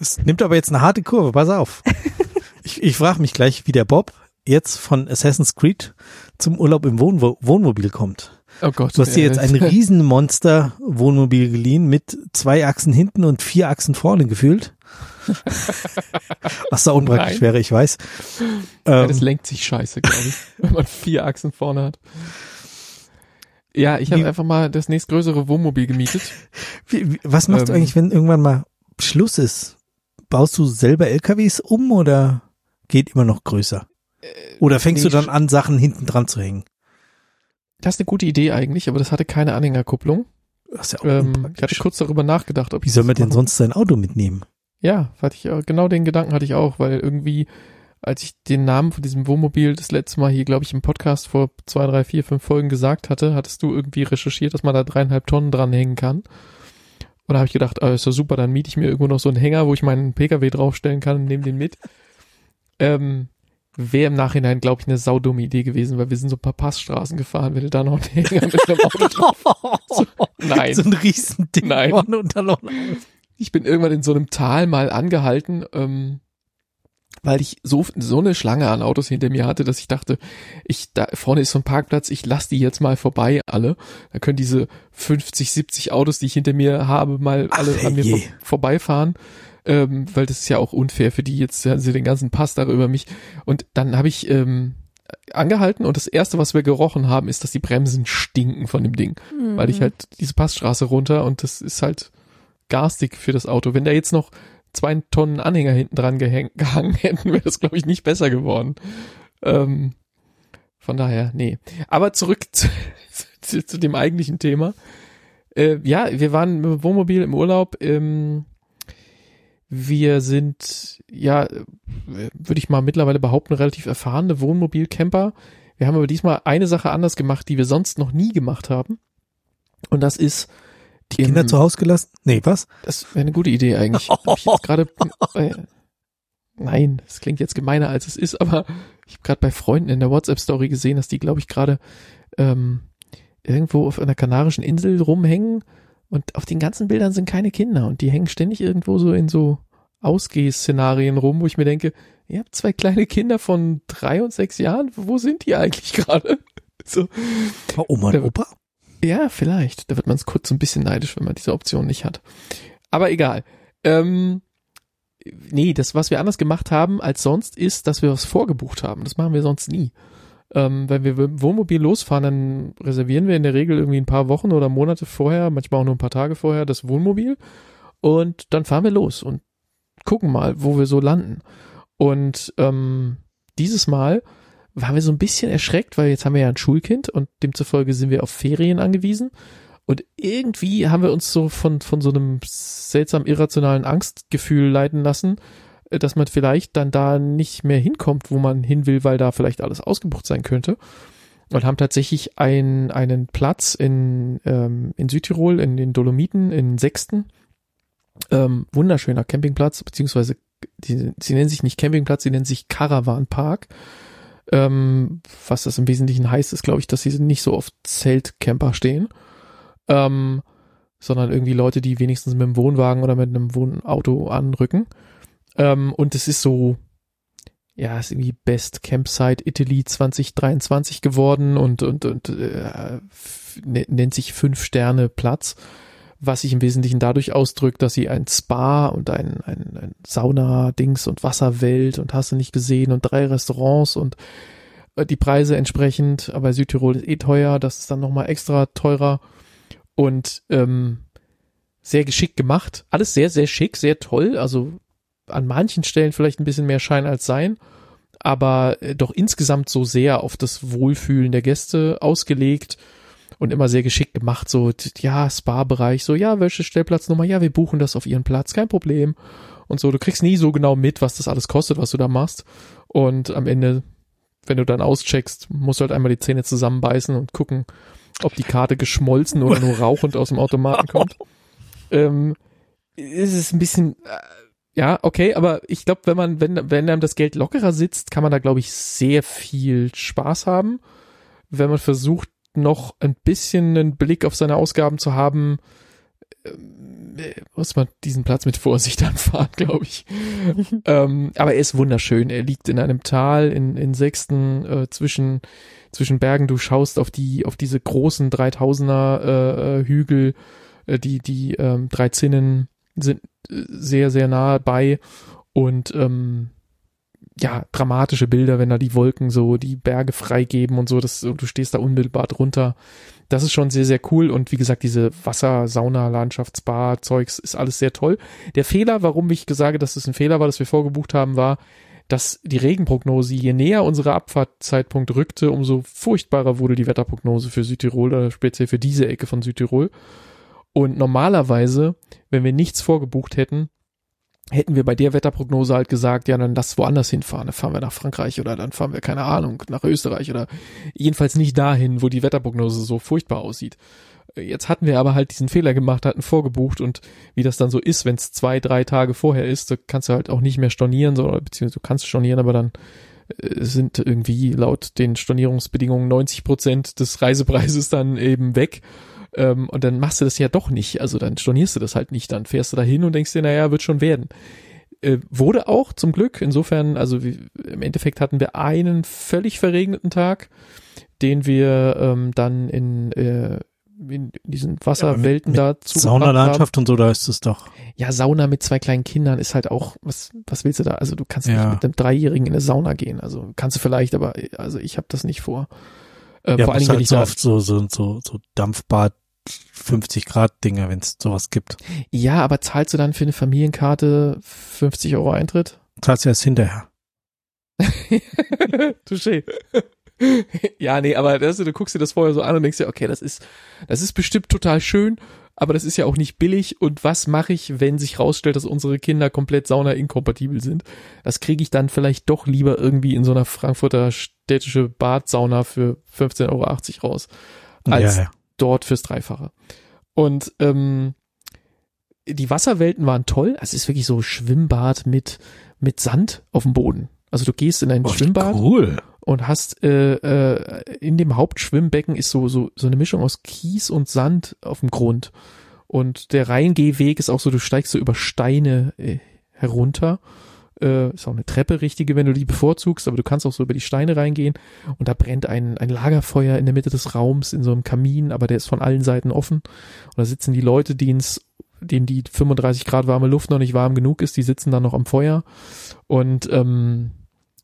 Es nimmt aber jetzt eine harte Kurve, pass auf. Ich, ich frage mich gleich, wie der Bob jetzt von Assassin's Creed zum Urlaub im Wohnwo Wohnmobil kommt. Oh Gott. Du hast dir jetzt ein Riesenmonster Wohnmobil geliehen mit zwei Achsen hinten und vier Achsen vorne gefühlt. Was da unpraktisch Nein. wäre, ich weiß. Ja, das ähm, lenkt sich scheiße, glaube ich, wenn man vier Achsen vorne hat. Ja, ich habe einfach mal das nächstgrößere Wohnmobil gemietet. Wie, wie, was machst ähm, du eigentlich, wenn irgendwann mal Schluss ist? Baust du selber LKWs um oder geht immer noch größer? Oder fängst nee, du dann an, Sachen hinten dran zu hängen? Das ist eine gute Idee eigentlich, aber das hatte keine Anhängerkupplung. Das ist ja auch ähm, ich hatte kurz darüber nachgedacht, ob Wie soll man denn sonst sein Auto mitnehmen? Ja, hatte ich, genau den Gedanken hatte ich auch, weil irgendwie, als ich den Namen von diesem Wohnmobil das letzte Mal hier, glaube ich, im Podcast vor zwei, drei, vier, fünf Folgen gesagt hatte, hattest du irgendwie recherchiert, dass man da dreieinhalb Tonnen dranhängen kann. Und da habe ich gedacht, ah, ist doch super, dann miete ich mir irgendwo noch so einen Hänger, wo ich meinen Pkw draufstellen kann und nehme den mit. Ähm, wäre im Nachhinein, glaube ich, eine saudumme Idee gewesen, weil wir sind so ein paar Passstraßen gefahren, wenn du da noch einen Hänger mit einem Auto. So, nein. So ein Riesending nein. Ich bin irgendwann in so einem Tal mal angehalten, ähm, weil ich so, so eine Schlange an Autos hinter mir hatte, dass ich dachte, ich, da vorne ist so ein Parkplatz, ich lasse die jetzt mal vorbei, alle. Da können diese 50, 70 Autos, die ich hinter mir habe, mal alle Ach, an mir vor, vorbeifahren ähm, weil das ist ja auch unfair für die jetzt, haben sie den ganzen Pass darüber mich. Und dann habe ich ähm, angehalten und das erste, was wir gerochen haben, ist, dass die Bremsen stinken von dem Ding. Mhm. Weil ich halt diese Passstraße runter und das ist halt garstig für das Auto. Wenn da jetzt noch zwei Tonnen Anhänger hinten dran gehangen hätten, wäre das, glaube ich, nicht besser geworden. Ähm, von daher, nee. Aber zurück zu, zu, zu dem eigentlichen Thema. Äh, ja, wir waren mit Wohnmobil im Urlaub. Ähm, wir sind, ja, würde ich mal mittlerweile behaupten, relativ erfahrene Wohnmobilcamper. Wir haben aber diesmal eine Sache anders gemacht, die wir sonst noch nie gemacht haben. Und das ist die Kinder zu Hause gelassen? Nee, was? Das wäre eine gute Idee eigentlich. Hab ich jetzt gerade äh, Nein, das klingt jetzt gemeiner als es ist, aber ich habe gerade bei Freunden in der WhatsApp Story gesehen, dass die glaube ich gerade ähm, irgendwo auf einer kanarischen Insel rumhängen und auf den ganzen Bildern sind keine Kinder und die hängen ständig irgendwo so in so Ausgehszenarien rum, wo ich mir denke, ihr habt zwei kleine Kinder von drei und sechs Jahren, wo sind die eigentlich gerade? So. War Oma und Opa? Ja, vielleicht. Da wird man es kurz so ein bisschen neidisch, wenn man diese Option nicht hat. Aber egal. Ähm, nee, das, was wir anders gemacht haben als sonst, ist, dass wir was vorgebucht haben. Das machen wir sonst nie. Ähm, wenn wir Wohnmobil losfahren, dann reservieren wir in der Regel irgendwie ein paar Wochen oder Monate vorher, manchmal auch nur ein paar Tage vorher, das Wohnmobil. Und dann fahren wir los und gucken mal, wo wir so landen. Und ähm, dieses Mal waren wir so ein bisschen erschreckt, weil jetzt haben wir ja ein Schulkind und demzufolge sind wir auf Ferien angewiesen. Und irgendwie haben wir uns so von, von so einem seltsam irrationalen Angstgefühl leiten lassen, dass man vielleicht dann da nicht mehr hinkommt, wo man hin will, weil da vielleicht alles ausgebucht sein könnte. Und haben tatsächlich ein, einen Platz in, ähm, in Südtirol, in den Dolomiten, in Sechsten. Ähm, wunderschöner Campingplatz, beziehungsweise die, sie nennen sich nicht Campingplatz, sie nennen sich Caravan Park. Ähm, was das im Wesentlichen heißt, ist, glaube ich, dass sie nicht so oft Zeltcamper stehen, ähm, sondern irgendwie Leute, die wenigstens mit einem Wohnwagen oder mit einem Wohnauto anrücken. Ähm, und es ist so, ja, ist irgendwie Best Campsite Italy 2023 geworden und, und, und äh, nennt sich Fünf Sterne Platz was sich im Wesentlichen dadurch ausdrückt, dass sie ein Spa und ein, ein, ein Sauna-Dings und Wasserwelt und hast du nicht gesehen und drei Restaurants und äh, die Preise entsprechend, aber Südtirol ist eh teuer, das ist dann nochmal extra teurer und ähm, sehr geschickt gemacht. Alles sehr, sehr schick, sehr toll, also an manchen Stellen vielleicht ein bisschen mehr Schein als Sein, aber äh, doch insgesamt so sehr auf das Wohlfühlen der Gäste ausgelegt und immer sehr geschickt gemacht, so, ja, Spa-Bereich, so, ja, welche Stellplatznummer, ja, wir buchen das auf ihren Platz, kein Problem. Und so, du kriegst nie so genau mit, was das alles kostet, was du da machst. Und am Ende, wenn du dann auscheckst, musst du halt einmal die Zähne zusammenbeißen und gucken, ob die Karte geschmolzen oder nur rauchend aus dem Automaten kommt. Ähm, ist es ein bisschen, äh, ja, okay, aber ich glaube, wenn man, wenn, wenn einem das Geld lockerer sitzt, kann man da, glaube ich, sehr viel Spaß haben. Wenn man versucht, noch ein bisschen einen Blick auf seine Ausgaben zu haben, ähm, muss man diesen Platz mit Vorsicht anfahren, glaube ich. ähm, aber er ist wunderschön. Er liegt in einem Tal in, in Sechsten äh, zwischen, zwischen Bergen. Du schaust auf die, auf diese großen 3000er äh, äh, Hügel. Äh, die, die ähm, drei Zinnen sind äh, sehr, sehr nahe bei und ähm, ja, dramatische Bilder, wenn da die Wolken so die Berge freigeben und so, das, du stehst da unmittelbar drunter. Das ist schon sehr, sehr cool und wie gesagt, diese Wasser, Sauna, Landschaftsbar, Zeugs ist alles sehr toll. Der Fehler, warum ich sage, dass es ein Fehler war, dass wir vorgebucht haben, war, dass die Regenprognose, je näher unsere Abfahrtzeitpunkt rückte, umso furchtbarer wurde die Wetterprognose für Südtirol oder speziell für diese Ecke von Südtirol. Und normalerweise, wenn wir nichts vorgebucht hätten, hätten wir bei der Wetterprognose halt gesagt, ja, dann lass woanders hinfahren. Dann fahren wir nach Frankreich oder dann fahren wir, keine Ahnung, nach Österreich oder jedenfalls nicht dahin, wo die Wetterprognose so furchtbar aussieht. Jetzt hatten wir aber halt diesen Fehler gemacht, hatten vorgebucht und wie das dann so ist, wenn es zwei, drei Tage vorher ist, da kannst du halt auch nicht mehr stornieren, so, beziehungsweise du kannst stornieren, aber dann äh, sind irgendwie laut den Stornierungsbedingungen 90 Prozent des Reisepreises dann eben weg. Ähm, und dann machst du das ja doch nicht. Also dann stornierst du das halt nicht. Dann fährst du da hin und denkst dir, naja, wird schon werden. Äh, wurde auch zum Glück. Insofern, also wie, im Endeffekt hatten wir einen völlig verregneten Tag, den wir ähm, dann in, äh, in diesen Wasserwelten ja, dazu. Saunalandschaft und so, da ist es doch. Ja, Sauna mit zwei kleinen Kindern ist halt auch, was, was willst du da? Also du kannst ja. nicht mit einem Dreijährigen in eine Sauna gehen. Also kannst du vielleicht, aber also ich habe das nicht vor. Äh, ja, vor allen Dingen, halt wenn ich so oft so, so, so, so Dampfbad 50 Grad Dinger, wenn es sowas gibt. Ja, aber zahlst du dann für eine Familienkarte 50 Euro Eintritt? Zahlst du erst hinterher. Touché. ja, nee, aber das, du guckst dir das vorher so an und denkst dir, okay, das ist, das ist bestimmt total schön, aber das ist ja auch nicht billig. Und was mache ich, wenn sich rausstellt, dass unsere Kinder komplett sauna-inkompatibel sind? Das kriege ich dann vielleicht doch lieber irgendwie in so einer Frankfurter städtische Badsauna für 15,80 Euro raus, als ja, ja dort fürs Dreifache. Und ähm, die Wasserwelten waren toll. Also es ist wirklich so Schwimmbad mit, mit Sand auf dem Boden. Also du gehst in ein oh, Schwimmbad cool. und hast äh, äh, in dem Hauptschwimmbecken ist so, so, so eine Mischung aus Kies und Sand auf dem Grund. Und der Reingehweg ist auch so, du steigst so über Steine äh, herunter äh, ist auch eine Treppe richtige, wenn du die bevorzugst, aber du kannst auch so über die Steine reingehen und da brennt ein, ein Lagerfeuer in der Mitte des Raums in so einem Kamin, aber der ist von allen Seiten offen. Und da sitzen die Leute, denen denen die 35 Grad warme Luft noch nicht warm genug ist, die sitzen dann noch am Feuer und ähm,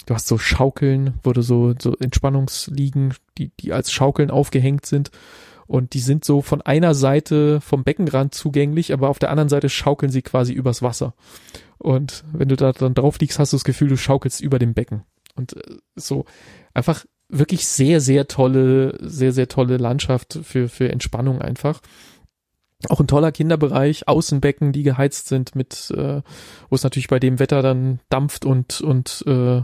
du hast so Schaukeln, wo du so, so Entspannungsliegen, die, die als Schaukeln aufgehängt sind. Und die sind so von einer Seite vom Beckenrand zugänglich, aber auf der anderen Seite schaukeln sie quasi übers Wasser. Und wenn du da dann drauf liegst, hast du das Gefühl, du schaukelst über dem Becken. Und äh, so einfach wirklich sehr, sehr tolle, sehr, sehr tolle Landschaft für, für Entspannung einfach. Auch ein toller Kinderbereich, Außenbecken, die geheizt sind mit, äh, wo es natürlich bei dem Wetter dann dampft und, und äh,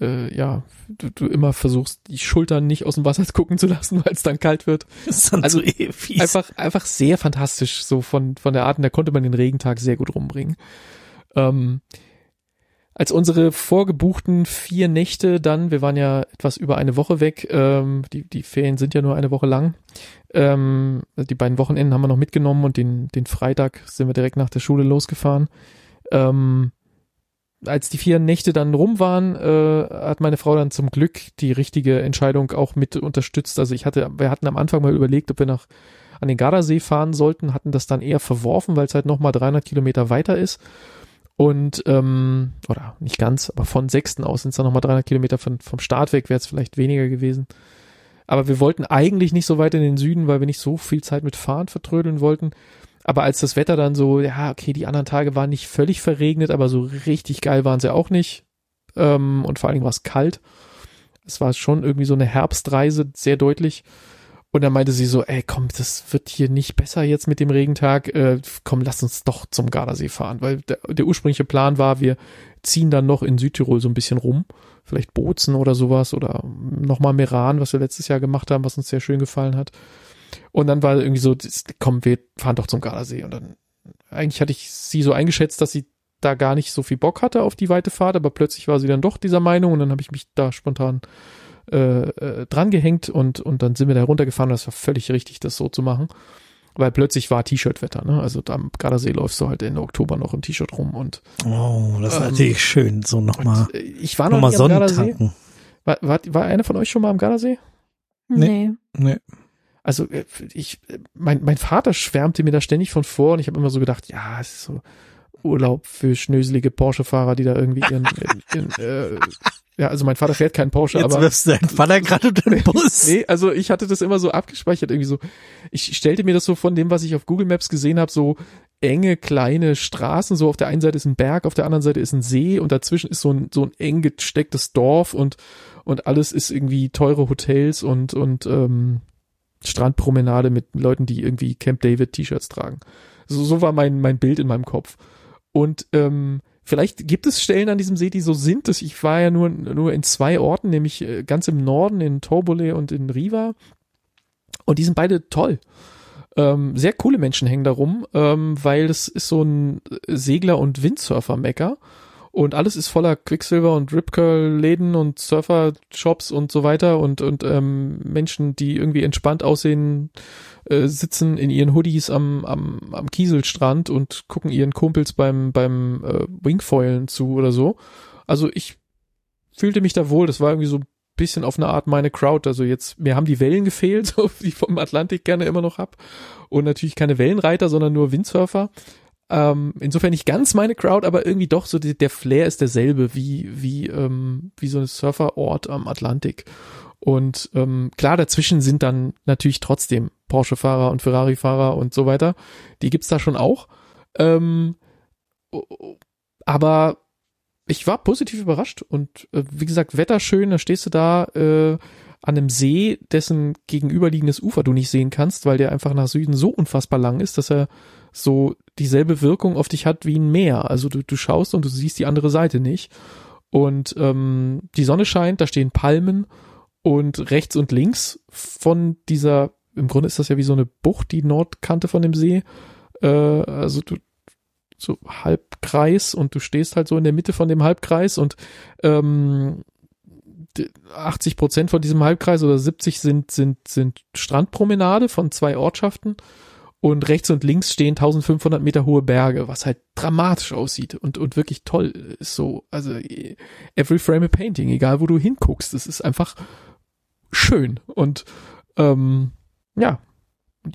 äh, ja, du, du immer versuchst, die Schultern nicht aus dem Wasser gucken zu lassen, weil es dann kalt wird. Das ist dann Also so eh fies. Einfach, einfach sehr fantastisch, so von, von der Art, und da konnte man den Regentag sehr gut rumbringen. Ähm, als unsere vorgebuchten vier Nächte dann, wir waren ja etwas über eine Woche weg, ähm, die, die Ferien sind ja nur eine Woche lang, ähm, die beiden Wochenenden haben wir noch mitgenommen und den, den Freitag sind wir direkt nach der Schule losgefahren. Ähm, als die vier Nächte dann rum waren, äh, hat meine Frau dann zum Glück die richtige Entscheidung auch mit unterstützt. Also ich hatte, wir hatten am Anfang mal überlegt, ob wir nach an den Gardasee fahren sollten, hatten das dann eher verworfen, weil es halt nochmal 300 Kilometer weiter ist. Und, ähm, oder nicht ganz, aber von Sechsten aus sind es dann nochmal 300 Kilometer von, vom Start weg, wäre es vielleicht weniger gewesen. Aber wir wollten eigentlich nicht so weit in den Süden, weil wir nicht so viel Zeit mit Fahren vertrödeln wollten. Aber als das Wetter dann so, ja, okay, die anderen Tage waren nicht völlig verregnet, aber so richtig geil waren sie auch nicht. Ähm, und vor allen Dingen war es kalt. Es war schon irgendwie so eine Herbstreise, sehr deutlich. Und dann meinte sie so, ey, komm, das wird hier nicht besser jetzt mit dem Regentag. Äh, komm, lass uns doch zum Gardasee fahren. Weil der, der ursprüngliche Plan war, wir ziehen dann noch in Südtirol so ein bisschen rum. Vielleicht Bozen oder sowas oder nochmal Meran, was wir letztes Jahr gemacht haben, was uns sehr schön gefallen hat. Und dann war irgendwie so, komm, wir fahren doch zum Gardasee. Und dann, eigentlich hatte ich sie so eingeschätzt, dass sie da gar nicht so viel Bock hatte auf die weite Fahrt, aber plötzlich war sie dann doch dieser Meinung und dann habe ich mich da spontan äh, äh, dran gehängt und, und dann sind wir da runtergefahren und das war völlig richtig, das so zu machen. Weil plötzlich war T-Shirt-Wetter, ne? Also da am Gardasee läufst du halt Ende Oktober noch im T-Shirt rum und, oh, das ist Ähm, natürlich schön. So nochmal äh, ich war noch nochmal nie am Gardasee. Sonnentanken. War, war, war einer von euch schon mal am Gardasee? Nee. Nee. Also äh, ich, äh, mein, mein Vater schwärmte mir da ständig von vor und ich habe immer so gedacht, ja, es ist so Urlaub für schnöselige Porsche-Fahrer, die da irgendwie ihren, ihren, äh, ja, also mein Vater fährt keinen Porsche, Jetzt aber wirfst du deinen Vater gerade unter den Bus. Nee, also ich hatte das immer so abgespeichert, irgendwie so. Ich stellte mir das so von dem, was ich auf Google Maps gesehen habe, so enge kleine Straßen. So auf der einen Seite ist ein Berg, auf der anderen Seite ist ein See und dazwischen ist so ein so ein eng gestecktes Dorf und und alles ist irgendwie teure Hotels und und ähm, Strandpromenade mit Leuten, die irgendwie Camp David T-Shirts tragen. So, so war mein mein Bild in meinem Kopf. Und ähm, vielleicht gibt es Stellen an diesem See, die so sind. Das, ich war ja nur, nur in zwei Orten, nämlich äh, ganz im Norden, in Torbole und in Riva. Und die sind beide toll. Ähm, sehr coole Menschen hängen da rum, ähm, weil das ist so ein Segler- und Windsurfer-Mecker. Und alles ist voller Quicksilver und Rip-Curl-Läden und Surfer-Shops und so weiter und, und ähm, Menschen, die irgendwie entspannt aussehen, äh, sitzen in ihren Hoodies am, am, am Kieselstrand und gucken ihren Kumpels beim, beim äh, Wingfoilen zu oder so. Also ich fühlte mich da wohl, das war irgendwie so ein bisschen auf eine Art meine Crowd. Also jetzt, mir haben die Wellen gefehlt, so wie ich vom Atlantik gerne immer noch hab. Und natürlich keine Wellenreiter, sondern nur Windsurfer. Ähm, insofern nicht ganz meine Crowd, aber irgendwie doch so die, der Flair ist derselbe wie wie ähm, wie so ein Surferort am Atlantik. Und ähm, klar, dazwischen sind dann natürlich trotzdem Porsche-Fahrer und Ferrari-Fahrer und so weiter. Die gibt's da schon auch. Ähm, aber ich war positiv überrascht und äh, wie gesagt, Wetter schön, da stehst du da äh, an einem See, dessen gegenüberliegendes Ufer du nicht sehen kannst, weil der einfach nach Süden so unfassbar lang ist, dass er so dieselbe Wirkung auf dich hat wie ein Meer. Also du, du schaust und du siehst die andere Seite nicht. Und ähm, die Sonne scheint, da stehen Palmen und rechts und links von dieser, im Grunde ist das ja wie so eine Bucht, die Nordkante von dem See. Äh, also du so Halbkreis und du stehst halt so in der Mitte von dem Halbkreis und ähm, 80 Prozent von diesem Halbkreis oder 70 sind, sind, sind Strandpromenade von zwei Ortschaften und rechts und links stehen 1500 Meter hohe Berge, was halt dramatisch aussieht und, und wirklich toll ist so. Also every frame a painting, egal wo du hinguckst, es ist einfach schön und ähm, ja,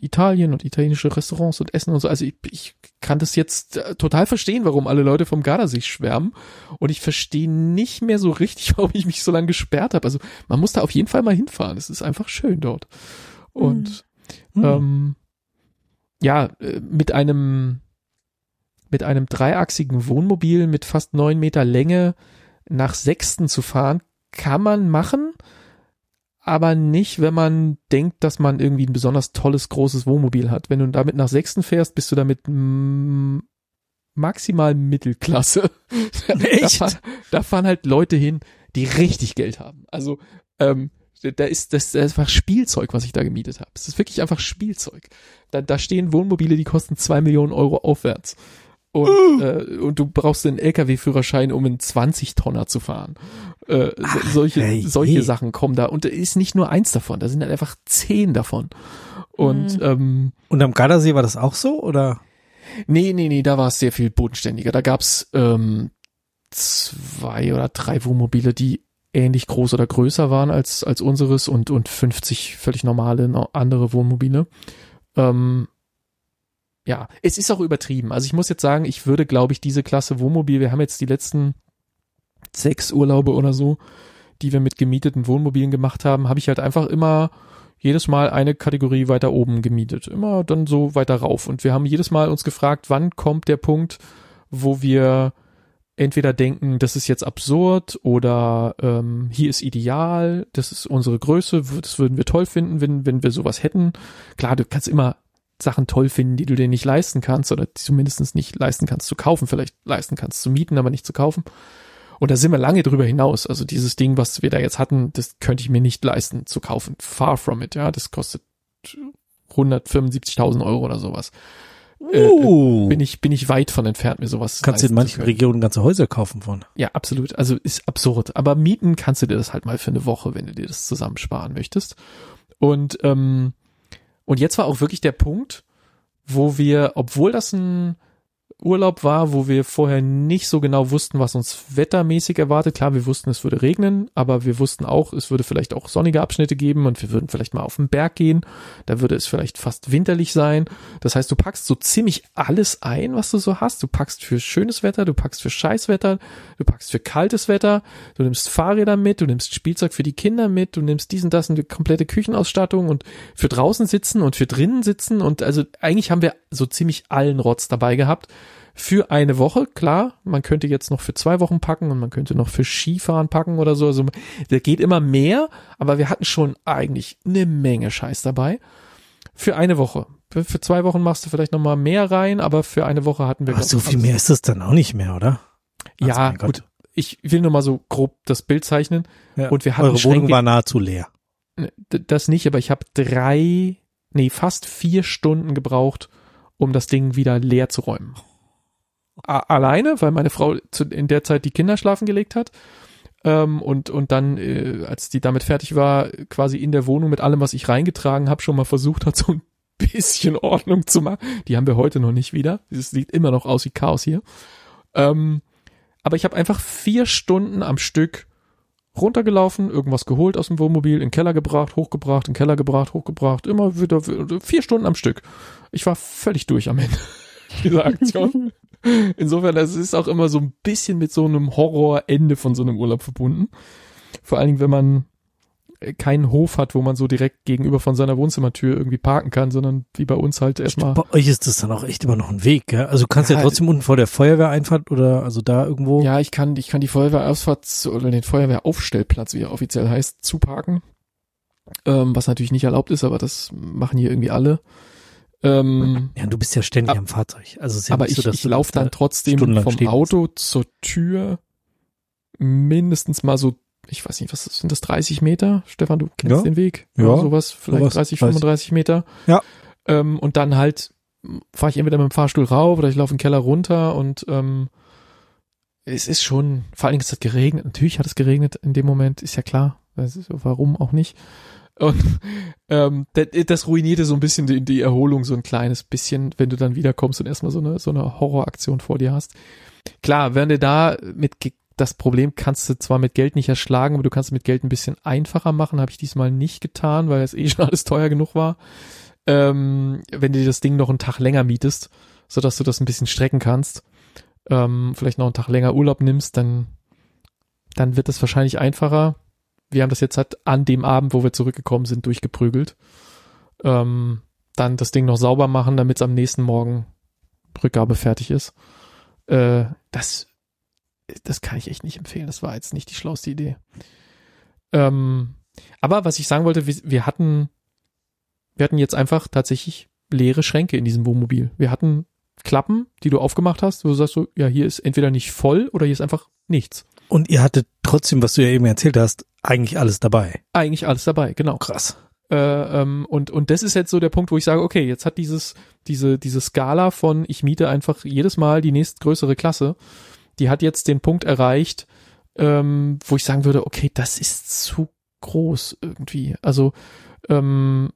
Italien und italienische Restaurants und Essen und so. Also ich, ich kann das jetzt äh, total verstehen, warum alle Leute vom Gardasee schwärmen. Und ich verstehe nicht mehr so richtig, warum ich mich so lange gesperrt habe. Also man muss da auf jeden Fall mal hinfahren. Es ist einfach schön dort. Und Hm. ähm, ja, äh, mit einem mit einem dreiachsigen Wohnmobil mit fast neun Meter Länge nach Sechsten zu fahren, kann man machen, aber nicht, wenn man denkt, dass man irgendwie ein besonders tolles, großes Wohnmobil hat. Wenn du damit nach Sechsten fährst, bist du damit maximal Mittelklasse. Echt? Da fahren, da fahren halt Leute hin, die richtig Geld haben. Also, ähm, da ist das, das ist einfach Spielzeug, was ich da gemietet habe. Es ist wirklich einfach Spielzeug. Da, da stehen Wohnmobile, die kosten zwei Millionen Euro aufwärts. Und, äh, und du brauchst einen LKW-Führerschein, um einen 20-Tonner zu fahren. Äh, so, solche, hey, solche hey. Sachen kommen da. Und da ist nicht nur eins davon, da sind halt einfach zehn davon. Und ähm, Und am Gardasee war das auch so, oder? Nee, nee, nee, da war es sehr viel bodenständiger. Da gab's ähm, zwei oder drei Wohnmobile, die ähnlich groß oder größer waren als, als unseres und, und 50 völlig normale no- andere Wohnmobile. Ähm, ja, es ist auch übertrieben. Also ich muss jetzt sagen, ich würde, glaube ich, diese Klasse Wohnmobil, wir haben jetzt die letzten sechs Urlaube oder so, die wir mit gemieteten Wohnmobilen gemacht haben, habe ich halt einfach immer jedes Mal eine Kategorie weiter oben gemietet. Immer dann so weiter rauf. Und wir haben jedes Mal uns gefragt, wann kommt der Punkt, wo wir entweder denken, das ist jetzt absurd oder ähm, hier ist ideal, das ist unsere Größe, das würden wir toll finden, wenn, wenn wir sowas hätten. Klar, du kannst immer Sachen toll finden, die du dir nicht leisten kannst oder mindestens nicht leisten kannst zu kaufen, vielleicht leisten kannst zu mieten, aber nicht zu kaufen. Und da sind wir lange drüber hinaus. Also dieses Ding, was wir da jetzt hatten, das könnte ich mir nicht leisten zu kaufen. Far from it, ja. Das kostet 175.000 Euro oder sowas. Äh, Uh, Bin ich, bin ich weit von entfernt, mir sowas kannst du in manchen. Regionen ganze Häuser kaufen von. Ja, absolut. Also ist absurd. Aber mieten kannst du dir das halt mal für eine Woche, wenn du dir das zusammensparen möchtest. Und, ähm, und jetzt war auch wirklich der Punkt, wo wir, obwohl das ein Urlaub war, wo wir vorher nicht so genau wussten, was uns wettermäßig erwartet. Klar, wir wussten, es würde regnen, aber wir wussten auch, es würde vielleicht auch sonnige Abschnitte geben und wir würden vielleicht mal auf den Berg gehen. Da würde es vielleicht fast winterlich sein. Das heißt, du packst so ziemlich alles ein, was du so hast. Du packst für schönes Wetter, du packst für Scheißwetter, du packst für kaltes Wetter, du nimmst Fahrräder mit, du nimmst Spielzeug für die Kinder mit, du nimmst diesen, das und die komplette Küchenausstattung und für draußen sitzen und für drinnen sitzen und also eigentlich haben wir so ziemlich allen Rotz dabei gehabt. Für eine Woche, klar, man könnte jetzt noch für zwei Wochen packen und man könnte noch für Skifahren packen oder so. Also da geht immer mehr, aber wir hatten schon eigentlich eine Menge Scheiß dabei. Für eine Woche. Für, zwei Wochen machst du vielleicht noch mal mehr rein, aber für eine Woche hatten wir Aber so viel mehr ist das dann auch nicht mehr, oder? Also, Ja, gut. Ich will nur mal so grob das Bild zeichnen. Ja. Und wir hatten Eure Wohnung war nahezu leer. D- Das nicht, aber ich habe drei, nee, fast vier Stunden gebraucht, um das Ding wieder leer zu räumen. Alleine, weil meine Frau zu, in der Zeit die Kinder schlafen gelegt hat. Ähm, und, und dann, äh, als die damit fertig war, quasi in der Wohnung mit allem, was ich reingetragen habe, schon mal versucht hat, so ein bisschen Ordnung zu machen. Die haben wir heute noch nicht wieder. Es sieht immer noch aus wie Chaos hier. Ähm, aber ich habe einfach vier Stunden am Stück runtergelaufen, irgendwas geholt aus dem Wohnmobil, in den Keller gebracht, hochgebracht, in den Keller gebracht, hochgebracht, immer wieder vier Stunden am Stück. Ich war völlig durch am Ende dieser Aktion. Insofern, das ist auch immer so ein bisschen mit so einem Horrorende von so einem Urlaub verbunden. Vor allen Dingen, wenn man äh, keinen Hof hat, wo man so direkt gegenüber von seiner Wohnzimmertür irgendwie parken kann, sondern wie bei uns halt erstmal. Bei euch ist das dann auch echt immer noch ein Weg, gell? Also du kannst ja, Ja, trotzdem unten vor der Feuerwehreinfahrt oder also da irgendwo. Ja, ich kann, ich kann die Feuerwehrausfahrt oder den Feuerwehraufstellplatz, wie er offiziell heißt, zuparken. Ähm, was natürlich nicht erlaubt ist, aber das machen hier irgendwie alle. Ähm, Ja, du bist ja ständig Ab- am Fahrzeug. Also ja aber ich, so, ich du laufe da dann trotzdem vom Auto zur Tür mindestens mal so, ich weiß nicht, was sind das, 30 Meter? Stefan, du kennst Ja. den Weg? Ja. Oder sowas, vielleicht Sowas, 30, weiß. 35 Meter. Ja. Ähm, und dann halt fahre ich entweder mit dem Fahrstuhl rauf oder ich laufe den Keller runter und ähm, es ist schon, vor allen Dingen es hat geregnet, natürlich hat es geregnet in dem Moment, ist ja klar, ist- warum auch nicht. Und ähm, das, das ruinierte so ein bisschen die, die Erholung so ein kleines bisschen, wenn du dann wiederkommst und erstmal so eine, so eine Horroraktion vor dir hast. Klar, wenn du da mit das Problem kannst du zwar mit Geld nicht erschlagen, aber du kannst mit Geld ein bisschen einfacher machen, habe ich diesmal nicht getan, weil es eh schon alles teuer genug war. ähm, wenn du dir das Ding noch einen Tag länger mietest, so dass du das ein bisschen strecken kannst, ähm, vielleicht noch einen Tag länger Urlaub nimmst, dann, dann wird das wahrscheinlich einfacher. Wir haben das jetzt halt an dem Abend, wo wir zurückgekommen sind, durchgeprügelt. Ähm, dann das Ding noch sauber machen, damit es am nächsten Morgen Rückgabe fertig ist. Äh, das, das kann ich echt nicht empfehlen. Das war jetzt nicht die schlauste Idee. Ähm, aber was ich sagen wollte, wir, wir hatten, wir hatten jetzt einfach tatsächlich leere Schränke in diesem Wohnmobil. Wir hatten Klappen, die du aufgemacht hast, wo du sagst so, ja, hier ist entweder nicht voll oder hier ist einfach nichts. Und ihr hattet trotzdem, was du ja eben erzählt hast, eigentlich alles dabei. Eigentlich alles dabei, genau. Krass. Äh, ähm, und, und das ist jetzt so der Punkt, wo ich sage, okay, jetzt hat dieses, diese, diese Skala von ich miete einfach jedes Mal die nächstgrößere Klasse, die hat jetzt den Punkt erreicht, ähm, wo ich sagen würde, okay, das ist zu groß irgendwie. Also ähm,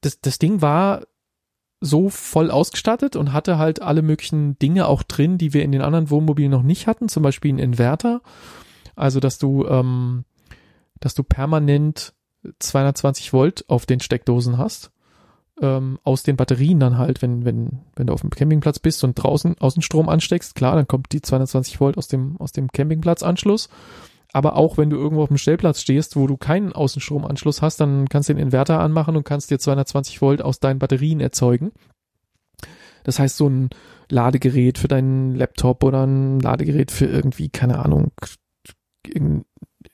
das, das Ding war so voll ausgestattet und hatte halt alle möglichen Dinge auch drin, die wir in den anderen Wohnmobilen noch nicht hatten, zum Beispiel einen Inverter. Also, dass du, ähm, dass du permanent 220 Volt auf den Steckdosen hast. Ähm, aus den Batterien dann halt, wenn, wenn, wenn du auf dem Campingplatz bist und draußen Außenstrom ansteckst, klar, dann kommt die 220 Volt aus dem, aus dem Campingplatzanschluss. Aber auch wenn du irgendwo auf dem Stellplatz stehst, wo du keinen Außenstromanschluss hast, dann kannst du den Inverter anmachen und kannst dir 220 Volt aus deinen Batterien erzeugen. Das heißt, so ein Ladegerät für deinen Laptop oder ein Ladegerät für irgendwie, keine Ahnung, irgendein,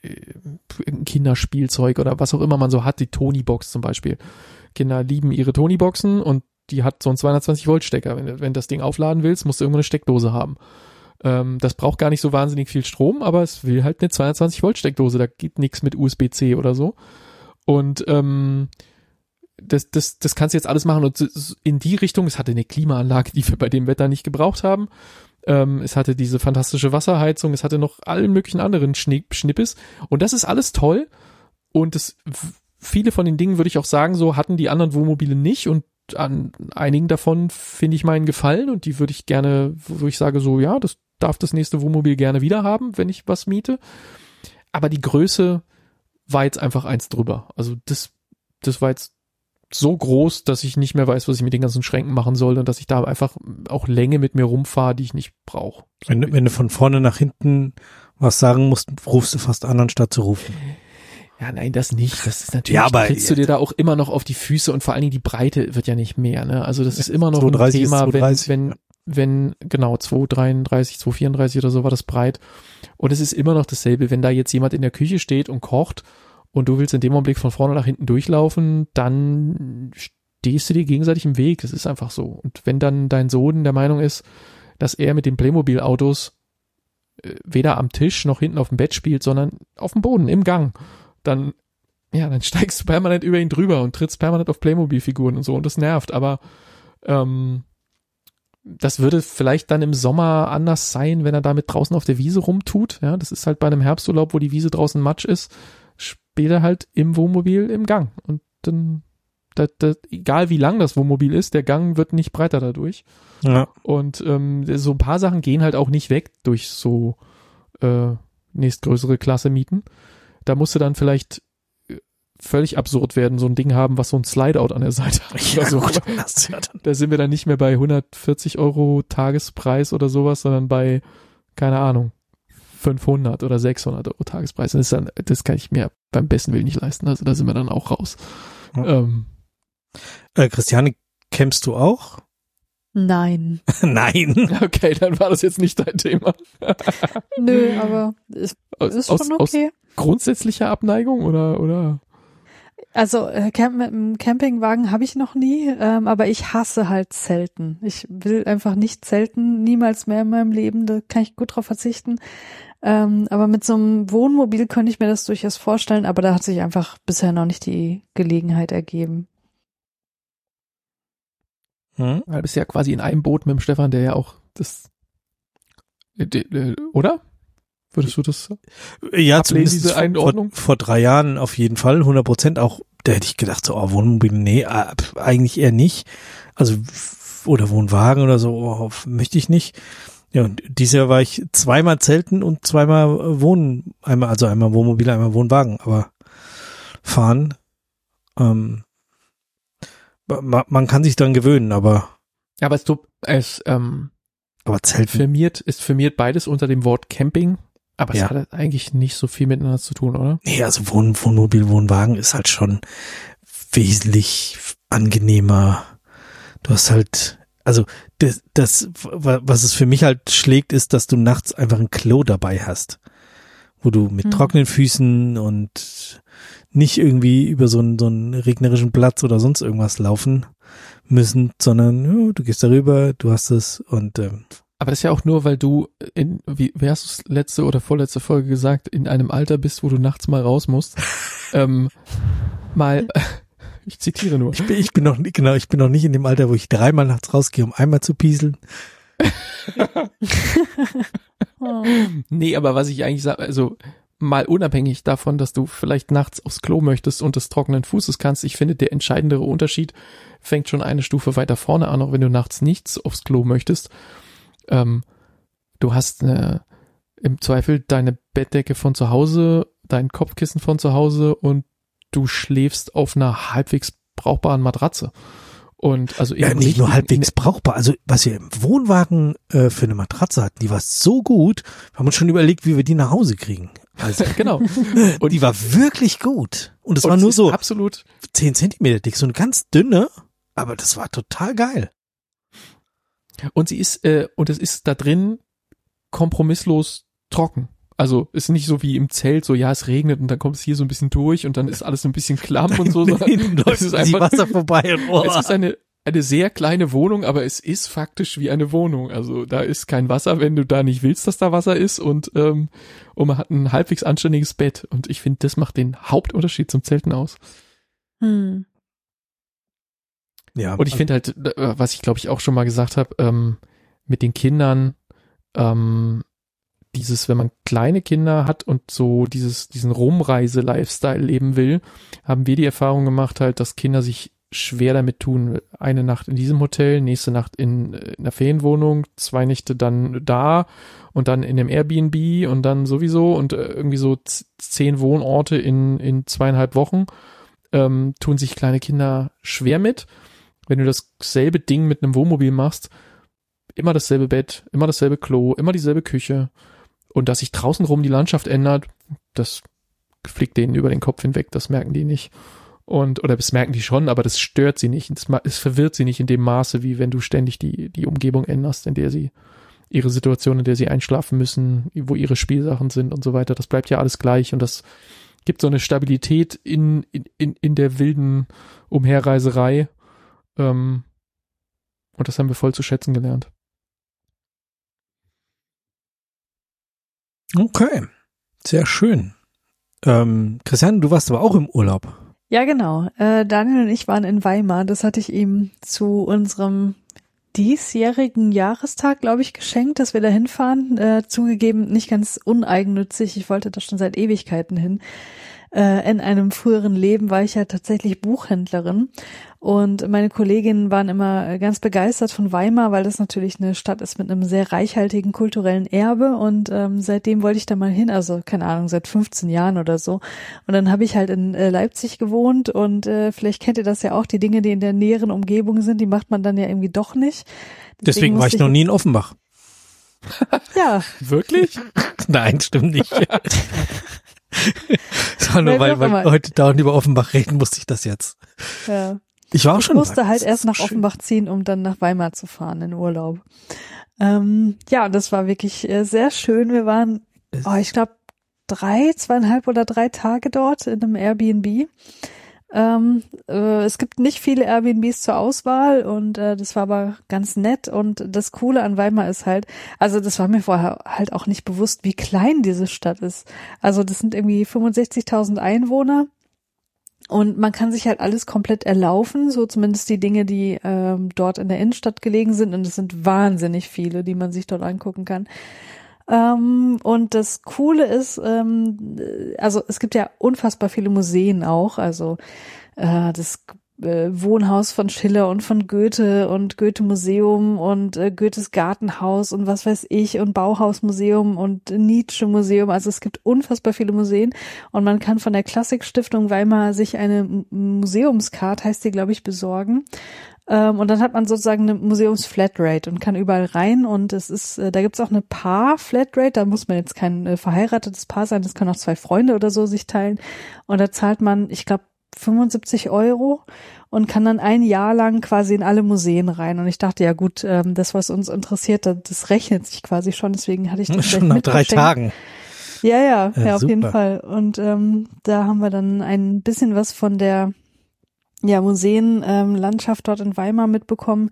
irgendein Kinderspielzeug oder was auch immer man so hat, die Tony-Box zum Beispiel. Kinder lieben ihre Tony-Boxen und die hat so einen 220 Volt Stecker. Wenn, wenn das Ding aufladen willst, musst du irgendwo eine Steckdose haben. Ähm, das braucht gar nicht so wahnsinnig viel Strom, aber es will halt eine 220 Volt Steckdose. Da geht nichts mit USB-C oder so. Und ähm, das, das, das kannst du jetzt alles machen und in die Richtung, es hatte eine Klimaanlage, die wir bei dem Wetter nicht gebraucht haben. Ähm, es hatte diese fantastische Wasserheizung, es hatte noch allen möglichen anderen Schnipp, Schnippes. Und das ist alles toll. Und das, viele von den Dingen würde ich auch sagen, so hatten die anderen Wohnmobile nicht und an einigen davon finde ich meinen Gefallen und die würde ich gerne, wo ich sage so, ja, das darf das nächste Wohnmobil gerne wieder haben, wenn ich was miete. Aber die Größe war jetzt einfach eins drüber. Also das, das war jetzt so groß, dass ich nicht mehr weiß, was ich mit den ganzen Schränken machen soll und dass ich da einfach auch Länge mit mir rumfahre, die ich nicht brauche. Wenn, wenn du von vorne nach hinten was sagen musst, rufst du fast an, anstatt zu rufen. Ja, nein, das nicht. Das ist natürlich, ja, aber, trittst du dir da auch immer noch auf die Füße und vor allen Dingen die Breite wird ja nicht mehr, ne? Also das ist immer noch 230 ein Thema, 230, wenn, wenn, wenn, genau, 233, 234 oder so war das breit. Und es ist immer noch dasselbe, wenn da jetzt jemand in der Küche steht und kocht und du willst in dem Augenblick von vorne nach hinten durchlaufen, dann stehst du dir gegenseitig im Weg. Das ist einfach so. Und wenn dann dein Sohn der Meinung ist, dass er mit den Playmobil-Autos äh, weder am Tisch noch hinten auf dem Bett spielt, sondern auf dem Boden, im Gang, dann, ja, dann steigst du permanent über ihn drüber und trittst permanent auf Playmobil-Figuren und so und das nervt, aber ähm, das würde vielleicht dann im Sommer anders sein, wenn er damit draußen auf der Wiese rumtut. Ja, das ist halt bei einem Herbsturlaub, wo die Wiese draußen Matsch ist, später halt im Wohnmobil im Gang. Und dann, das, das, egal wie lang das Wohnmobil ist, der Gang wird nicht breiter dadurch. Ja. Und ähm, so ein paar Sachen gehen halt auch nicht weg durch so äh, nächstgrößere Klasse mieten. Da musst du dann vielleicht völlig absurd werden, so ein Ding haben, was so ein Slideout an der Seite hat. Ja, so. gut, das ist ja dann- Da sind wir dann nicht mehr bei 140 Euro Tagespreis oder sowas, sondern bei, keine Ahnung, 500 oder 600 Euro Tagespreis. Das, ist dann, das kann ich mir beim besten Willen nicht leisten. Also da sind wir dann auch raus. Ja. Ähm, Äh, Christiane, campst du auch? Nein. Nein. okay, dann war das jetzt nicht dein Thema. Nö, aber ist, Aus, ist aus, schon aus okay. grundsätzlicher Abneigung oder, oder? Also äh, Camp mit dem Campingwagen habe ich noch nie, ähm, aber ich hasse halt Zelten. Ich will einfach nicht zelten, niemals mehr in meinem Leben. Da kann ich gut drauf verzichten. Ähm, aber mit so einem Wohnmobil könnte ich mir das durchaus vorstellen, aber da hat sich einfach bisher noch nicht die Gelegenheit ergeben. Hm? Weil du bist ja quasi in einem Boot mit dem Stefan, der ja auch das, äh, äh, oder? Würdest du das? Ja, Ablehnen, zumindest diese vor, Einordnung? vor, vor drei Jahren auf jeden Fall, 100 Prozent auch. Da hätte ich gedacht, so, oh, Wohnmobil, nee, pf, eigentlich eher nicht. Also, oder Wohnwagen oder so, oh, möchte ich nicht. Ja, und dieses Jahr war ich zweimal Zelten und zweimal äh, Wohnen, einmal, also einmal Wohnmobil, einmal Wohnwagen, aber fahren, ähm, man, man kann sich dran gewöhnen, aber, Aber es, es ähm, aber Zelten. firmiert, es firmiert beides unter dem Wort Camping, aber es Ja. hat eigentlich nicht so viel miteinander zu tun, oder? Nee, also Wohn, Wohnmobil, Wohnwagen ist halt schon wesentlich angenehmer. Du hast halt, also das, das, wa- was es für mich halt schlägt, ist, dass du nachts einfach ein Klo dabei hast, wo du mit Hm. trockenen Füßen und nicht irgendwie über so einen, so einen regnerischen Platz oder sonst irgendwas laufen müssen, sondern ja, du gehst darüber, du hast es und ähm, Aber das ist ja auch nur, weil du in, wie, wie hast du es letzte oder vorletzte Folge gesagt, in einem Alter bist, wo du nachts mal raus musst. ähm, mal, ich zitiere nur. ich bin, ich bin noch nicht, genau, ich bin noch nicht in dem Alter, wo ich dreimal nachts rausgehe, um einmal zu pieseln. Nee, aber was ich eigentlich sage, also mal unabhängig davon, dass du vielleicht nachts aufs Klo möchtest und des trockenen Fußes kannst, ich finde, der entscheidendere Unterschied fängt schon eine Stufe weiter vorne an, auch wenn du nachts nichts aufs Klo möchtest. Ähm, du hast eine, im Zweifel deine Bettdecke von zu Hause, dein Kopfkissen von zu Hause und du schläfst auf einer halbwegs brauchbaren Matratze. Und also Ja, nicht nur halbwegs brauchbar. Also was wir im Wohnwagen äh, für eine Matratze hatten, die war so gut. Wir haben uns schon überlegt, wie wir die nach Hause kriegen. Also Genau. und die war wirklich gut. Und es war nur so absolut zehn Zentimeter dick, so eine ganz dünne, aber das war total geil. Und sie ist, äh, und es ist da drin kompromisslos trocken. Also ist nicht so wie im Zelt, so ja, es regnet und dann kommt es hier so ein bisschen durch und dann ist alles so ein bisschen klamm und so. sondern es ist einfach, Wasser vorbei und oh. es ist eine, eine sehr kleine Wohnung, aber es ist faktisch wie eine Wohnung. Also da ist kein Wasser, wenn du da nicht willst, dass da Wasser ist und, ähm, und man hat ein halbwegs anständiges Bett. Und ich finde, das macht den Hauptunterschied zum Zelten aus. Hm. Ja, Und ich finde halt, äh, was ich glaube ich auch schon mal gesagt habe, ähm, mit den Kindern, ähm, dieses, wenn man kleine Kinder hat und so dieses, diesen Rumreise-Lifestyle leben will, haben wir die Erfahrung gemacht halt, dass Kinder sich schwer damit tun. Eine Nacht in diesem Hotel, nächste Nacht in, äh, in einer Ferienwohnung, zwei Nächte dann da und dann in dem Airbnb und dann sowieso und äh, irgendwie so zehn Wohnorte in, in zweieinhalb Wochen, ähm, tun sich kleine Kinder schwer mit wenn du dasselbe Ding mit einem Wohnmobil machst, immer dasselbe Bett, immer dasselbe Klo, immer dieselbe Küche und dass sich draußen rum die Landschaft ändert, das fliegt denen über den Kopf hinweg, das merken die nicht. Und, oder das merken die schon, aber das stört sie nicht. Es, verwirrt sie nicht in dem Maße, wie wenn du ständig die, die Umgebung änderst, in der sie ihre Situation, in der sie einschlafen müssen, wo ihre Spielsachen sind und so weiter. Das bleibt ja alles gleich und das gibt so eine Stabilität in, in, in der wilden Umherreiserei. Ähm, und das haben wir voll zu schätzen gelernt. okay, sehr schön. Ähm, Christian, du warst aber auch im Urlaub. Ja, genau. Äh, Daniel und ich waren in Weimar. Das hatte ich ihm zu unserem diesjährigen Jahrestag, glaube ich, geschenkt, dass wir da hinfahren. Äh, zugegeben, nicht ganz uneigennützig. Ich wollte da schon seit Ewigkeiten hin. Äh, in einem früheren Leben war ich ja tatsächlich Buchhändlerin und meine Kolleginnen waren immer ganz begeistert von Weimar, weil das natürlich eine Stadt ist mit einem sehr reichhaltigen kulturellen Erbe und ähm, seitdem wollte ich da mal hin, also keine Ahnung, seit 15 Jahren oder so. Und dann habe ich halt in äh, Leipzig gewohnt und äh, vielleicht kennt ihr das ja auch, die Dinge, die in der näheren Umgebung sind, die macht man dann ja irgendwie doch nicht. Deswegen, war musste ich noch nie in Offenbach. Ja, Wirklich? Nein, stimmt nicht. Sondern Wer weil, weil wir heute dauernd über Offenbach reden, musste ich das jetzt. ja. Ich war auch Ich schon. musste in halt Weimar. erst nach schön. Offenbach ziehen, um dann nach Weimar zu fahren in Urlaub. Ähm, ja, das war wirklich äh, sehr schön. Wir waren, oh, ich glaube, drei, zweieinhalb oder drei Tage dort in einem Airbnb. Ähm, äh, es gibt nicht viele Airbnbs zur Auswahl und äh, das war aber ganz nett und das Coole an Weimar ist halt, also das war mir vorher halt auch nicht bewusst, wie klein diese Stadt ist. Also das sind irgendwie 65.000 Einwohner und man kann sich halt alles komplett erlaufen, so zumindest die Dinge, die ähm, dort in der Innenstadt gelegen sind und es sind wahnsinnig viele, die man sich dort angucken kann. Ähm, und das Coole ist, ähm, äh, also es gibt ja unfassbar viele Museen auch. Also äh, das äh, Wohnhaus von Schiller und von Goethe und Goethe-Museum und äh, Goethes Gartenhaus und was weiß ich und Bauhausmuseum und Nietzsche-Museum. Also es gibt unfassbar viele Museen und man kann von der Klassikstiftung Weimar sich eine Museumskarte, heißt die, glaube ich, besorgen. Ähm, und dann hat man sozusagen eine Museums-Flatrate und kann überall rein. Und es ist, äh, da gibt's auch eine Paar-Flatrate. Da muss man jetzt kein äh, verheiratetes Paar sein. Das können auch zwei Freunde oder so sich teilen. Und da zahlt man, ich glaube, 75 Euro und kann dann ein Jahr lang quasi in alle Museen rein. Und ich dachte, ja gut, ähm, das, was uns interessiert, das rechnet sich quasi schon. Deswegen hatte ich das schon nach drei Tagen. Ja, ja, ja, ja auf jeden Fall. Und ähm, da haben wir dann ein bisschen was von der ja, Museenlandschaft ähm, dort in Weimar mitbekommen.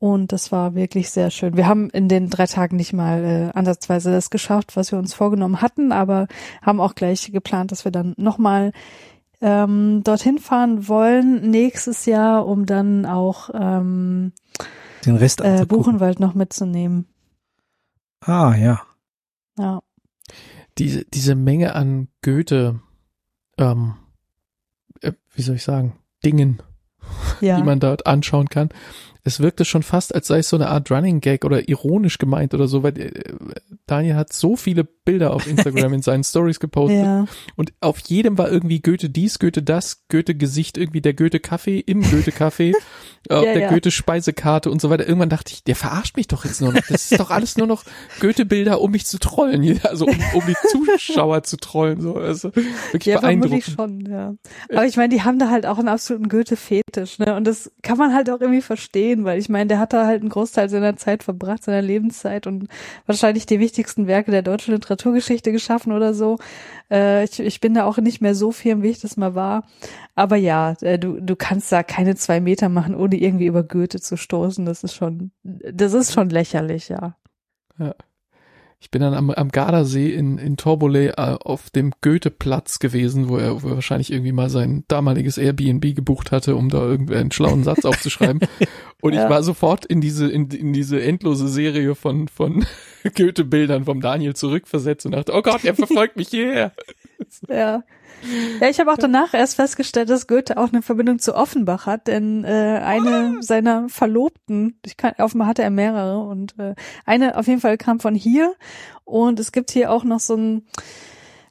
Und das war wirklich sehr schön. Wir haben in den drei Tagen nicht mal äh, ansatzweise das geschafft, was wir uns vorgenommen hatten, aber haben auch gleich geplant, dass wir dann nochmal ähm, dorthin fahren wollen nächstes Jahr, um dann auch ähm, den Rest äh, Buchenwald noch mitzunehmen. Ah, ja. Ja. Diese, diese Menge an Goethe, ähm, äh, wie soll ich sagen, Dingen, ja. die man dort anschauen kann. Es wirkte schon fast, als sei es so eine Art Running Gag oder ironisch gemeint oder so, weil äh, Daniel hat so viele Bilder auf Instagram in seinen Stories gepostet ja. und auf jedem war irgendwie Goethe dies, Goethe das, Goethe Gesicht, irgendwie der Goethe Kaffee im Goethe Kaffee, auf ja, der ja. Goethe Speisekarte und so weiter. Irgendwann dachte ich, der verarscht mich doch jetzt nur noch. Das ist doch alles nur noch Goethe Bilder, um mich zu trollen, also um, um die Zuschauer zu trollen, so. Also wirklich ja, beeindruckend. schon, ja. Aber ich meine, die haben da halt auch einen absoluten Goethe-Fetisch, ne? Und das kann man halt auch irgendwie verstehen, weil ich meine, der hat da halt einen Großteil seiner Zeit verbracht, seiner Lebenszeit und wahrscheinlich die wichtigsten Werke der deutschen Literaturgeschichte geschaffen oder so. Äh, ich, ich bin da auch nicht mehr so firm, wie ich das mal war. Aber ja, äh, du, du kannst da keine zwei Meter machen, ohne irgendwie über Goethe zu stoßen. Das ist schon, das ist schon lächerlich, ja. Ja. Ich bin dann am, am Gardasee in, in Torbole äh, auf dem Goethe-Platz gewesen, wo er, wo er wahrscheinlich irgendwie mal sein damaliges Airbnb gebucht hatte, um da irgendeinen schlauen Satz aufzuschreiben. Und ja. ich war sofort in diese, in, in diese endlose Serie von, von Goethe-Bildern vom Daniel zurückversetzt und dachte, oh Gott, er verfolgt mich hierher. Ja. Ja, ich habe auch danach erst festgestellt, dass Goethe auch eine Verbindung zu Offenbach hat, denn äh, eine oh. seiner Verlobten, ich kann, offenbar hatte er mehrere und äh, eine auf jeden Fall kam von hier und es gibt hier auch noch so ein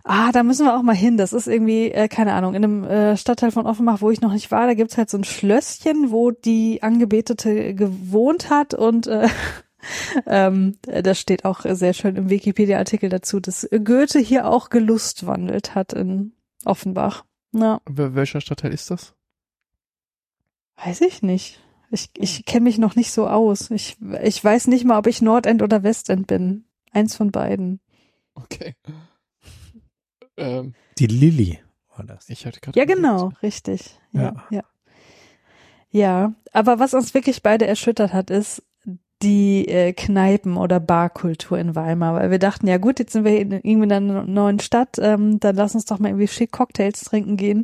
Ah, da müssen wir auch mal hin. Das ist irgendwie, äh, keine Ahnung, in einem äh, Stadtteil von Offenbach, wo ich noch nicht war, da gibt's halt so ein Schlösschen, wo die Angebetete gewohnt hat und äh, ähm, das steht auch sehr schön im Wikipedia-Artikel dazu, dass Goethe hier auch gelustwandelt hat in Offenbach. Ja. Welcher Stadtteil ist das? Weiß ich nicht. Ich, ich kenne mich noch nicht so aus. Ich, ich weiß nicht mal, ob ich Nordend oder Westend bin. Eins von beiden. Okay. Ähm, Die Lilly war das. Ich hatte gerade ja, genau, richtig. Ja, ja, ja. Ja, aber was uns wirklich beide erschüttert hat, ist, die äh, Kneipen- oder Barkultur in Weimar, weil wir dachten, ja gut, jetzt sind wir in, irgendwie in einer neuen Stadt, ähm, dann lass uns doch mal irgendwie schick Cocktails trinken gehen.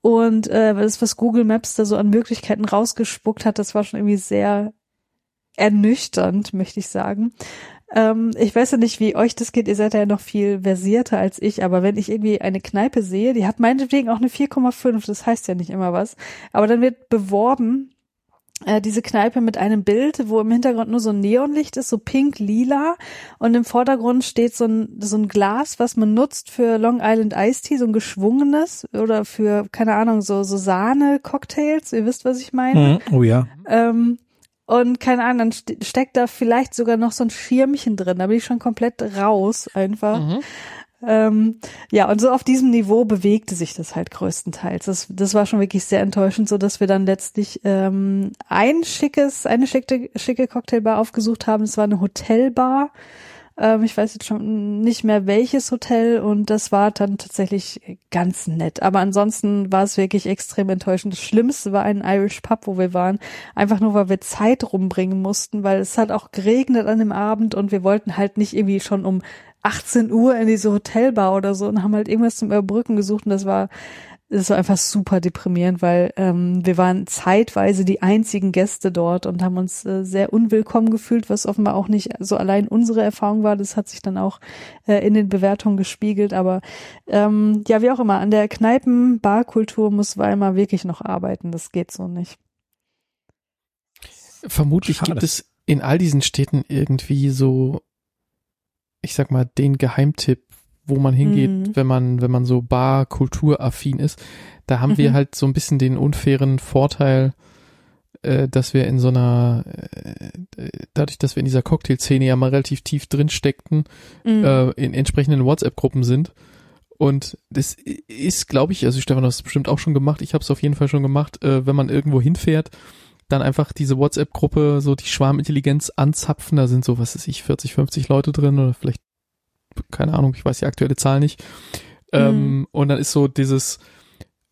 Und äh, das, was Google Maps da so an Möglichkeiten rausgespuckt hat, das war schon irgendwie sehr ernüchternd, möchte ich sagen. Ähm, ich weiß ja nicht, wie euch das geht, ihr seid ja noch viel versierter als ich, aber wenn ich irgendwie eine Kneipe sehe, die hat meinetwegen auch eine 4,5, das heißt ja nicht immer was, aber dann wird beworben, äh, diese Kneipe mit einem Bild, wo im Hintergrund nur so ein Neonlicht ist, so pink-lila und im Vordergrund steht so ein, so ein Glas, was man nutzt für Long Island Iced Tea, so ein geschwungenes oder für, keine Ahnung, so, so Sahne-Cocktails, ihr wisst, was ich meine. Mhm. Oh ja. Ähm, und keine Ahnung, dann steckt da vielleicht sogar noch so ein Schirmchen drin, da bin ich schon komplett raus einfach. Mhm. Ähm, ja, und so auf diesem Niveau bewegte sich das halt größtenteils. Das, das war schon wirklich sehr enttäuschend, so dass wir dann letztlich ähm, ein schickes, eine schicke, schicke Cocktailbar aufgesucht haben. Es war eine Hotelbar. Ähm, ich weiß jetzt schon nicht mehr welches Hotel und das war dann tatsächlich ganz nett. Aber ansonsten war es wirklich extrem enttäuschend. Das Schlimmste war ein Irish Pub, wo wir waren. Einfach nur, weil wir Zeit rumbringen mussten, weil es hat auch geregnet an dem Abend und wir wollten halt nicht irgendwie schon um 18 Uhr in diese Hotelbar oder so und haben halt irgendwas zum Überbrücken gesucht und das war es war einfach super deprimierend, weil ähm, wir waren zeitweise die einzigen Gäste dort und haben uns äh, sehr unwillkommen gefühlt, was offenbar auch nicht so allein unsere Erfahrung war. Das hat sich dann auch äh, in den Bewertungen gespiegelt. Aber ähm, ja, wie auch immer, an der Kneipen-Barkultur muss Weimar wirklich noch arbeiten. Das geht so nicht. Vermutlich Schade. gibt es in all diesen Städten irgendwie so, ich sag mal, den Geheimtipp, wo man hingeht, Mhm. wenn man, wenn man so Bar-Kulturaffin ist. Da haben wir Mhm. halt so ein bisschen den unfairen Vorteil, äh, dass wir in so einer, äh, dadurch, dass wir in dieser Cocktailszene ja mal relativ tief drin steckten, Mhm. äh, in entsprechenden WhatsApp-Gruppen sind. Und das ist, glaube ich, also Stefan hat es bestimmt auch schon gemacht, ich habe es auf jeden Fall schon gemacht, äh, wenn man irgendwo hinfährt, dann einfach diese WhatsApp-Gruppe, so die Schwarmintelligenz anzapfen, da sind so, was weiß ich, 40, 50 Leute drin oder vielleicht, keine Ahnung, ich weiß die aktuelle Zahl nicht. Ähm, und dann ist so dieses,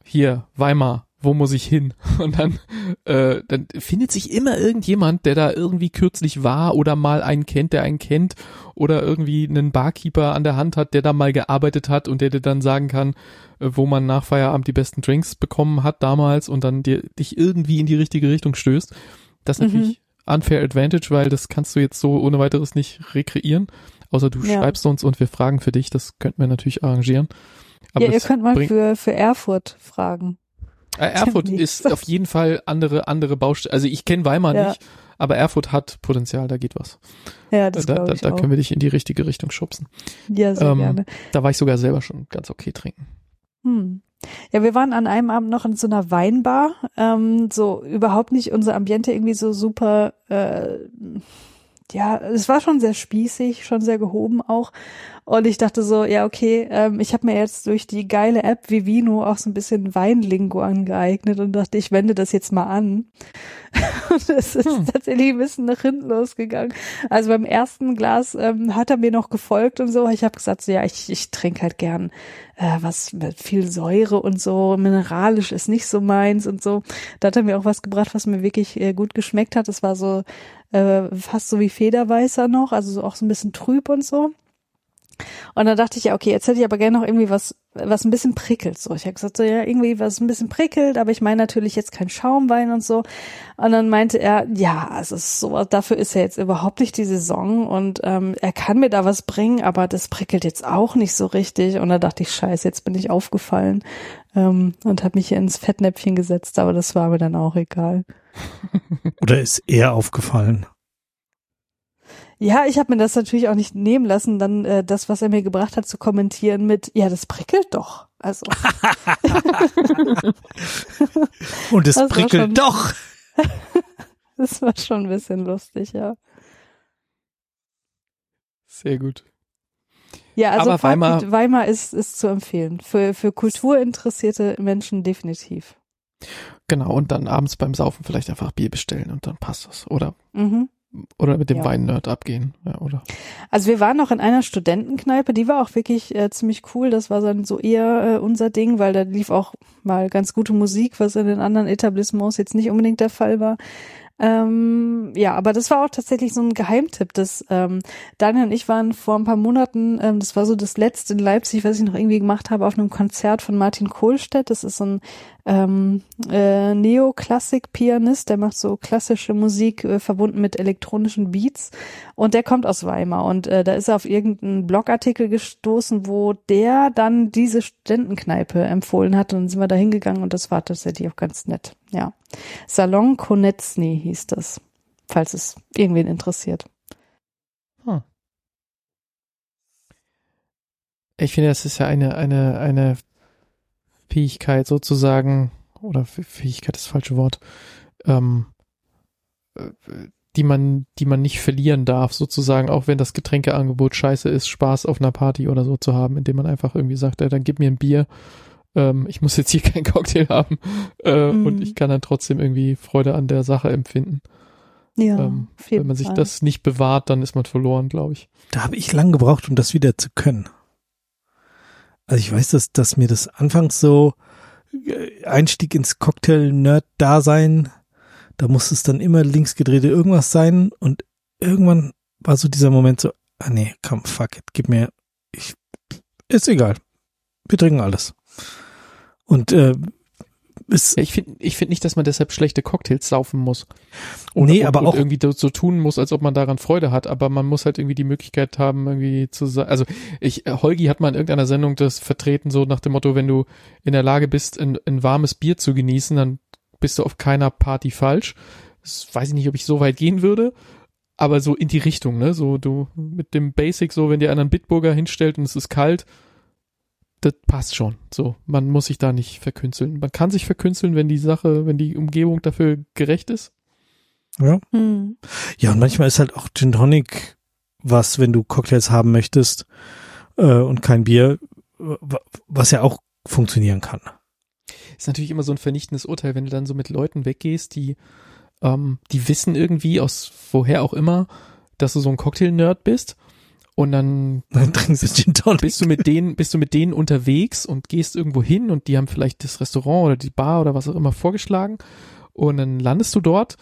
hier, Weimar, wo muss ich hin? Und dann, äh, dann findet sich immer irgendjemand, der da irgendwie kürzlich war oder mal einen kennt, der einen kennt oder irgendwie einen Barkeeper an der Hand hat, der da mal gearbeitet hat und der dir dann sagen kann, äh, wo man nach Feierabend die besten Drinks bekommen hat damals und dann dir, dich irgendwie in die richtige Richtung stößt. Das ist Mhm. natürlich unfair advantage, weil das kannst du jetzt so ohne weiteres nicht rekreieren. Außer du Ja. schreibst uns und wir fragen für dich. Das könnten wir natürlich arrangieren. Aber ja, ihr könnt mal für, für Erfurt fragen. Äh, Erfurt Demnächst. ist auf jeden Fall andere, andere Baustelle. Also ich kenne Weimar Ja. nicht, aber Erfurt hat Potenzial, da geht was. Ja, das da da, ich da auch. können wir dich in die richtige Richtung schubsen. ja, sehr ähm, gerne. Da war ich sogar selber schon ganz okay trinken. Hm. Ja, wir waren an einem Abend noch in so einer Weinbar, ähm, so überhaupt nicht unser Ambiente irgendwie so super, äh, ja, es war schon sehr spießig, schon sehr gehoben auch. Und ich dachte so, ja, okay, ähm, ich habe mir jetzt durch die geile App Vivino auch so ein bisschen Weinlingo angeeignet und dachte, ich wende das jetzt mal an. Und es ist Hm. tatsächlich ein bisschen nach hinten losgegangen. Also beim ersten Glas ähm, hat er mir noch gefolgt und so. Ich habe gesagt, so, ja, ich, ich trinke halt gern äh, was mit viel Säure und so. Mineralisch ist nicht so meins und so. Da hat er mir auch was gebracht, was mir wirklich äh, gut geschmeckt hat. Das war so äh, fast so wie Federweißer noch, also so auch so ein bisschen trüb und so. Und dann dachte ich, ja, okay, jetzt hätte ich aber gerne noch irgendwie was, was ein bisschen prickelt. So, ich habe gesagt, so ja, irgendwie was ein bisschen prickelt, aber ich meine natürlich jetzt kein Schaumwein und so. Und dann meinte er, ja, also so, dafür ist ja jetzt überhaupt nicht die Saison und ähm, er kann mir da was bringen, aber das prickelt jetzt auch nicht so richtig. Und da dachte ich, scheiße, jetzt bin ich aufgefallen ähm, und habe mich hier ins Fettnäpfchen gesetzt, aber das war mir dann auch egal. Oder ist er aufgefallen? Ja, ich habe mir das natürlich auch nicht nehmen lassen, dann äh, das, was er mir gebracht hat, zu kommentieren mit, ja, das prickelt doch. Also Und es prickelt schon- doch. das war schon ein bisschen lustig, ja. Sehr gut. Ja, also Aber Weimar, Weimar- ist, ist zu empfehlen. Für, für kulturinteressierte Menschen definitiv. Genau, und dann abends beim Saufen vielleicht einfach Bier bestellen und dann passt das. Oder, Mhm. oder mit dem Ja. Wein-Nerd abgehen. Ja, oder? Also wir waren noch in einer Studentenkneipe, die war auch wirklich äh, ziemlich cool. Das war dann so eher äh, unser Ding, weil da lief auch mal ganz gute Musik, was in den anderen Etablissements jetzt nicht unbedingt der Fall war. Ähm, ja, aber das war auch tatsächlich so ein Geheimtipp. Das ähm, Daniel und ich waren vor ein paar Monaten, ähm, das war so das letzte in Leipzig, was ich noch irgendwie gemacht habe, auf einem Konzert von Martin Kohlstedt. Das ist so ein ähm, äh, Neoklassik-Pianist, der macht so klassische Musik äh, verbunden mit elektronischen Beats und der kommt aus Weimar und äh, da ist er auf irgendeinen Blogartikel gestoßen, wo der dann diese Studentenkneipe empfohlen hat und dann sind wir da hingegangen und das war tatsächlich auch ganz nett. Ja. Salon Konetsny hieß das, falls es irgendwen interessiert. Ich finde, das ist ja eine, eine, eine Fähigkeit sozusagen, oder Fähigkeit ist das falsche Wort, ähm, äh, die man, die man nicht verlieren darf, sozusagen, auch wenn das Getränkeangebot scheiße ist, Spaß auf einer Party oder so zu haben, indem man einfach irgendwie sagt, ja, dann gib mir ein Bier, ähm, ich muss jetzt hier keinen Cocktail haben äh, Mhm. und ich kann dann trotzdem irgendwie Freude an der Sache empfinden. Ja, ähm, auf jeden wenn man sich Fall. das nicht bewahrt, dann ist man verloren, glaube ich. Da habe ich lang gebraucht, um das wieder zu können. Also ich weiß, dass, dass mir das anfangs so äh, Einstieg ins Cocktail-Nerd-Dasein, da muss es dann immer linksgedrehte irgendwas sein und irgendwann war so dieser Moment so, ah nee, komm, fuck it, gib mir, ich, ist egal. Wir trinken alles. Und äh, Ja, ich finde ich find nicht, dass man deshalb schlechte Cocktails saufen muss. Oder, Nee, und, aber und auch- irgendwie so tun muss, als ob man daran Freude hat. Aber man muss halt irgendwie die Möglichkeit haben, irgendwie zu sagen. Also ich, äh, Holgi hat mal in irgendeiner Sendung das vertreten, so nach dem Motto, wenn du in der Lage bist, ein, ein warmes Bier zu genießen, dann bist du auf keiner Party falsch. Das weiß ich nicht, ob ich so weit gehen würde. Aber so in die Richtung, ne? So du mit dem Basic, so wenn dir einer einen Bitburger hinstellt und es ist kalt, das passt schon. So, man muss sich da nicht verkünsteln. Man kann sich verkünsteln, wenn die Sache, wenn die Umgebung dafür gerecht ist. ja. Hm. Ja, und manchmal ist halt auch Gin Tonic was, wenn du Cocktails haben möchtest äh, und kein Bier, wa- was ja auch funktionieren kann. Ist natürlich immer so ein vernichtendes Urteil, wenn du dann so mit Leuten weggehst, die, ähm, die wissen irgendwie aus woher auch immer, dass du so ein Cocktail-Nerd bist. Und dann Dann trinkst du Gin Tonic. bist du mit denen, bist du mit denen unterwegs und gehst irgendwo hin und die haben vielleicht das Restaurant oder die Bar oder was auch immer vorgeschlagen und dann landest du dort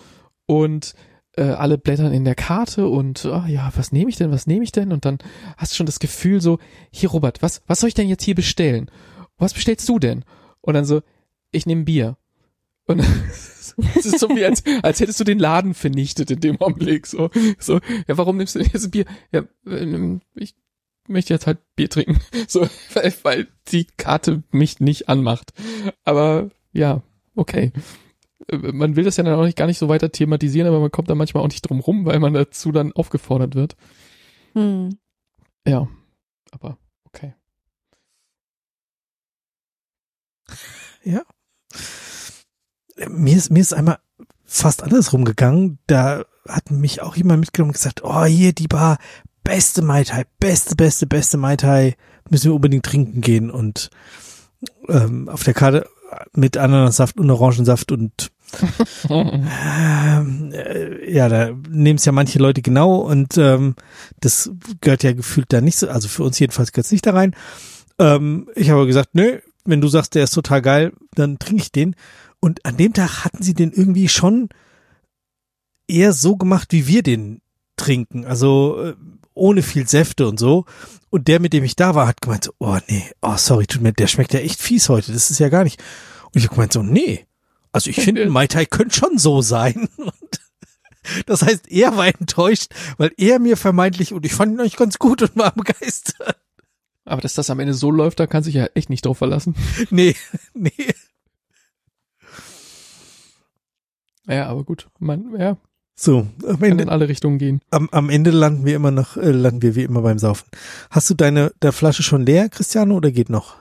und äh, alle blättern in der Karte und ah, ja, was nehme ich denn, was nehme ich denn? Und dann hast du schon das Gefühl so, hier Robert, was, was soll ich denn jetzt hier bestellen? Was bestellst du denn? Und dann so, ich nehme Bier. Und es ist so wie, als, als hättest du den Laden vernichtet in dem Augenblick. So, so, ja, warum nimmst du denn jetzt ein Bier? Ja, ähm, ich möchte jetzt halt Bier trinken. So, weil, weil die Karte mich nicht anmacht. Aber ja, okay. Äh, Man will das ja dann auch nicht gar nicht so weiter thematisieren, aber man kommt da manchmal auch nicht drum rum, weil man dazu dann aufgefordert wird. Hm. Ja, aber okay. Ja. Mir ist, mir ist einmal fast andersrum gegangen. Da hat mich auch jemand mitgenommen und gesagt, oh, hier die Bar, beste Mai Tai, beste, beste, beste Mai Tai, müssen wir unbedingt trinken gehen. Und ähm, auf der Karte mit Ananassaft und Orangensaft und ähm, äh, ja, da nehmen es ja manche Leute genau und ähm, das gehört ja gefühlt da nicht so, also für uns jedenfalls gehört es nicht da rein. Ähm, ich habe gesagt, nö, wenn du sagst, der ist total geil, dann trinke ich den. Und an dem Tag hatten sie den irgendwie schon eher so gemacht, wie wir den trinken. Also äh, ohne viel Säfte und so. Und der, mit dem ich da war, hat gemeint so, oh nee, oh sorry, tut mir, der schmeckt ja echt fies heute. Das ist ja gar nicht. Und ich habe gemeint so, nee. Also ich finde, Mai Tai könnte schon so sein. Und das heißt, er war enttäuscht, weil er mir vermeintlich, und ich fand ihn eigentlich ganz gut und war begeistert. Aber dass das am Ende so läuft, da kann sich ja echt nicht drauf verlassen. Nee, nee. Ja, aber gut. Man, ja, So, am Ende, in alle Richtungen gehen. am, am Ende landen wir immer noch, äh, landen wir wie immer beim Saufen. Hast du deine der Flasche schon leer, Cristiano, oder geht noch?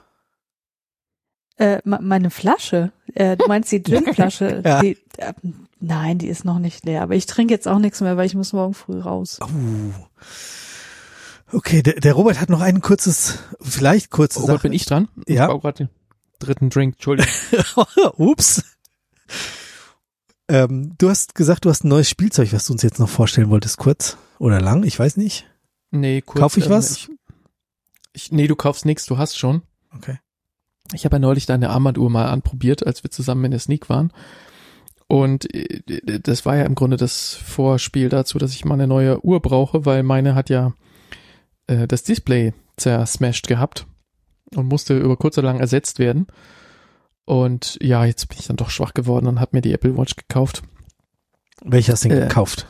Äh, me- meine Flasche. Äh, du meinst die Ginflasche? Ja. die, äh, nein, die ist noch nicht leer. Aber ich trinke jetzt auch nichts mehr, weil ich muss morgen früh raus. Oh. Okay, der, der Robert hat noch ein kurzes, vielleicht kurze Robert, Sache. bin ich dran? Ja. Ich brauche gerade den dritten Drink, Entschuldigung. Ups. Ähm, du hast gesagt, du hast ein neues Spielzeug, was du uns jetzt noch vorstellen wolltest, kurz oder lang, ich weiß nicht. Nee, kurz. Kauf ich ähm, was? Ich, ich, nee, du kaufst nichts, du hast schon. Okay. Ich habe ja neulich deine Armbanduhr mal anprobiert, als wir zusammen in der Sneak waren. Und äh, das war ja im Grunde das Vorspiel dazu, dass ich mal eine neue Uhr brauche, weil meine hat ja äh, das Display zersmashed gehabt und musste über kurz oder lang ersetzt werden. Und ja, jetzt bin ich dann doch schwach geworden und habe mir die Apple Watch gekauft. Welche hast du denn Äh, gekauft?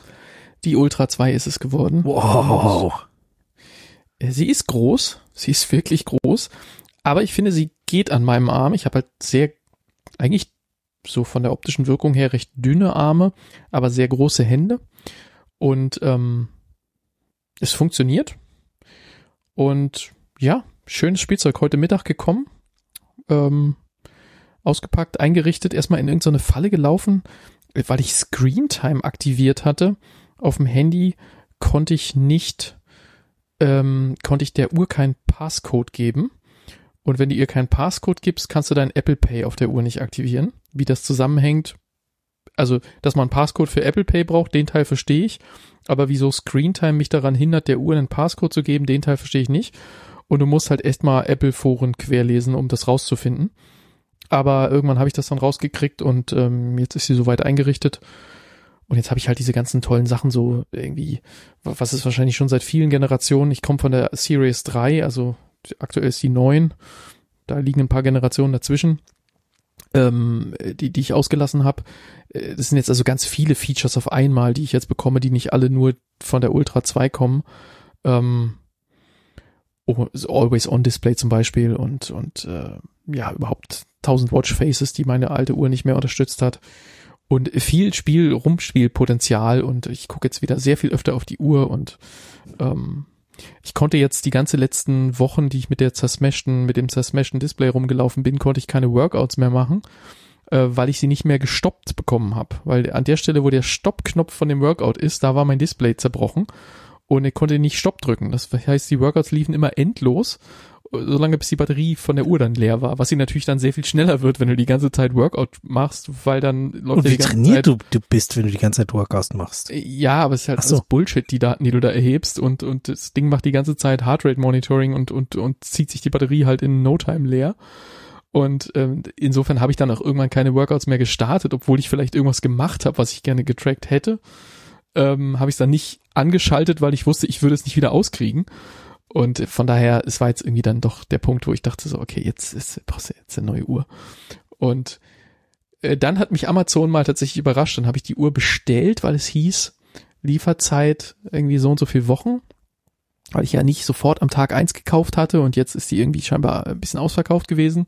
Die Ultra 2 ist es geworden. Wow. Äh, Sie ist groß, sie ist wirklich groß, aber ich finde, sie geht an meinem Arm. Ich habe halt sehr, eigentlich so von der optischen Wirkung her recht dünne Arme, aber sehr große Hände. Und ähm, es funktioniert. Und ja, schönes Spielzeug heute Mittag gekommen. Ähm, ausgepackt, eingerichtet, erstmal in irgendeine Falle gelaufen, weil ich Screen Time aktiviert hatte. Auf dem Handy konnte ich nicht ähm, konnte ich der Uhr keinen Passcode geben. Und wenn du ihr keinen Passcode gibst, kannst du dein Apple Pay auf der Uhr nicht aktivieren. Wie das zusammenhängt, also, dass man Passcode für Apple Pay braucht, den Teil verstehe ich. Aber wieso Screentime mich daran hindert, der Uhr einen Passcode zu geben, den Teil verstehe ich nicht. Und du musst halt echt mal Apple-Foren querlesen, um das rauszufinden. Aber irgendwann habe ich das dann rausgekriegt und ähm, jetzt ist sie soweit eingerichtet. Und jetzt habe ich halt diese ganzen tollen Sachen so irgendwie, was ist wahrscheinlich schon seit vielen Generationen. Ich komme von der Series 3, also aktuell ist die 9. Da liegen ein paar Generationen dazwischen. ähm, die, die ich ausgelassen habe. Äh, Das sind jetzt also ganz viele Features auf einmal, die ich jetzt bekomme, die nicht alle nur von der Ultra 2 kommen. Ähm, oh, so Always On Display zum Beispiel und, und äh, ja, überhaupt 1000 Watch Faces, die meine alte Uhr nicht mehr unterstützt hat. Und viel Spiel, Rumspielpotenzial und ich gucke jetzt wieder sehr viel öfter auf die Uhr und ähm, ich konnte jetzt die ganze letzten Wochen, die ich mit der zersmashten, mit dem zersmashten Display rumgelaufen bin, konnte ich keine Workouts mehr machen, äh, weil ich sie nicht mehr gestoppt bekommen habe. Weil an der Stelle, wo der Stoppknopf von dem Workout ist, da war mein Display zerbrochen und ich konnte nicht Stopp drücken. Das heißt, die Workouts liefen immer endlos, solange bis die Batterie von der Uhr dann leer war, was sie natürlich dann sehr viel schneller wird, wenn du die ganze Zeit Workout machst, weil dann läuft Und ja wie die ganze trainiert Zeit du, du bist, wenn du die ganze Zeit Workout machst. ja, aber es ist halt so. alles Bullshit, die Daten, die du da erhebst und, und das Ding macht die ganze Zeit Heartrate Monitoring und, und, und zieht sich die Batterie halt in No Time leer. Und ähm, insofern habe ich dann auch irgendwann keine Workouts mehr gestartet, obwohl ich vielleicht irgendwas gemacht habe, was ich gerne getrackt hätte. Ähm, habe ich es dann nicht angeschaltet, weil ich wusste, ich würde es nicht wieder auskriegen. Und von daher, es war jetzt irgendwie dann doch der Punkt, wo ich dachte so, okay, jetzt ist, brauchst du jetzt eine neue Uhr. Und äh, dann hat mich Amazon mal tatsächlich überrascht. Dann habe ich die Uhr bestellt, weil es hieß, Lieferzeit irgendwie so und so viele Wochen. Weil ich ja nicht sofort am Tag eins gekauft hatte und jetzt ist die irgendwie scheinbar ein bisschen ausverkauft gewesen.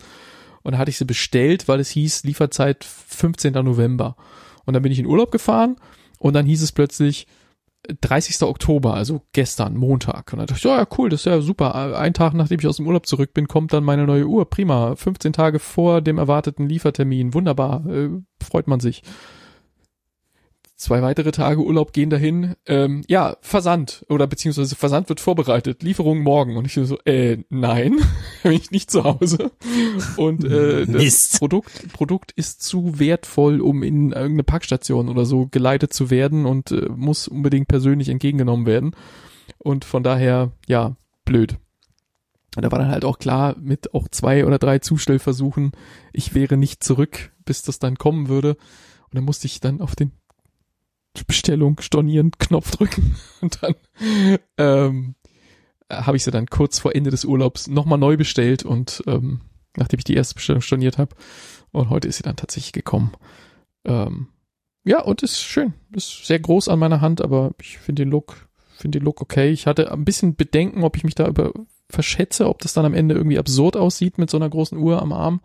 Und dann hatte ich sie bestellt, weil es hieß, Lieferzeit 15. November. Und dann bin ich in Urlaub gefahren und dann hieß es plötzlich 30. Oktober, also gestern, Montag. Und dann dachte ich, ja, cool, das ist ja super. Ein Tag nachdem ich aus dem Urlaub zurück bin, kommt dann meine neue Uhr. Prima. 15 Tage vor dem erwarteten Liefertermin. Wunderbar. Äh, freut man sich. Zwei weitere Tage Urlaub gehen dahin. Ähm, ja, Versand oder beziehungsweise Versand wird vorbereitet. Lieferung morgen. Und ich so, äh, nein, bin ich nicht zu Hause. Und äh, das Mist. Produkt, Produkt ist zu wertvoll, um in irgendeine Packstation oder so geleitet zu werden und äh, muss unbedingt persönlich entgegengenommen werden. Und von daher, ja, blöd. Und da war dann halt auch klar, mit auch zwei oder drei Zustellversuchen, ich wäre nicht zurück, bis das dann kommen würde. Und dann musste ich dann auf den Bestellung stornieren Knopf drücken und dann ähm, habe ich sie dann kurz vor Ende des Urlaubs nochmal neu bestellt und ähm, nachdem ich die erste Bestellung storniert habe und heute ist sie dann tatsächlich gekommen. Ähm, ja und ist schön, ist sehr groß an meiner Hand, aber ich finde den Look finde den Look okay. Ich hatte ein bisschen Bedenken, ob ich mich da über verschätze, ob das dann am Ende irgendwie absurd aussieht mit so einer großen Uhr am Arm,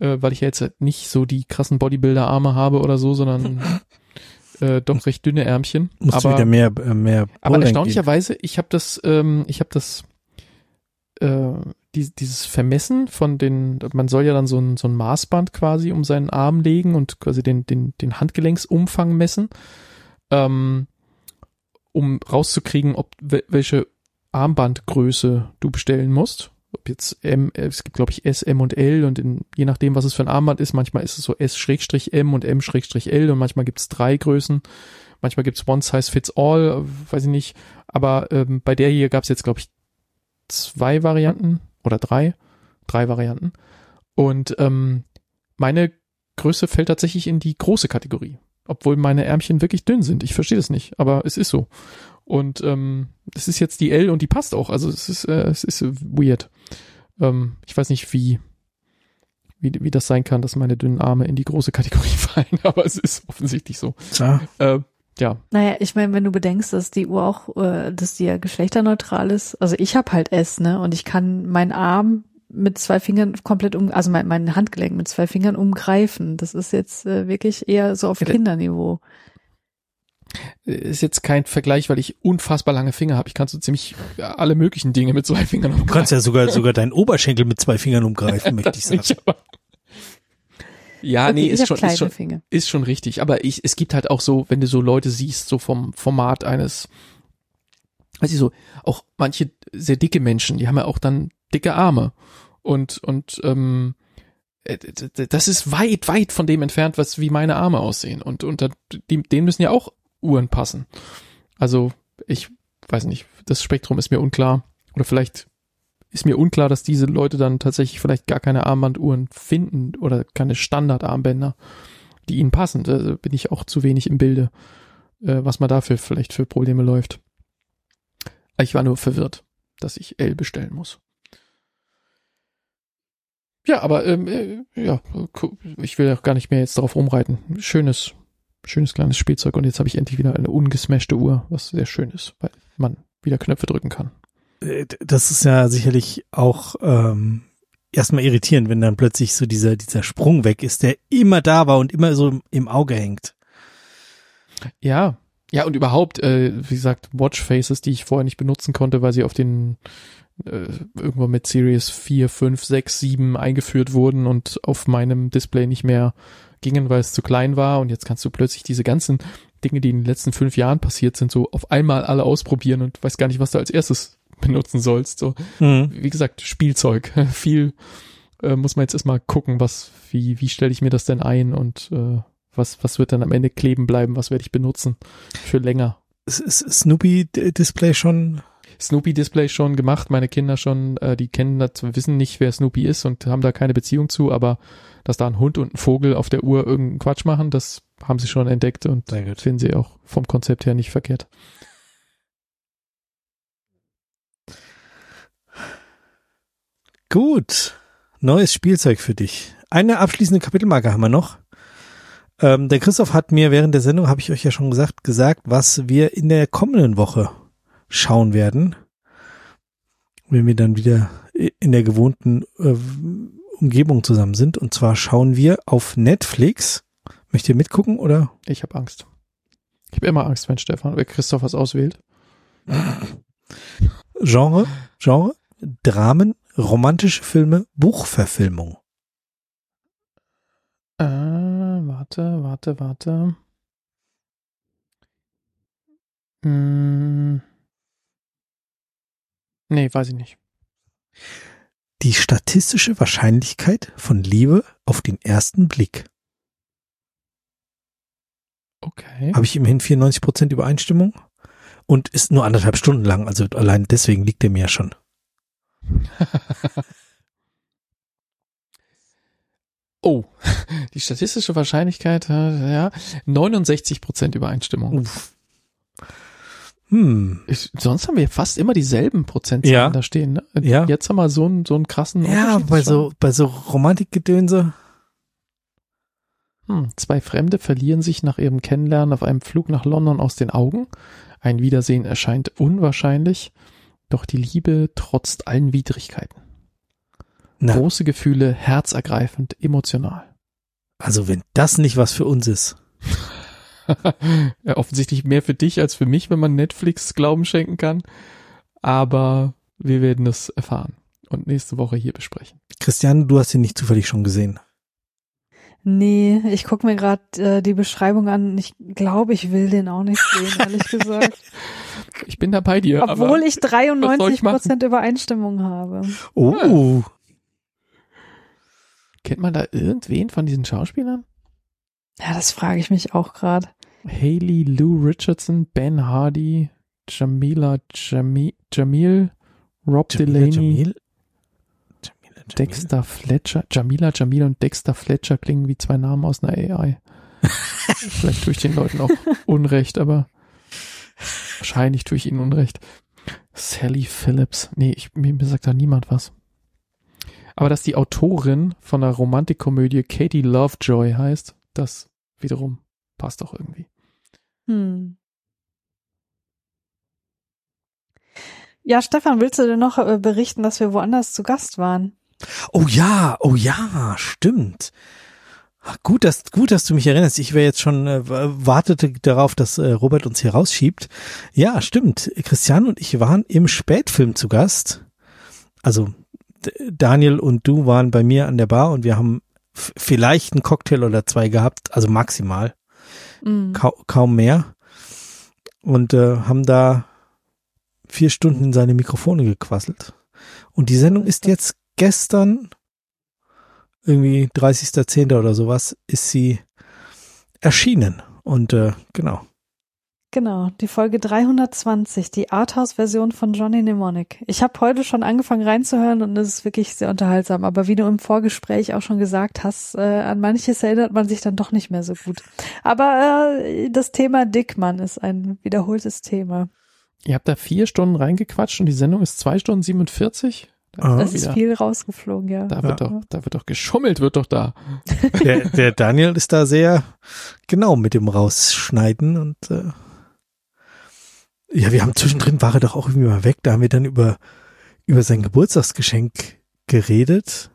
äh, weil ich ja jetzt nicht so die krassen Bodybuilder-Arme habe oder so, sondern äh, doch recht dünne Ärmchen. Musst aber wieder mehr, äh, mehr aber erstaunlicherweise, ich habe das, ähm, ich habe das, äh, die, dieses Vermessen von den, man soll ja dann so ein, so ein Maßband quasi um seinen Arm legen und quasi den, den, den Handgelenksumfang messen, ähm, um rauszukriegen, ob wel- welche Armbandgröße du bestellen musst. Ob jetzt M, äh, es gibt glaube ich S, M und L und in, je nachdem, was es für ein Armband ist, manchmal ist es so S-M und M-L und manchmal gibt es drei Größen. Manchmal gibt es One Size Fits All, weiß ich nicht. Aber ähm, bei der hier gab es jetzt, glaube ich, zwei Varianten oder drei. Drei Varianten. Und ähm, meine Größe fällt tatsächlich in die große Kategorie. Obwohl meine Ärmchen wirklich dünn sind. Ich verstehe das nicht, aber es ist so. Und ähm, es ist jetzt die L und die passt auch. Also es ist, äh, es ist weird. Ähm, ich weiß nicht, wie, wie, wie das sein kann, dass meine dünnen Arme in die große Kategorie fallen, aber es ist offensichtlich so. Tja, Äh, ja, Naja, ich meine, wenn du bedenkst, dass die Uhr auch, äh, dass die ja geschlechterneutral ist. Also ich habe halt S, ne? Und ich kann meinen Arm mit zwei Fingern komplett um, also mein, mein Handgelenk mit zwei Fingern umgreifen. Das ist jetzt äh, wirklich eher so auf Ja, Kinderniveau. Ist jetzt kein Vergleich, weil ich unfassbar lange Finger habe. Ich kann so ziemlich alle möglichen Dinge mit zwei Fingern du kannst ja sogar, sogar deinen Oberschenkel mit zwei Fingern umgreifen, möchte ich sagen. nicht, aber ja, Okay, nee, ich ist schon, ist schon, Finger. ist schon richtig. Aber ich, es gibt halt auch so, wenn du so Leute siehst, so vom Format eines, weiß ich so, auch manche sehr dicke Menschen, die haben ja auch dann dicke Arme. Und, und, ähm, äh, das ist weit, weit von dem entfernt, was wie meine Arme aussehen. Und, und da, die, denen müssen ja auch Uhren passen. Also, ich weiß nicht, das Spektrum ist mir unklar. Oder vielleicht ist mir unklar, dass diese Leute dann tatsächlich vielleicht gar keine Armbanduhren finden oder keine Standardarmbänder, die ihnen passen. Da bin ich auch zu wenig im Bilde, äh, was man dafür vielleicht für Probleme läuft. Ich war nur verwirrt, dass ich L bestellen muss. Ja, aber ähm, äh, ja, ich will auch gar nicht mehr jetzt darauf rumreiten. Schönes, schönes kleines Spielzeug und jetzt habe ich endlich wieder eine ungesmashte Uhr, was sehr schön ist, weil man wieder Knöpfe drücken kann. Äh, Das ist ja sicherlich auch ähm, erstmal irritierend, wenn dann plötzlich so dieser, dieser Sprung weg ist, der immer da war und immer so im- im Auge hängt. Ja, ja und überhaupt, äh, wie gesagt, Watchfaces, die ich vorher nicht benutzen konnte, weil sie auf den äh, irgendwo mit Series 4, 5, 6, 7 eingeführt wurden und auf meinem Display nicht mehr gingen, weil es zu klein war. Und jetzt kannst du plötzlich diese ganzen Dinge, die in den letzten fünf Jahren passiert sind, so auf einmal alle ausprobieren und weißt gar nicht, was du als erstes benutzen sollst. So, Mhm. wie gesagt, Spielzeug. Viel äh, muss man jetzt erstmal gucken, was, wie, wie stelle ich mir das denn ein und äh, was, was wird dann am Ende kleben bleiben, was werde ich benutzen für länger. Ist, ist Snoopy D- Display schon? Snoopy Display schon gemacht, meine Kinder schon, äh, die kennen das, wissen nicht, wer Snoopy ist und haben da keine Beziehung zu, aber dass da ein Hund und ein Vogel auf der Uhr irgendeinen Quatsch machen, das haben sie schon entdeckt und finden sie auch vom Konzept her nicht verkehrt. Gut. Neues Spielzeug für dich. Eine abschließende Kapitelmarke haben wir noch. Ähm, der Christoph hat mir während der Sendung, habe ich euch ja schon gesagt, gesagt, was wir in der kommenden Woche schauen werden. Wenn wir dann wieder in der gewohnten äh, Umgebung zusammen sind. Und zwar schauen wir auf Netflix. Möchtet ihr mitgucken oder? Ich habe Angst. Ich habe immer Angst, wenn Stefan oder Christoph was auswählt. Genre, Genre, Dramen, romantische Filme, Buchverfilmung. Äh, warte, warte, warte. Hm. Nee, weiß ich nicht. Die statistische Wahrscheinlichkeit von Liebe auf den ersten Blick. Okay. Habe ich immerhin 94 Prozent Übereinstimmung und ist nur anderthalb Stunden lang. Also allein deswegen liegt er mir ja schon. Oh, die statistische Wahrscheinlichkeit, äh, ja, 69% Übereinstimmung. Uff. Hm. Ich, sonst haben wir fast immer dieselben Prozentzahlen Ja. da stehen. Ne? Ja. Jetzt haben wir so einen, so einen krassen Ja, bei so, bei so Romantikgedönse. Hm, zwei Fremde verlieren sich nach ihrem Kennenlernen auf einem Flug nach London aus den Augen. Ein Wiedersehen erscheint unwahrscheinlich, doch die Liebe trotzt allen Widrigkeiten. Na, Große Gefühle, herzergreifend, emotional. also wenn das nicht was für uns ist. ja, offensichtlich mehr für dich als für mich, wenn man Netflix Glauben schenken kann. Aber wir werden es erfahren und nächste Woche hier besprechen. Christiane, du hast ihn nicht zufällig schon gesehen. Nee, ich gucke mir gerade äh, die Beschreibung an. Ich glaube, ich will den auch nicht sehen, ehrlich gesagt. Ich bin da bei dir. Obwohl aber ich was soll 93 ich? Prozent Übereinstimmung habe. Oh, kennt man da irgendwen von diesen Schauspielern? Ja, das frage ich mich auch gerade. Haley Lou Richardson, Ben Hardy, Jamila Jami Jamil, Rob Jamila Delaney, Jamil? Jamila Jamil? Dexter Fletcher. Jamila Jamil und Dexter Fletcher klingen wie zwei Namen aus einer AI. Vielleicht tue ich den Leuten auch Unrecht, aber wahrscheinlich tue ich ihnen Unrecht. Sally Phillips. Nee, ich, mir mir sagt da niemand was. Aber dass die Autorin von der Romantikkomödie Katie Lovejoy heißt, das wiederum passt auch irgendwie. Hm. Ja, Stefan, willst du denn noch äh, berichten, dass wir woanders zu Gast waren? Oh ja, oh ja, stimmt. Ach, Gut, dass gut, dass du mich erinnerst. Ich wäre jetzt schon äh, wartete darauf, dass äh, Robert uns hier rausschiebt. Ja, stimmt. Christian und ich waren im Spätfilm zu Gast. Also Daniel und du waren bei mir an der Bar und wir haben vielleicht einen Cocktail oder zwei gehabt, also maximal, Mhm. kau kaum mehr. Und äh, haben da vier Stunden in seine Mikrofone gequasselt. Und die Sendung ist jetzt gestern, irgendwie 30.10. oder sowas, ist sie erschienen. Und äh, genau. Genau, die Folge 320, die Arthouse-Version von Johnny Mnemonic. Ich habe heute schon angefangen reinzuhören und es ist wirklich sehr unterhaltsam. Aber wie du im Vorgespräch auch schon gesagt hast, äh, an manches erinnert man sich dann doch nicht mehr so gut. Aber äh, das Thema Dickmann ist ein wiederholtes Thema. Ihr habt da vier Stunden reingequatscht und die Sendung ist zwei Stunden 47. Ah. Es ist wieder. viel rausgeflogen, ja. Da wird doch, da wird doch geschummelt, wird doch da. Der, der Daniel ist da sehr genau mit dem Rausschneiden und äh, ja, wir haben zwischendrin war er doch auch irgendwie mal weg. Da haben wir dann über über sein Geburtstagsgeschenk geredet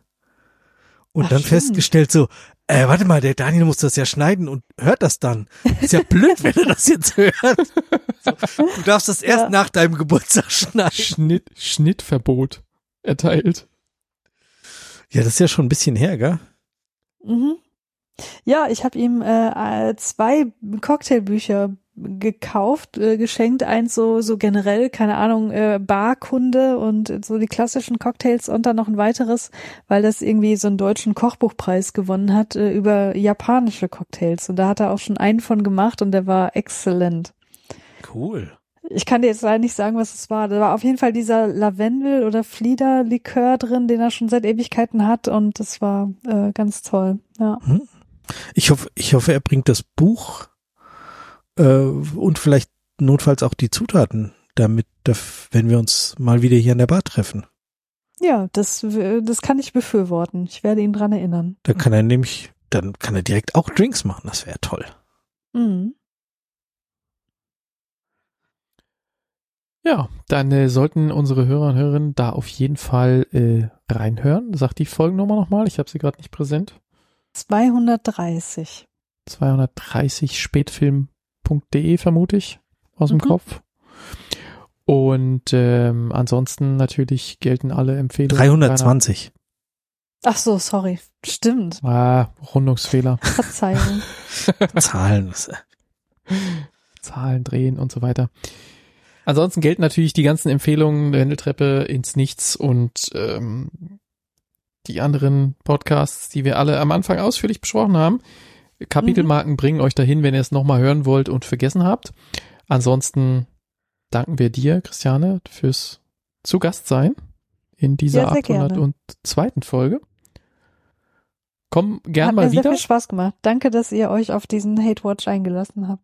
und Ach, dann stimmt. festgestellt so, äh, warte mal, der Daniel muss das ja schneiden und hört das dann. Ist ja blöd, wenn er das jetzt hört. So, du darfst das erst Ja. nach deinem Geburtstag schneiden. Schnitt, Schnittverbot erteilt. Ja, das ist ja schon ein bisschen her, gell? Mhm. Ja, ich habe ihm äh, äh, zwei Cocktailbücher gekauft, äh, geschenkt, eins so so generell, keine Ahnung, äh, Barkunde und so die klassischen Cocktails und dann noch ein weiteres, weil das irgendwie so einen deutschen Kochbuchpreis gewonnen hat äh, über japanische Cocktails und da hat er auch schon einen von gemacht und der war exzellent. Cool. Ich kann dir jetzt leider nicht sagen, was es war. Da war auf jeden Fall dieser Lavendel- oder Fliederlikör drin, den er schon seit Ewigkeiten hat und das war äh, ganz toll. Ja. Ich hoffe, ich hoffe, er bringt das Buch äh, und vielleicht notfalls auch die Zutaten, damit, wenn wir uns mal wieder hier in der Bar treffen. Ja, das, das kann ich befürworten. Ich werde ihn dran erinnern. Da kann er nämlich, dann kann er direkt auch Drinks machen. Das wäre toll. Mhm. Ja, dann äh, sollten unsere Hörer und Hörerinnen da auf jeden Fall äh, reinhören. Sagt die Folgennummer nochmal, ich habe sie gerade nicht präsent. 230. 230 spätfilm.de vermute ich aus dem Mhm. Kopf. Und ähm, ansonsten natürlich gelten alle Empfehlungen. 320. Ach so, sorry. Stimmt. Ah, Rundungsfehler, Verzeihung. Zahlen. äh, Zahlen drehen und so weiter. Ansonsten gelten natürlich die ganzen Empfehlungen, Wendeltreppe ins Nichts und ähm, die anderen Podcasts, die wir alle am Anfang ausführlich besprochen haben. Kapitelmarken bringen euch dahin, wenn ihr es nochmal hören wollt und vergessen habt. Ansonsten danken wir dir, Christiane, fürs Zugastsein in dieser Ja, sehr gerne. 802. Folge. Komm gern Hat mal mir sehr wieder, viel Spaß gemacht. Danke, dass ihr euch auf diesen Hate Watch eingelassen habt.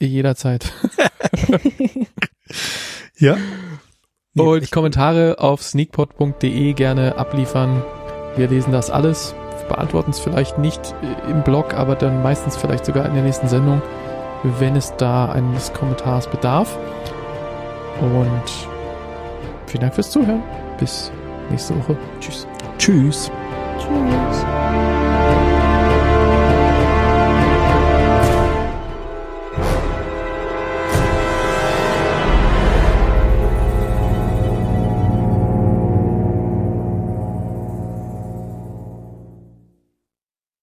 jederzeit. Ja. Und ich- Kommentare auf sneakpot.de gerne abliefern. Wir lesen das alles, beantworten es vielleicht nicht äh, im Blog, aber dann meistens vielleicht sogar in der nächsten Sendung, wenn es da eines Kommentars bedarf. Und vielen Dank fürs Zuhören. Bis nächste Woche. Tschüss. Tschüss. Tschüss.